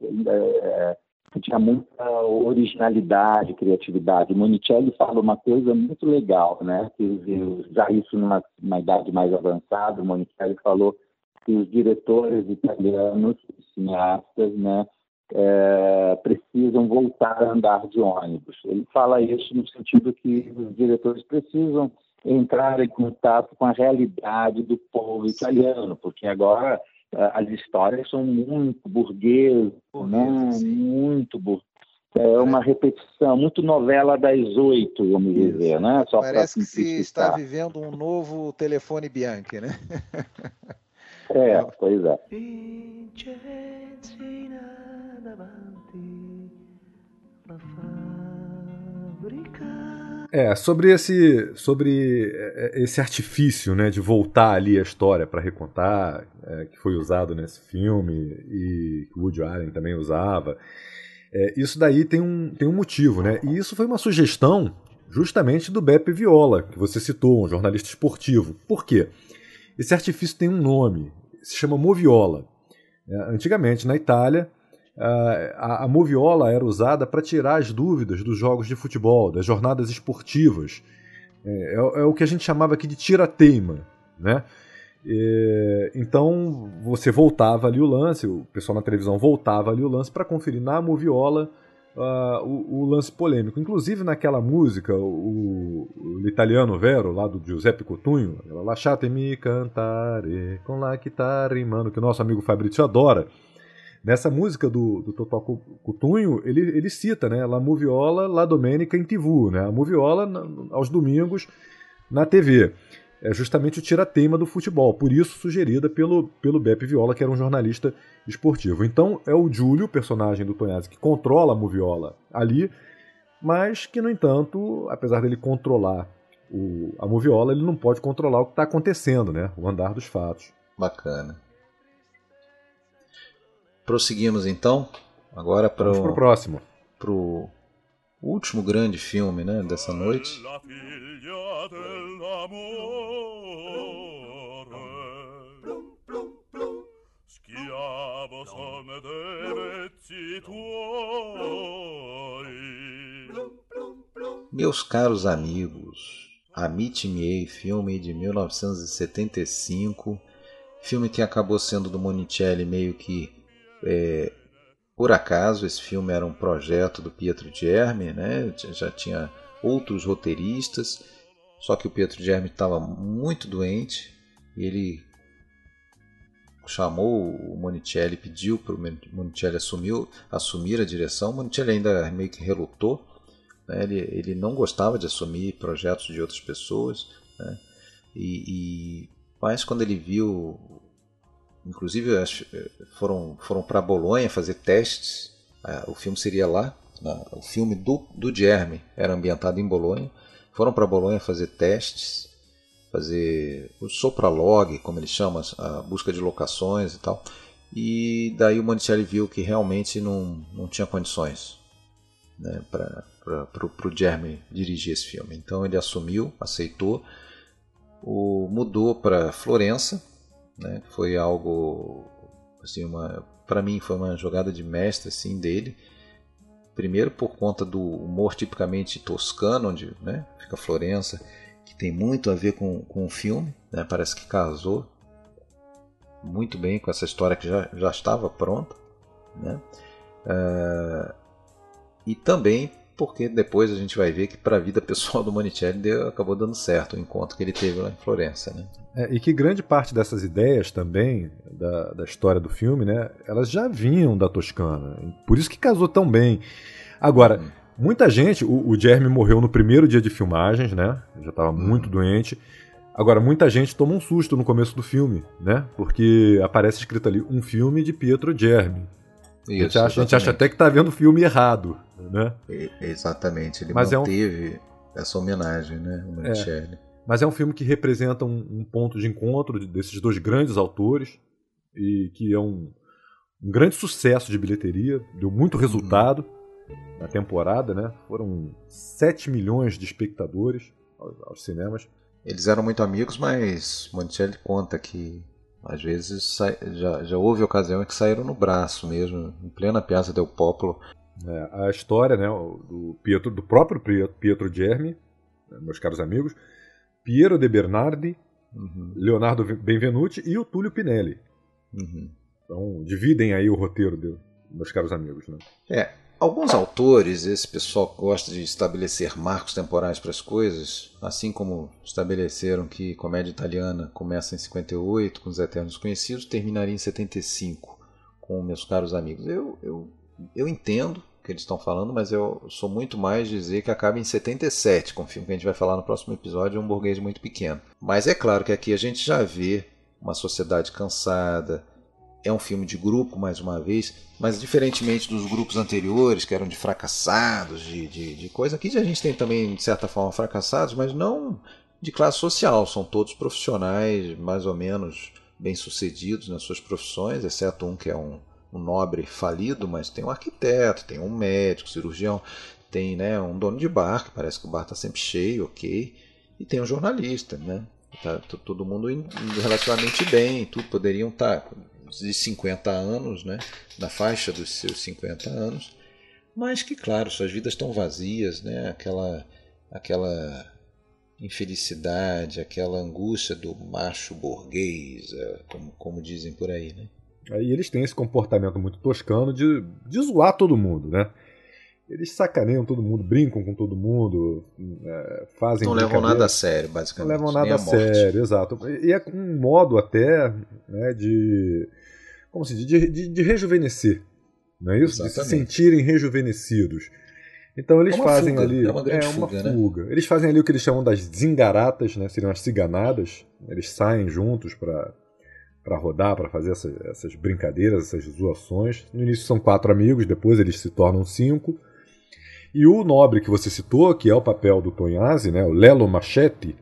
Speaker 19: ainda é, que tinha muita originalidade, criatividade. Monicelli fala uma coisa muito legal, né? Que já isso numa, numa idade mais avançada, Monicelli falou que os diretores italianos, os cineastas, né, é, precisam voltar a andar de ônibus. Ele fala isso no sentido que os diretores precisam entrar em contato com a realidade do povo italiano, porque agora uh, as histórias são muito burguesas, né? muito burguesas. É uma repetição, muito novela das oito, vamos dizer, né?
Speaker 1: Só Parece que se está vivendo um novo telefone Bianchi, né? <laughs>
Speaker 19: é, pois é.
Speaker 2: É, sobre esse, sobre é, esse artifício né, de voltar ali a história para recontar, é, que foi usado nesse filme e que Woody Allen também usava, é, isso daí tem um, tem um motivo, né? E isso foi uma sugestão justamente do Beppe Viola, que você citou, um jornalista esportivo. Por quê? Esse artifício tem um nome, se chama moviola. É, antigamente, na Itália, a, a moviola era usada para tirar as dúvidas dos jogos de futebol, das jornadas esportivas. É, é, é o que a gente chamava aqui de tira-teima, né? É, então você voltava ali o lance, o pessoal na televisão voltava ali o lance para conferir na moviola uh, o, o, lance polêmico. Inclusive naquela música, o, o, italiano Vero, lá do Giuseppe Cotunho, Lasciatemi cantare con la chitarra mano, que o nosso amigo Fabrício adora. Nessa música do, do Totó Cutunho, ele, ele cita, né? La Moviola, La Domenica em TV, né? A Moviola aos domingos na TV. É justamente o tira-tema do futebol, por isso sugerida pelo, pelo Beppe Viola, que era um jornalista esportivo. Então é o Júlio, personagem do Tonhazzi, que controla a Moviola ali, mas que, no entanto, apesar dele controlar o, a Moviola, ele não pode controlar o que está acontecendo, né? O andar dos fatos.
Speaker 1: Bacana. Prosseguimos então, agora para
Speaker 2: o próximo.
Speaker 1: Para o último grande filme né, dessa noite. Meus caros amigos, Amite-me, filme de 1975, filme que acabou sendo do Monicelli meio que é, por acaso, esse filme era um projeto do Pietro Germi, né? já tinha outros roteiristas, só que o Pietro Germi estava muito doente e ele chamou o Monicelli, pediu para o Monicelli assumir, assumir a direção. O Monicelli ainda meio que relutou, né? ele, ele não gostava de assumir projetos de outras pessoas, né? e, e, mas quando ele viu Inclusive foram, foram para Bolonha fazer testes. O filme seria lá. O filme do, do Jeremy era ambientado em Bolonha. Foram para Bolonha fazer testes, fazer o sopralog, como eles chamam, a busca de locações e tal. E daí o Monticelli viu que realmente não, não tinha condições né, para o Jeremy dirigir esse filme. Então ele assumiu, aceitou, o, mudou para Florença, né? Foi algo assim uma para mim foi uma jogada de mestre assim dele. Primeiro por conta do humor tipicamente toscano, onde né, fica Florença, que tem muito a ver com, com o filme, né? parece que casou muito bem com essa história que já, já estava pronta. Né? Uh, e também porque depois a gente vai ver que para a vida pessoal do Monicelli deu, acabou dando certo o encontro que ele teve lá em Florença. Né?
Speaker 2: É, e que grande parte dessas ideias também da, da história do filme, né, elas já vinham da Toscana. Por isso que casou tão bem. Agora, uhum. muita gente, o, o Jeremy morreu no primeiro dia de filmagens, né? Já estava uhum. muito doente. Agora, muita gente toma um susto no começo do filme, né? Porque aparece escrito ali um filme de Pietro Germi. Isso, a, gente acha, a gente acha até que está vendo o filme errado, né?
Speaker 1: exatamente, ele Mas manteve é um... essa homenagem, né? O
Speaker 2: É. Mas é um filme que representa um, um, ponto de encontro desses dois grandes autores e que é um, um grande sucesso de bilheteria, deu muito resultado uhum. na temporada, né? Foram 7 milhões de espectadores aos, aos cinemas.
Speaker 1: Eles eram muito amigos, mas Monticelli conta que às vezes já, já houve ocasião em que saíram no braço mesmo, em plena Piazza del Popolo.
Speaker 2: É, a história né, do, Pietro, do próprio Pietro Germi, né, meus caros amigos, Piero de Bernardi, uhum. Leonardo Benvenuti e o Túlio Pinelli. Uhum. Então, dividem aí o roteiro, de, meus caros amigos. Né?
Speaker 1: É, Alguns autores, esse pessoal gosta de estabelecer marcos temporais para as coisas, assim como estabeleceram que comédia italiana começa em 58 com os Eternos Conhecidos, terminaria em 75 com meus caros amigos. Eu, eu, eu entendo o que eles estão falando, mas eu sou muito mais dizer que acaba em 77, com o filme que a gente vai falar no próximo episódio, Um Burguês Muito Pequeno. Mas é claro que aqui a gente já vê uma sociedade cansada, é um filme de grupo, mais uma vez, mas diferentemente dos grupos anteriores, que eram de fracassados, de, de, de coisa, aqui a gente tem também, de certa forma, fracassados, mas não de classe social, são todos profissionais mais ou menos bem-sucedidos nas suas profissões, exceto um que é um, um nobre falido, mas tem um arquiteto, tem um médico, cirurgião, tem né, um dono de bar, que parece que o bar está sempre cheio, ok, e tem um jornalista, né? Tá todo mundo relativamente bem, tudo poderiam estar tá de 50 anos, né, na faixa dos seus 50 anos, mas que, claro, suas vidas estão vazias, né, aquela, aquela infelicidade, aquela angústia do macho burguês, é, como, como dizem por aí. Né?
Speaker 2: Aí eles têm esse comportamento muito toscano de, de zoar todo mundo, né? Eles sacaneiam todo mundo, brincam com todo mundo, é, fazem.
Speaker 1: Não levam nada a sério, basicamente.
Speaker 2: Não levam nada a, a sério, exato. E é um modo até né, de. Como se diz? De, de, de, rejuvenescer. Não é isso? Exatamente. De se sentirem rejuvenescidos. Então eles é fazem
Speaker 1: fuga,
Speaker 2: ali.
Speaker 1: É uma é uma fuga,
Speaker 2: fuga. Né? Eles fazem ali o que eles chamam das zingaratas, né? seriam as ciganadas. Eles saem juntos para para rodar, para fazer essas, essas, brincadeiras, essas zoações. No início são quatro amigos, depois eles se tornam cinco. E o nobre que você citou, que é o papel do Tonhazzi, né, o Lelo Machete,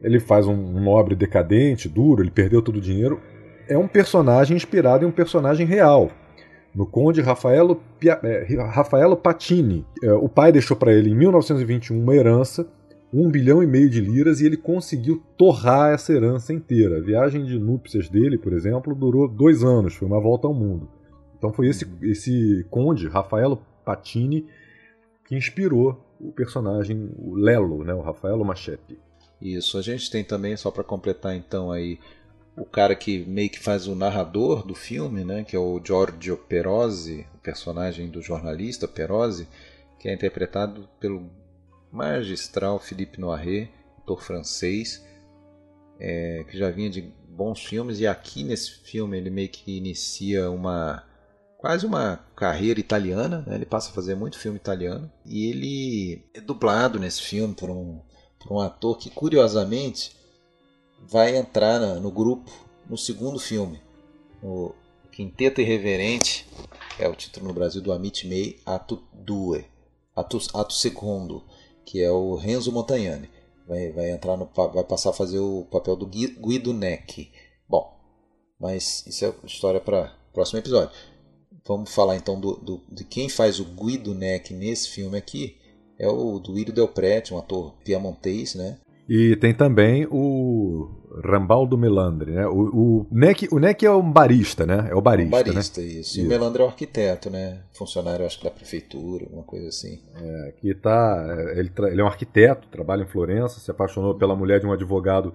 Speaker 2: ele faz um, um nobre decadente, duro, ele perdeu todo o dinheiro. É um personagem inspirado em um personagem real, no conde Rafaelo, é, Rafaelo Patini. É, o pai deixou para ele em 1921 uma herança, um bilhão e meio de liras, e ele conseguiu torrar essa herança inteira. A viagem de núpcias dele, por exemplo, durou dois anos, foi uma volta ao mundo. Então foi esse, esse conde, Rafaelo Patini, que inspirou o personagem, o Lelo, né, o Rafaelo Machete.
Speaker 1: Isso, a gente tem também, só para completar então aí, o cara que meio que faz o narrador do filme, né, que é o Giorgio Perozzi, o personagem do jornalista Perozzi, que é interpretado pelo magistral Philippe Noiret, ator francês, é, que já vinha de bons filmes, e aqui nesse filme ele meio que inicia uma quase uma carreira italiana, né? ele passa a fazer muito filme italiano e ele é dublado nesse filme por um, por um ator que curiosamente vai entrar no grupo no segundo filme, o Quinteto Irreverente, é o título no Brasil do Amit Mei, Ato 2, Ato, Ato Segundo, que é o Renzo Montagnani. Vai, vai entrar no vai passar a fazer o papel do Guido Neck. Bom, mas isso é história para próximo episódio. Vamos falar então do, do, de quem faz o Guido Neck nesse filme aqui. É o Duílio Del Prete, um ator piamontês, né?
Speaker 2: E tem também o Rambaldo Melandre, né? O, o, Neck, o Neck é um barista, né? É o barista,
Speaker 1: é um barista,
Speaker 2: né?
Speaker 1: isso. isso. E o Melandre é o arquiteto, né? Funcionário, acho que da prefeitura, alguma coisa assim.
Speaker 2: É, que tá... Ele, ele é um arquiteto, trabalha em Florença, se apaixonou pela mulher de um advogado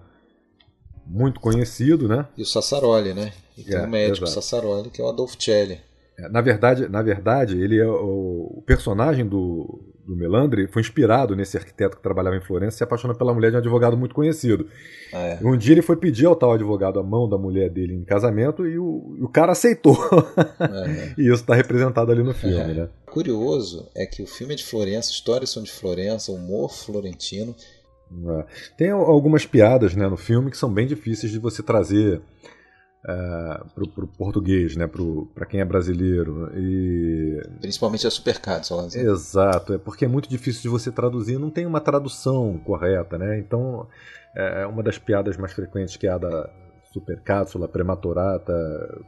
Speaker 2: muito conhecido, né?
Speaker 1: E o Sassaroli, né? E tem é, o médico exato. Sassaroli, que é o Adolfo Celli.
Speaker 2: É, na verdade, na verdade, ele é o, o personagem do, do Melandri foi inspirado nesse arquiteto que trabalhava em Florença e se apaixona pela mulher de um advogado muito conhecido. Ah, é. Um dia ele foi pedir ao tal advogado a mão da mulher dele em casamento e o, o cara aceitou. É. <laughs> e isso está representado ali no filme, é. né?
Speaker 1: Curioso é que o filme é de Florença, histórias são de Florença, humor florentino.
Speaker 2: É. Tem algumas piadas né, no filme que são bem difíceis de você trazer uh, para o português, né, para quem é brasileiro. E...
Speaker 1: Principalmente a Supercard,
Speaker 2: Exato, é porque é muito difícil de você traduzir, não tem uma tradução correta, né? Então, é, é uma das piadas mais frequentes que é a da supercápsula prematurata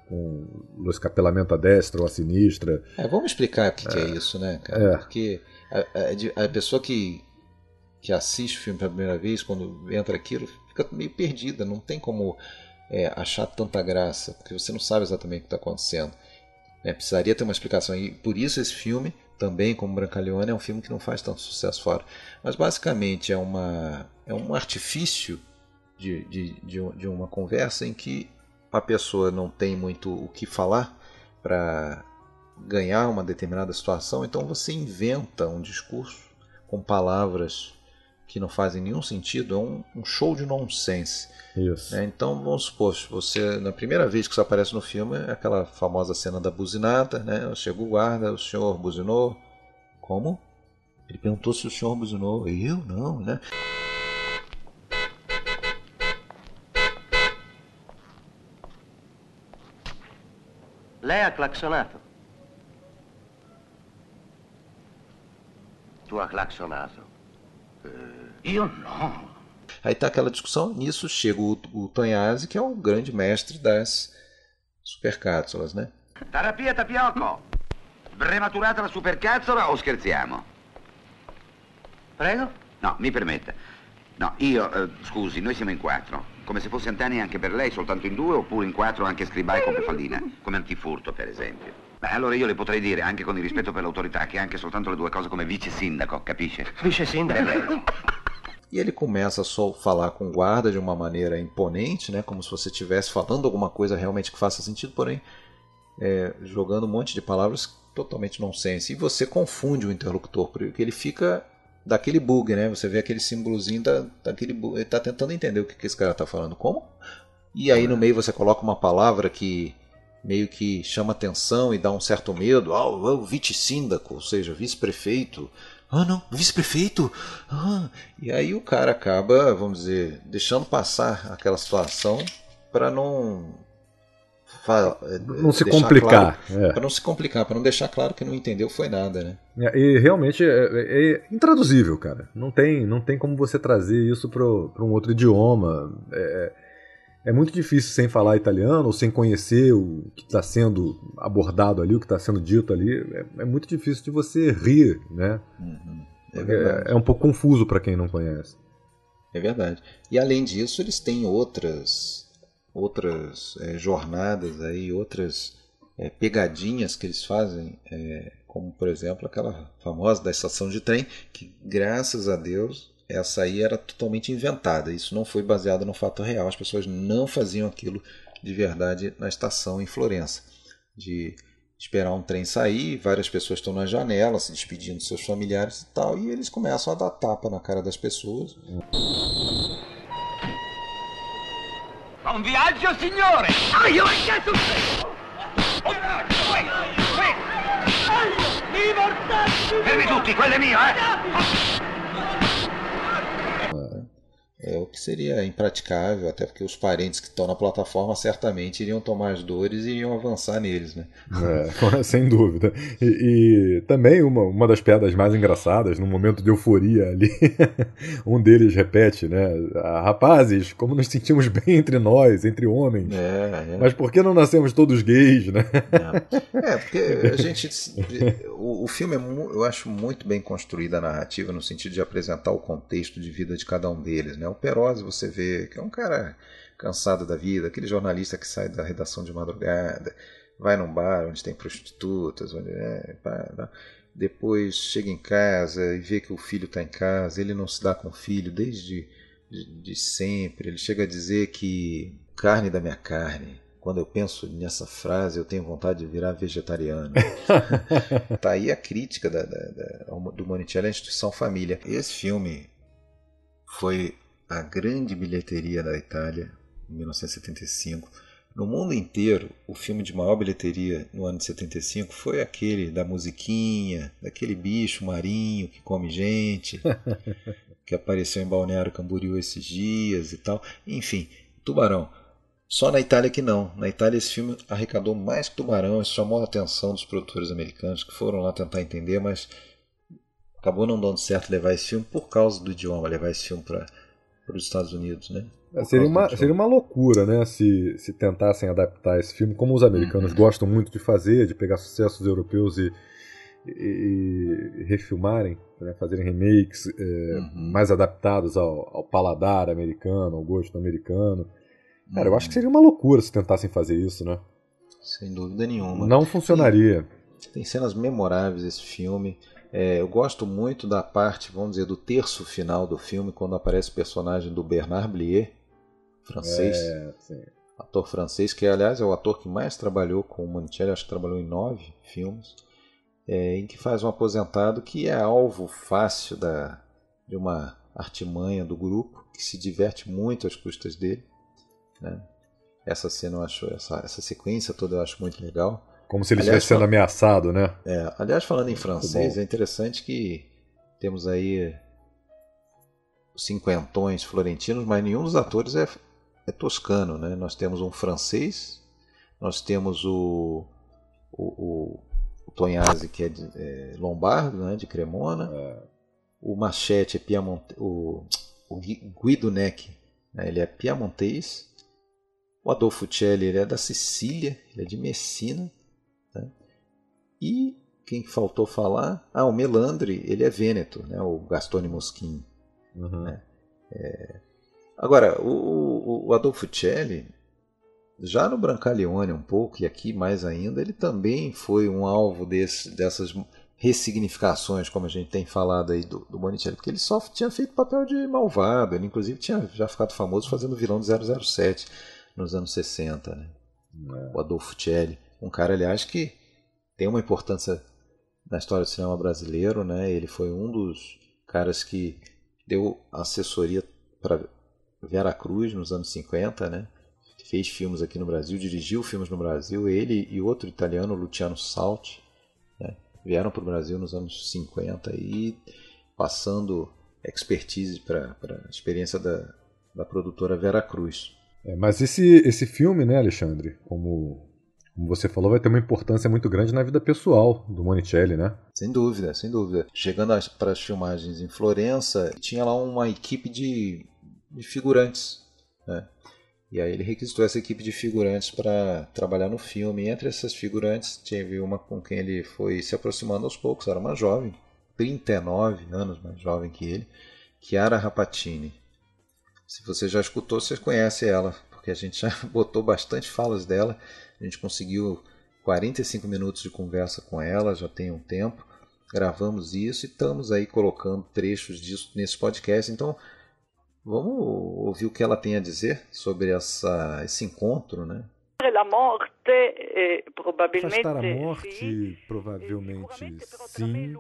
Speaker 2: com o escapelamento à destra ou à sinistra.
Speaker 1: É, vamos explicar o que é, que é isso, né, cara? É. Porque a, a, a pessoa que que assiste o filme pela primeira vez, quando entra aquilo, fica meio perdida, não tem como é, achar tanta graça, porque você não sabe exatamente o que está acontecendo. É, precisaria ter uma explicação. E por isso esse filme, também como Brancaleone, é um filme que não faz tanto sucesso fora. Mas basicamente é, uma, é um artifício de, de, de, de uma conversa em que a pessoa não tem muito o que falar para ganhar uma determinada situação, então você inventa um discurso com palavras que não fazem nenhum sentido, é um, um show de nonsense.
Speaker 2: Isso.
Speaker 1: É, então, vamos supor, você, na primeira vez que você aparece no filme, é aquela famosa cena da buzinada, né? Chega o guarda, o senhor buzinou. Como? Ele perguntou se o senhor buzinou. Eu? Não, né?
Speaker 12: Lei ha.
Speaker 15: Tu ha clacsonato.
Speaker 12: Io no.
Speaker 1: Aí tá aquela discussão, nisso chega o, o Tonhazzi, que é o grande mestre das supercazzolas, né?
Speaker 15: Terapia tapioco! Prematurata la supercazzola o scherziamo?
Speaker 12: Prego?
Speaker 15: No, mi permetta. No, io, eh, scusi, noi siamo in quattro. Come se fosse antenni anche per lei, soltanto in due, oppure in quattro anche scribai con Pefallina, come antifurto, per esempio. Beh, allora io le potrei dire, anche con il rispetto per l'autorità, che anche soltanto le due cose come vice sindaco, capisce?
Speaker 12: Vice sindaco?
Speaker 15: Per lei.
Speaker 1: E ele começa a falar com o guarda de uma maneira imponente, né? como se você estivesse falando alguma coisa realmente que faça sentido, porém é, jogando um monte de palavras totalmente nonsense. E você confunde o interlocutor, porque ele fica daquele bug, né? Você vê aquele símbolozinho da, daquele bug. Ele está tentando entender o que, que esse cara está falando. Como? E aí no meio você coloca uma palavra que meio que chama atenção e dá um certo medo. Ah, o vice-síndaco, ou seja, vice-prefeito. Ah, não, vice-prefeito? Ah. E aí o cara acaba, vamos dizer, deixando passar aquela situação para não.
Speaker 2: Não se complicar.
Speaker 1: Claro, é. Para não se complicar, para não deixar claro que não entendeu foi nada, né?
Speaker 2: É, e realmente é, é, intraduzível, cara. Não tem, não tem como você trazer isso para um outro idioma. É, é muito difícil sem falar italiano ou sem conhecer o que está sendo abordado ali, o que está sendo dito ali. É, é, muito difícil de você rir, né?
Speaker 1: Uhum.
Speaker 2: É, é, um pouco confuso para quem não conhece.
Speaker 1: É verdade. E além disso, eles têm outras outras é, jornadas aí, outras é, pegadinhas que eles fazem, é, como por exemplo aquela famosa da estação de trem, que graças a Deus essa aí era totalmente inventada. Isso não foi baseado no fato real. As pessoas não faziam aquilo de verdade na estação em Florença. De esperar um trem sair, várias pessoas estão na janela se despedindo dos seus familiares e tal, e eles começam a dar tapa na cara das pessoas.
Speaker 10: Buon viaggio, signore! Ai, io che Fermi tutti, quello è mio, eh!
Speaker 1: É o que seria impraticável, até porque os parentes que estão na plataforma certamente iriam tomar as dores e iriam avançar neles, né?
Speaker 2: É, <laughs> sem dúvida. E, e, também uma, uma das piadas mais engraçadas, no momento de euforia ali, <laughs> um deles repete, né? Ah, rapazes, como nos sentimos bem entre nós, entre homens.
Speaker 1: É, é.
Speaker 2: Mas por que não nascemos todos gays, né?
Speaker 1: É, porque a gente. O, o filme é, eu acho, muito bem construída a narrativa, no sentido de apresentar o contexto de vida de cada um deles, né? O Perosi você vê que é um cara cansado da vida, aquele jornalista que sai da redação de madrugada, vai num bar onde tem prostitutas, onde é, depois chega em casa e vê que o filho está em casa, ele não se dá com o filho desde de, de sempre, ele chega a dizer que carne da minha carne, quando eu penso nessa frase, eu tenho vontade de virar vegetariano. <laughs> tá aí a crítica da, da, da, do Monicelli à instituição família. Esse filme foi a grande bilheteria da Itália em 1975. No mundo inteiro, o filme de maior bilheteria no ano de 75 foi aquele da musiquinha, daquele bicho marinho que come gente, <laughs> que apareceu em Balneário Camboriú esses dias e tal. Enfim, Tubarão. Só na Itália que não. Na Itália esse filme arrecadou mais que Tubarão, isso chamou a atenção dos produtores americanos que foram lá tentar entender, mas acabou não dando certo levar esse filme por causa do idioma, levar esse filme para para os Estados Unidos, né?
Speaker 2: É, seria, uma, seria uma loucura, né, se, se tentassem adaptar esse filme, como os americanos uhum. gostam muito de fazer, de pegar sucessos europeus e, e, e refilmarem, né, fazerem remakes é, uhum. mais adaptados ao, ao, paladar americano, ao gosto americano. Cara, uhum. eu acho que seria uma loucura se tentassem fazer isso, né?
Speaker 1: Sem dúvida nenhuma.
Speaker 2: Não funcionaria.
Speaker 1: Tem, tem cenas memoráveis esse filme. É, eu gosto muito da parte, vamos dizer, do terço final do filme, quando aparece o personagem do Bernard Blier, francês. É, ator francês, que aliás é o ator que mais trabalhou com o Monicelli, acho que trabalhou em nove filmes é, em que faz um aposentado que é alvo fácil da, de uma artimanha do grupo, que se diverte muito às custas dele. Né? Essa cena eu acho, essa, essa sequência toda eu acho muito legal.
Speaker 2: Como se ele estivesse sendo ameaçado, né?
Speaker 1: É, aliás, falando em francês, é interessante que temos aí os cinquentões florentinos, mas nenhum dos atores é, é toscano, né? Nós temos um francês, nós temos o, o, o o Tonhazzi, que é, de, é lombardo, né, de Cremona. É. O Machete é Piemonte, o, o Guido Neck, né, ele é piamontês. O Adolfo Celli ele é da Sicília, ele é de Messina. E quem faltou falar? Ah, o Melandri, ele é Vêneto, né, o Gastone Moschini. Uhum. Né? É... Agora, o, o Adolfo Celli, já no Brancaleone um pouco, e aqui mais ainda, ele também foi um alvo desse, dessas ressignificações, como a gente tem falado aí do, do Bonicelli, porque ele só tinha feito papel de malvado, ele inclusive tinha já ficado famoso fazendo vilão do 007 nos anos 60, né? É. o Adolfo Celli, um cara, aliás, que tem uma importância na história do cinema brasileiro, né? ele foi um dos caras que deu assessoria para Vera Cruz nos anos 50, né? fez filmes aqui no Brasil, dirigiu filmes no Brasil. Ele e outro italiano, Luciano Salti, né, vieram para o Brasil nos anos 50 e passando expertise para a experiência da, da produtora Vera Cruz.
Speaker 2: É, mas esse, esse filme, né, Alexandre, como, como você falou, vai ter uma importância muito grande na vida pessoal do Monicelli, né?
Speaker 1: Sem dúvida, sem dúvida. Chegando para as filmagens em Florença, tinha lá uma equipe de, de figurantes, né? E aí ele requisitou essa equipe de figurantes para trabalhar no filme. E entre essas figurantes, teve uma com quem ele foi se aproximando aos poucos. Era uma jovem, 39 anos mais jovem que ele, Chiara Rapatini. Se você já escutou, você conhece ela, porque a gente já <laughs> botou bastante falas dela. A gente conseguiu 45 minutos de conversa com ela, já tem um tempo. Gravamos isso e estamos aí colocando trechos disso nesse podcast. Então, Vamos ouvir o que ela tem a dizer sobre essa, esse encontro, né?
Speaker 2: La morte eh, Afastar a morte, provavelmente sim,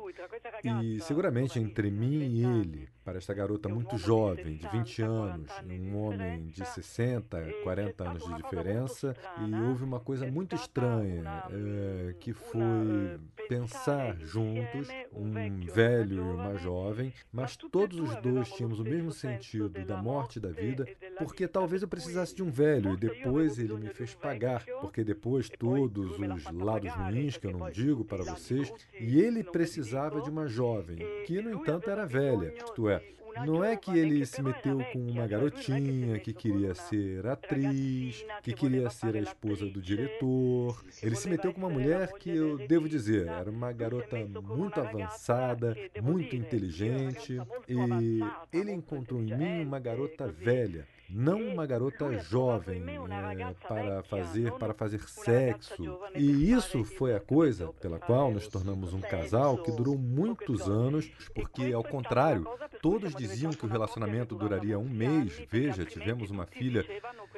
Speaker 2: e seguramente entre mim e ele, para esta garota muito jovem, de 20 anos, e um homem de 60, 40 anos de diferença, e houve uma coisa muito estranha, é, que foi pensar juntos, um velho e uma jovem, mas todos os dois tínhamos o mesmo sentido da morte e da vida, porque talvez eu precisasse de um velho, e depois ele me fez pagar, porque depois todos os lados ruins, que eu não digo para vocês, e ele precisava de uma jovem, que no entanto era velha, isto é, não é que ele se meteu com uma garotinha que queria ser atriz, que queria ser a esposa do diretor. Ele se meteu com uma mulher que eu devo dizer era uma garota muito avançada, muito inteligente, e ele encontrou em mim uma garota velha não uma garota jovem é, para fazer para fazer sexo. E isso foi a coisa pela qual nos tornamos um casal que durou muitos anos, porque ao contrário, todos diziam que o relacionamento duraria um mês. Veja, tivemos uma filha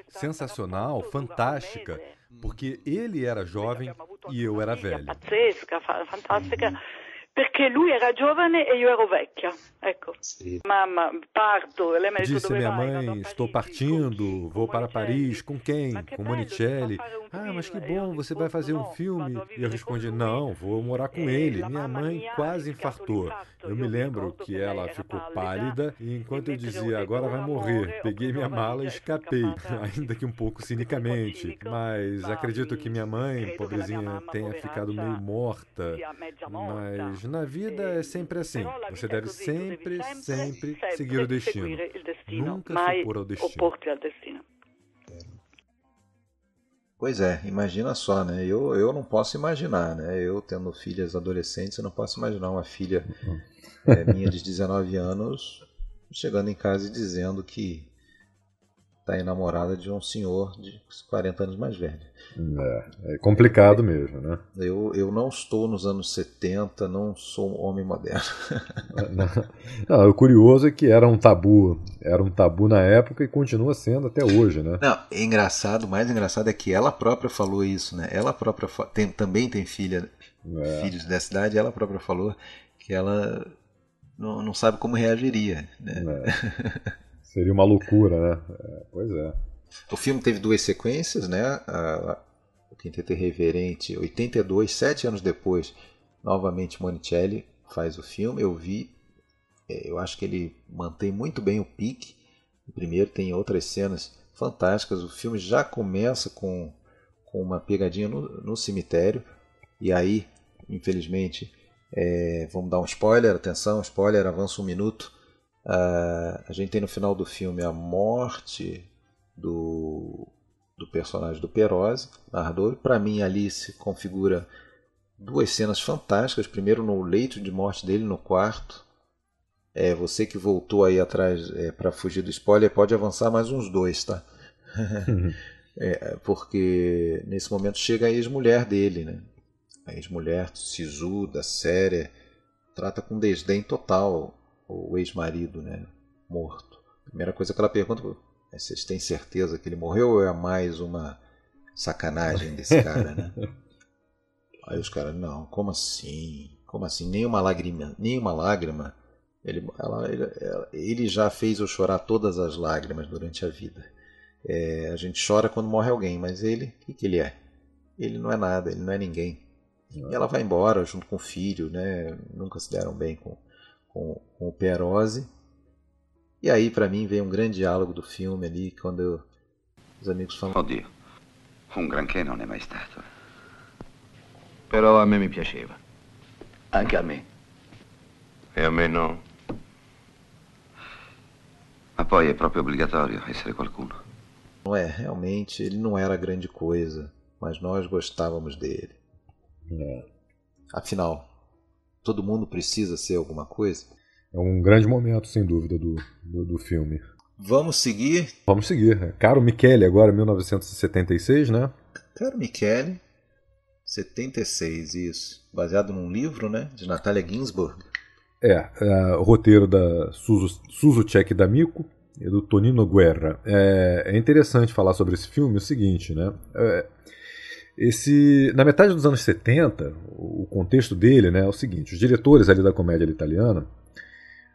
Speaker 2: sensacional, fantástica, porque ele era jovem e eu era velha. Fantástica
Speaker 21: perché lui era giovane e io ero vecchia. Ecco. Sì. Mamma, parto. Lei mi ha
Speaker 2: Disse minha mãe, estou partindo, vou para Paris. Com quem? Com Monicelli. Ah, mas que bom, você vai fazer um filme. E eu respondi, não, vou morar com ele. Minha mãe quase infartou. Eu me lembro que ela ficou pálida e enquanto eu dizia, agora vai morrer, peguei minha mala e escapei, <laughs> ainda que um pouco cinicamente. Mas acredito que minha mãe, pobrezinha, tenha ficado meio morta. Mas na vida é sempre assim. Você deve sempre, sempre seguir o destino. Nunca se opor ao destino.
Speaker 1: Pois é, imagina só, né? Eu, eu não posso imaginar, né? Eu tendo filhas adolescentes, eu não posso imaginar uma filha é, minha de 19 anos chegando em casa e dizendo que está enamorada de um senhor de 40 anos mais velho.
Speaker 2: É, é complicado mesmo, né?
Speaker 1: Eu, eu não estou nos anos 70, não sou um homem moderno. <laughs>
Speaker 2: não, o curioso é que era um tabu, era um tabu na época e continua sendo até hoje, né?
Speaker 1: Não, é engraçado, o mais engraçado é que ela própria falou isso, né? Ela própria tem, também tem filha, é. filhos dessa idade, ela própria falou que ela não, não sabe como reagiria, né? <laughs>
Speaker 2: Seria uma loucura, né? É, pois é.
Speaker 1: O filme teve duas sequências, né? O Quinteto Irreverente, 82, sete anos depois, novamente Monicelli faz o filme. Eu vi, é, eu acho que ele mantém muito bem o pique. O primeiro tem outras cenas fantásticas. O filme já começa com, com uma pegadinha no, no cemitério. E aí, infelizmente, é, vamos dar um spoiler. Atenção, spoiler, avança um minuto. Uh, a gente tem no final do filme a morte do, do personagem do Perose, narrador. Para mim, ali se configura duas cenas fantásticas. Primeiro, no leito de morte dele, no quarto. É, você que voltou aí atrás é, para fugir do spoiler, pode avançar mais uns dois, tá? <laughs> é, porque nesse momento chega a ex-mulher dele, né? A ex-mulher sisuda, séria, trata com desdém total o ex-marido, né, morto. Primeira coisa que ela pergunta é: vocês têm certeza que ele morreu ou é mais uma sacanagem desse cara, né? <laughs> Aí os caras, não, como assim? Como assim? Nem uma lágrima, nem uma lágrima. Ele, ela, ele, ele já fez eu chorar todas as lágrimas durante a vida. É, a gente chora quando morre alguém, mas ele, o que, que ele é? Ele não é nada, ele não é ninguém. E ela vai embora junto com o filho, né? Nunca se deram bem com, com, com o Perose. E aí, para mim, vem um grande diálogo do filme ali, quando eu, os amigos falam...
Speaker 15: Oddio, un granché non è mai stato.
Speaker 9: Però a me mi piaceva. Anche a me.
Speaker 15: E a me no. Ma poi è proprio obbligatorio essere qualcuno.
Speaker 1: Não é, realmente, ele não era grande coisa, mas nós gostávamos dele. É. Afinal, todo mundo precisa ser alguma coisa.
Speaker 2: É um grande momento, sem dúvida, do, do, do filme.
Speaker 1: Vamos seguir?
Speaker 2: Vamos seguir. É Caro Michele, agora 1976, né?
Speaker 1: Caro Michele, 76, isso. Baseado num livro, né? De Natalia Ginsburg.
Speaker 2: É, é o roteiro da Suzu, Suzu Check D'Amico e do Tonino Guerra. É, é, interessante falar sobre esse filme o seguinte, né? É, esse, na metade dos anos 70, o contexto dele né, é o seguinte: os diretores ali da comédia italiana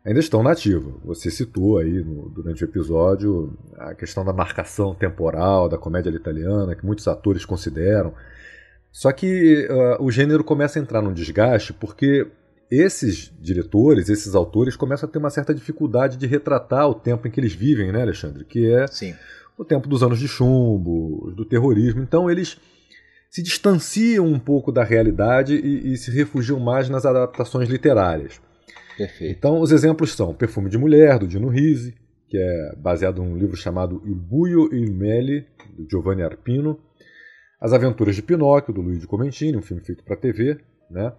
Speaker 2: ainda estão na ativa. Você citou aí no, durante o episódio a questão da marcação temporal da comédia italiana, que muitos atores consideram. Só que uh, o gênero começa a entrar num desgaste porque esses diretores, esses autores começam a ter uma certa dificuldade de retratar o tempo em que eles vivem, né, Alexandre? Que é
Speaker 1: Sim.
Speaker 2: o tempo dos anos de chumbo, do terrorismo. Então eles se distanciam um pouco da realidade e, e se refugiam mais nas adaptações literárias.
Speaker 1: Perfeito.
Speaker 2: Então, os exemplos são Perfume de Mulher, do Dino Risi, que é baseado num livro chamado Il Buio e il Mele, do Giovanni Arpino. As Aventuras de Pinóquio, do Luigi Comentini, um filme feito para TV. Né?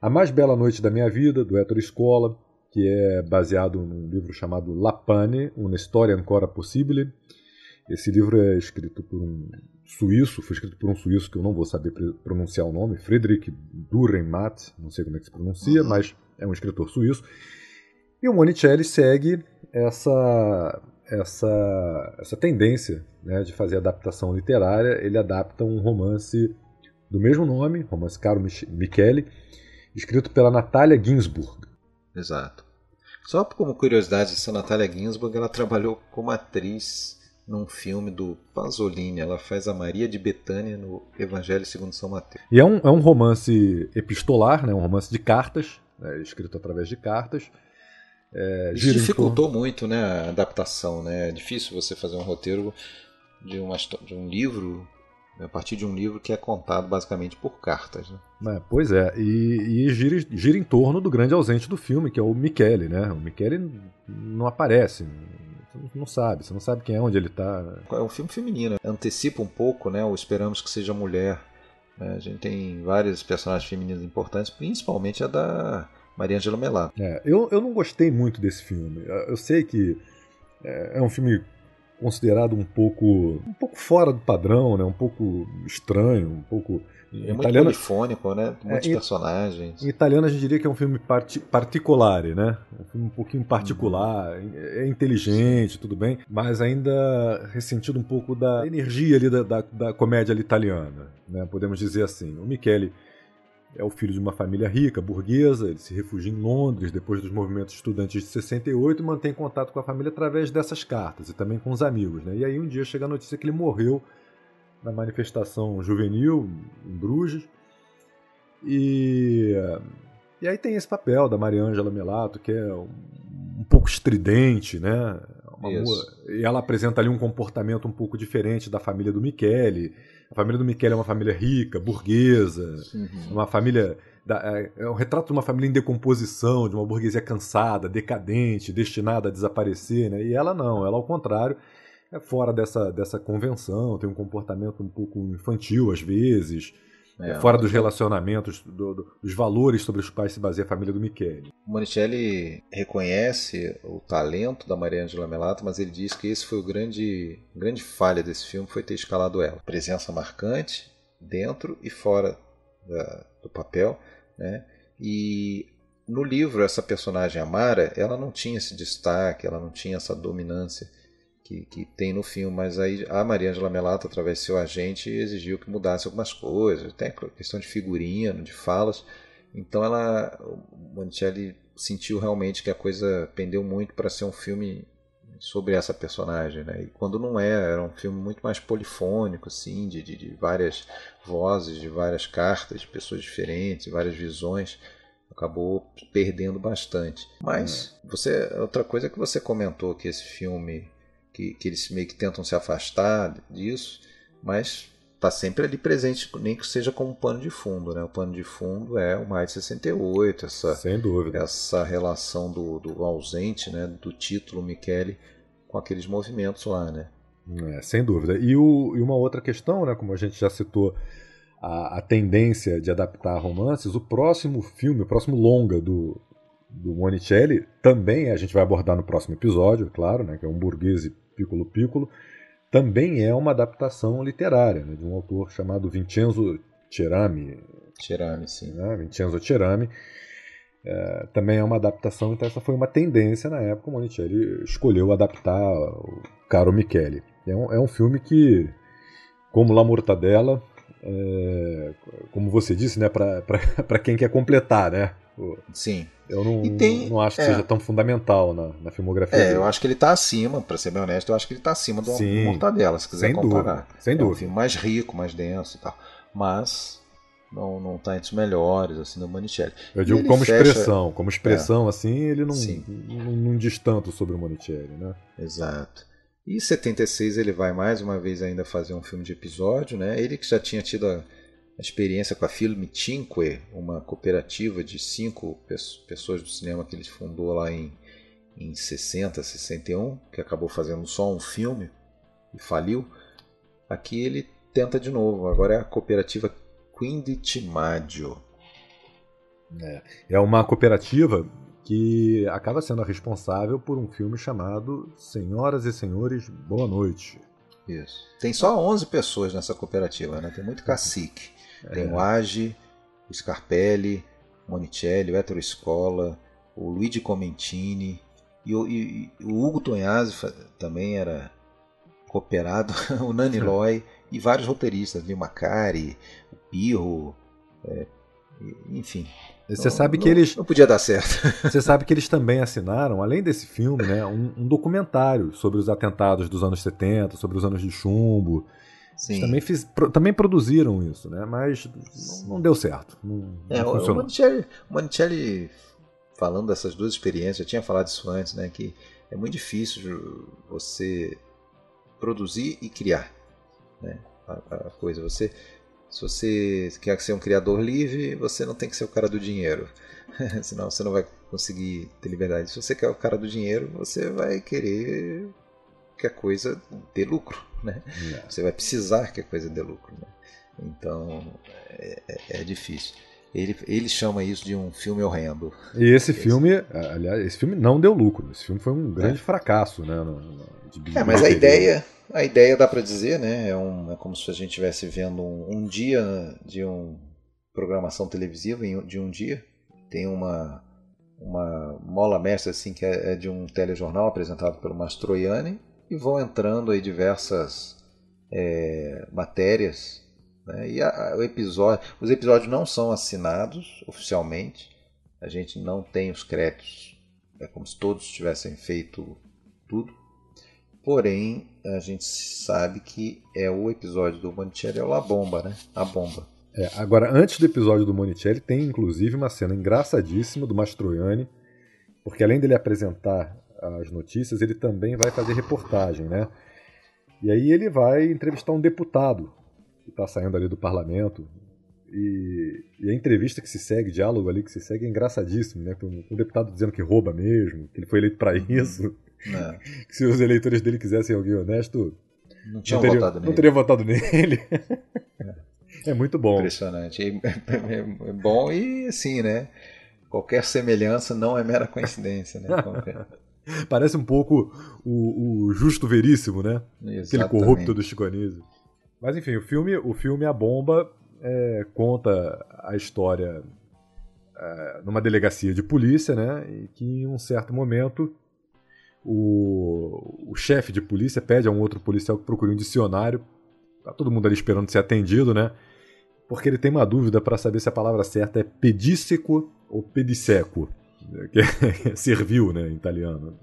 Speaker 2: A Mais Bela Noite da Minha Vida, do Ettore Scola, que é baseado num livro chamado La Pane, Una Storia Ancora Possibile. Esse livro é escrito por um suíço, foi escrito por um suíço que eu não vou saber pronunciar o nome, Friedrich Dürrenmatt, não sei como é que se pronuncia, uhum. mas é um escritor suíço. E o Monicelli segue essa essa essa tendência né, de fazer adaptação literária. Ele adapta um romance do mesmo nome, romance Caro Michele, escrito pela Natalia Ginsburg.
Speaker 1: Exato. Só como curiosidade, essa Natalia Ginsburg ela trabalhou como atriz num filme do Pasolini. Ela faz a Maria de Betânia no Evangelho segundo São Mateus.
Speaker 2: E é um, é um romance epistolar, né? um romance de cartas, né? escrito através de cartas.
Speaker 1: É, Isso dificultou torno... muito né, a adaptação. Né? É difícil você fazer um roteiro de, uma, de um livro a partir de um livro que é contado basicamente por cartas. Né?
Speaker 2: É, pois é, e, e gira, gira, em torno do grande ausente do filme, que é o Michele. Né? O Michele não aparece não sabe, você não sabe quem é, onde ele está.
Speaker 1: É um filme feminino, antecipa um pouco, né? O Esperamos que Seja Mulher. Né? A gente tem várias personagens femininas importantes, principalmente a da Maria Angela Melato.
Speaker 2: É, eu, eu não gostei muito desse filme. Eu sei que é, é um filme considerado um pouco um pouco fora do padrão, né? Um pouco estranho, um pouco
Speaker 1: é muito italiano, polifônico, né? Muitos é, personagens.
Speaker 2: Em italiano a gente diria que é um filme parti particolare, né? Um filme um pouquinho particular, uhum. é inteligente, tudo bem, mas ainda ressentido um pouco da energia ali da, da, da comédia italiana, né? Podemos dizer assim. O Michele é o filho de uma família rica, burguesa, ele se refugia em Londres depois dos movimentos estudantis de 68 e mantém contato com a família através dessas cartas e também com os amigos. Né? E aí um dia chega a notícia que ele morreu na manifestação juvenil em Bruges. E, e aí tem esse papel da Mariângela Melato, que é um, um pouco estridente, né? e ela apresenta ali um comportamento um pouco diferente da família do Michele. A família do Michele é uma família rica, burguesa, uhum. uma família é, é um retrato de uma família em decomposição, de uma burguesia cansada, decadente, destinada a desaparecer, né? E ela não, ela ao contrário, é fora dessa, dessa convenção, tem um comportamento um pouco infantil às vezes, é, é fora dos relacionamentos, do, do, dos valores sobre os quais se baseia a família do Michele.
Speaker 1: O Monicelli reconhece o talento da Maria Angela Melato, mas ele diz que esse foi o grande, grande falha desse filme, foi ter escalado ela. Presença marcante dentro e fora da, do papel, né? E no livro essa personagem Amara, ela não tinha esse destaque, ela não tinha essa dominância que, que tem no filme, mas aí a Maria Angela Melato, através de seu agente, exigiu que mudasse algumas coisas, até questão de figurino, de falas. Então ela, o Monticelli sentiu realmente que a coisa pendeu muito para ser um filme sobre essa personagem, né? E quando não é, era um filme muito mais polifônico, assim, de, de, de várias vozes, de várias cartas, de pessoas diferentes, várias visões acabou perdendo bastante. Mas é. você outra coisa que você comentou que esse filme que, que eles meio que tentam se afastar disso, mas está sempre ali presente, nem que seja como pano de fundo, né? O pano de fundo é o mais de 68, essa,
Speaker 2: Sem dúvida.
Speaker 1: essa relação do, do ausente, né? Do título Michele com aqueles movimentos lá, né?
Speaker 2: É, sem dúvida. E, o, e uma outra questão, né? Como a gente já citou, a, a tendência de adaptar romances, o próximo filme, o próximo longa do, do Monicelli, também a gente vai abordar no próximo episódio, claro, né, que é um burguês Piccolo Piccolo, também é uma adaptação literária né, de um autor chamado Vincenzo Cerami.
Speaker 1: Cerami, sim.
Speaker 2: Né, Vincenzo Cerami. É, também é uma adaptação, então essa foi uma tendência na época, o Monicelli escolheu adaptar o Caro Michele. É um, é um filme que, como La Mortadela, é, como você disse, né, para <laughs> quem quer completar, né?
Speaker 1: Sim.
Speaker 2: Eu não, tem, não acho que é, seja tão fundamental na, na filmografia.
Speaker 1: É,
Speaker 2: dele.
Speaker 1: eu acho que ele está acima, para ser bem honesto, eu acho que ele está acima do Sim, Mortadela, se quiser
Speaker 2: sem
Speaker 1: comparar.
Speaker 2: Dúvida, sem
Speaker 1: é
Speaker 2: dúvida.
Speaker 1: um filme mais rico, mais denso e tal. Mas não, não tá entre os melhores, assim, do Monicelli.
Speaker 2: Eu digo como fecha... expressão, como expressão, é. assim, ele não, não, não, diz tanto sobre o Monicelli, né?
Speaker 1: Exato. E em 76 ele vai mais uma vez ainda fazer um filme de episódio, né? Ele que já tinha tido a a experiência com a Filme Cinque, uma cooperativa de cinco pessoas do cinema que ele fundou lá em, em 60, 61, que acabou fazendo só um filme e faliu. Aqui ele tenta de novo, agora é a cooperativa Quindi Maggio.
Speaker 2: É, é uma cooperativa que acaba sendo a responsável por um filme chamado Senhoras e Senhores, Boa Noite.
Speaker 1: Isso. Tem só 11 pessoas nessa cooperativa, né? Tem muito cacique. Tem é. o Age, o Scarpelli, o Monicelli, o Ettore Scola, o Luigi Comentini e o, e, e o Hugo Tonhazzi também era cooperado, <laughs> o Nani Loy e vários roteiristas, o Macari, o Pirro, é, enfim.
Speaker 2: Você não, sabe que não, eles.
Speaker 1: Não podia dar certo. <laughs>
Speaker 2: Você sabe que eles também assinaram, além desse filme, né, um, um, documentário sobre os atentados dos anos 70, sobre os anos de chumbo. Sim. Também, fiz, pro, também produziram isso, né? Mas não, não deu certo. Não,
Speaker 1: é, não o, Monicelli, o Monicelli, falando dessas duas experiências, eu tinha falado isso antes, né? Que é muito difícil você produzir e criar né, a, a coisa. Você Se você quer ser um criador livre, você não tem que ser o cara do dinheiro. <laughs> Senão você não vai conseguir ter liberdade. Se você quer o cara do dinheiro, você vai querer que a coisa dê lucro. Né? É. Você vai precisar que a coisa dê lucro. Né? Então é, é, é difícil. Ele, ele chama isso de um filme horrendo.
Speaker 2: E esse filme, aliás, esse filme não deu lucro. Esse filme foi um grande é. fracasso, né? No, no,
Speaker 1: é, mas a ideia, a ideia dá para dizer, né? É, um, é como se a gente estivesse vendo um, um dia de uma programação televisiva de um dia. Tem uma uma mola mestra assim que é, é de um telejornal apresentado pelo Mastroianni e vão entrando aí diversas é, matérias né? E a, o episódio, os episódios não são assinados oficialmente. A gente não tem os créditos. É como se todos tivessem feito tudo. Porém, a gente sabe que é o episódio do Monicelli é La Bomba, né? A bomba.
Speaker 2: É, agora, antes do episódio do Monicelli, tem inclusive uma cena engraçadíssima do Mastroianni, porque além dele apresentar as notícias, ele também vai fazer reportagem, né? E aí ele vai entrevistar um deputado que está saindo ali do parlamento. E, e, a entrevista que se segue, diálogo ali que se segue é engraçadíssimo, né? Com o deputado dizendo que rouba mesmo, que ele foi eleito para uhum. isso. É. que <laughs> se os eleitores dele quisessem alguém honesto,
Speaker 1: não, não, votado
Speaker 2: não teriam votado nele. É. <laughs> é muito bom.
Speaker 1: Impressionante. É, é, bom e assim, né? Qualquer semelhança não é mera coincidência, né? <laughs> <laughs>
Speaker 2: Parece um pouco o, o justo veríssimo, né? Exatamente. Aquele corrupto do Chico Anísio. Mas enfim, o filme, o filme A Bomba é, conta a história é, numa delegacia de polícia, né? E que em um certo momento o, o chefe de polícia pede a um outro policial que procure um dicionário. Tá todo mundo ali esperando ser atendido, né? Porque ele tem uma dúvida para saber se a palavra certa é pedíceco ou pedisseco, que <laughs> é servil, né, em italiano.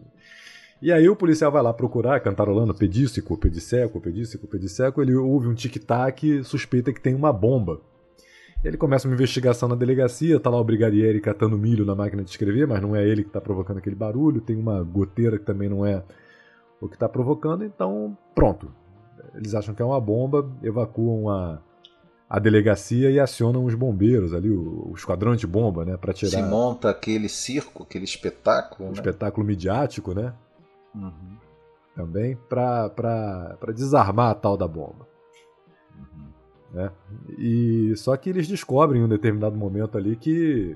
Speaker 2: E aí o policial vai lá procurar, cantarolando pedícico, pedisseco, pedícico, pedisseco, ele ouve um tic-tac, suspeita que tem uma bomba. Ele começa uma investigação na delegacia, tá lá o brigadiere catando milho na máquina de escrever, mas não é ele que está provocando aquele barulho, tem uma goteira que também não é o que está provocando, então pronto. Eles acham que é uma bomba, evacuam a, a delegacia e acionam os bombeiros ali, o, o esquadrão de bomba, né, para tirar...
Speaker 1: Se monta aquele circo, aquele espetáculo,
Speaker 2: um
Speaker 1: né?
Speaker 2: espetáculo midiático, né? Uhum. Também para desarmar a tal da bomba. Uhum. Né? E só que eles descobrem em um determinado momento ali que,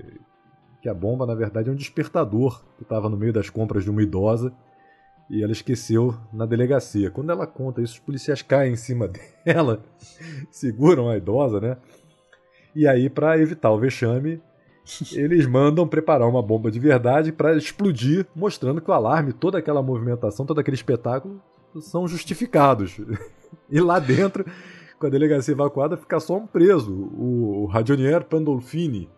Speaker 2: que a bomba na verdade é um despertador que estava no meio das compras de uma idosa e ela esqueceu na delegacia. Quando ela conta isso, os policiais caem em cima <laughs> dela, seguram a idosa, né? E aí, para evitar o vexame, eles mandam preparar uma bomba de verdade para explodir, mostrando que o alarme, toda aquela movimentação, todo aquele espetáculo são justificados. <laughs> E lá dentro, com a delegacia evacuada, fica só um preso, o Radionier Pandolfini,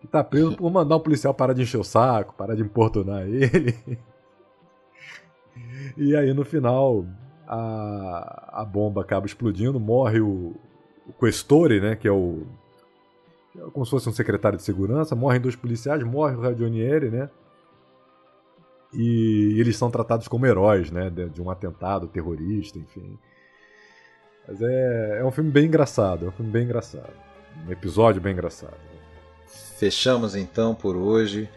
Speaker 2: que está preso por mandar o policial parar de encher o saco, parar de importunar ele. E aí no final a, a bomba acaba explodindo, morre o, o Questore, né, que é o como se fosse um secretário de segurança, morrem dois policiais, morre o Radionieri, né? E eles são tratados como heróis, né? De, de um atentado terrorista, enfim. Mas é, é um filme bem engraçado, é um filme bem engraçado. Um episódio bem engraçado.
Speaker 1: Fechamos então por hoje.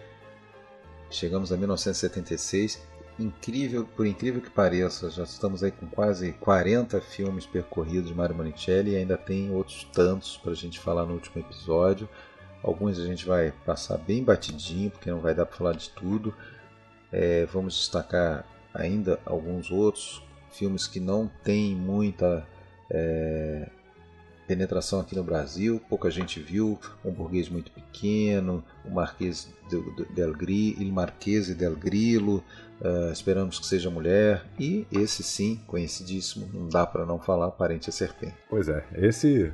Speaker 1: Chegamos a 1976 incrível, por incrível que pareça, já estamos aí com quase 40 filmes percorridos de Mario Monicelli e ainda tem outros tantos para a gente falar no último episódio. Alguns a gente vai passar bem batidinho, porque não vai dar para falar de tudo. É, vamos destacar ainda alguns outros filmes que não têm muita é, penetração aqui no Brasil, pouca gente viu, um burguês muito pequeno, o Marquês del Grillo, Il Marquese del Grillo, uh, esperamos que seja mulher, e esse sim, conhecidíssimo, não dá para não falar, Parente a Serpente.
Speaker 2: Pois é, esse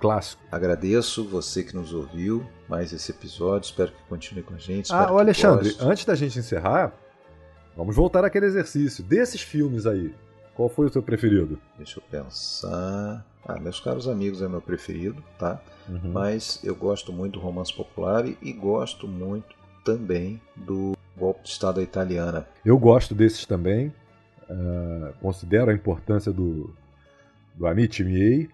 Speaker 2: clássico.
Speaker 1: Agradeço você que nos ouviu, mais esse episódio, espero que continue com a gente.
Speaker 2: Ah, o Alexandre, goste. antes da gente encerrar, vamos voltar àquele exercício. Desses filmes aí, qual foi o seu preferido?
Speaker 1: Deixa eu pensar. Ah, Meus Caros Amigos é meu preferido, tá? Uhum. Mas eu gosto muito do romance popular e, gosto muito também do golpe de Estado italiana.
Speaker 2: Eu gosto desses também. Uh, considero a importância do, do Amici Miei.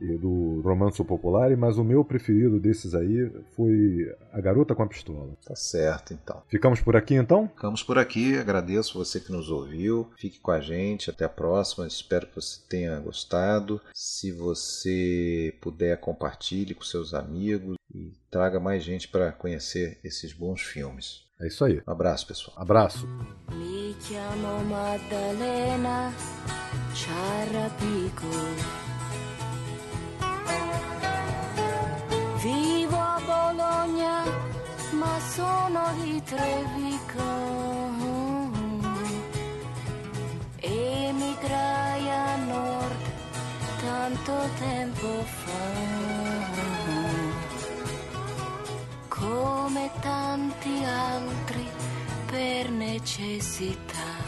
Speaker 2: e do Romanzo Popolare, mas o meu preferido desses aí foi A Garota com a Pistola.
Speaker 1: Tá certo, então.
Speaker 2: Ficamos por aqui, então?
Speaker 1: Ficamos por aqui. Agradeço você que nos ouviu. Fique com a gente. Até a próxima. Espero que você tenha gostado. Se você puder, compartilhe com seus amigos e traga mais gente para conhecer esses bons filmes.
Speaker 2: É isso aí.
Speaker 1: Um abraço, pessoal.
Speaker 2: Abraço.
Speaker 22: Mi chiamo Maddalena Ciarrapico. Vivo a Bologna, ma sono di Trevico. Emigrai a nord tanto tempo fa. Come tanti altri per necessità.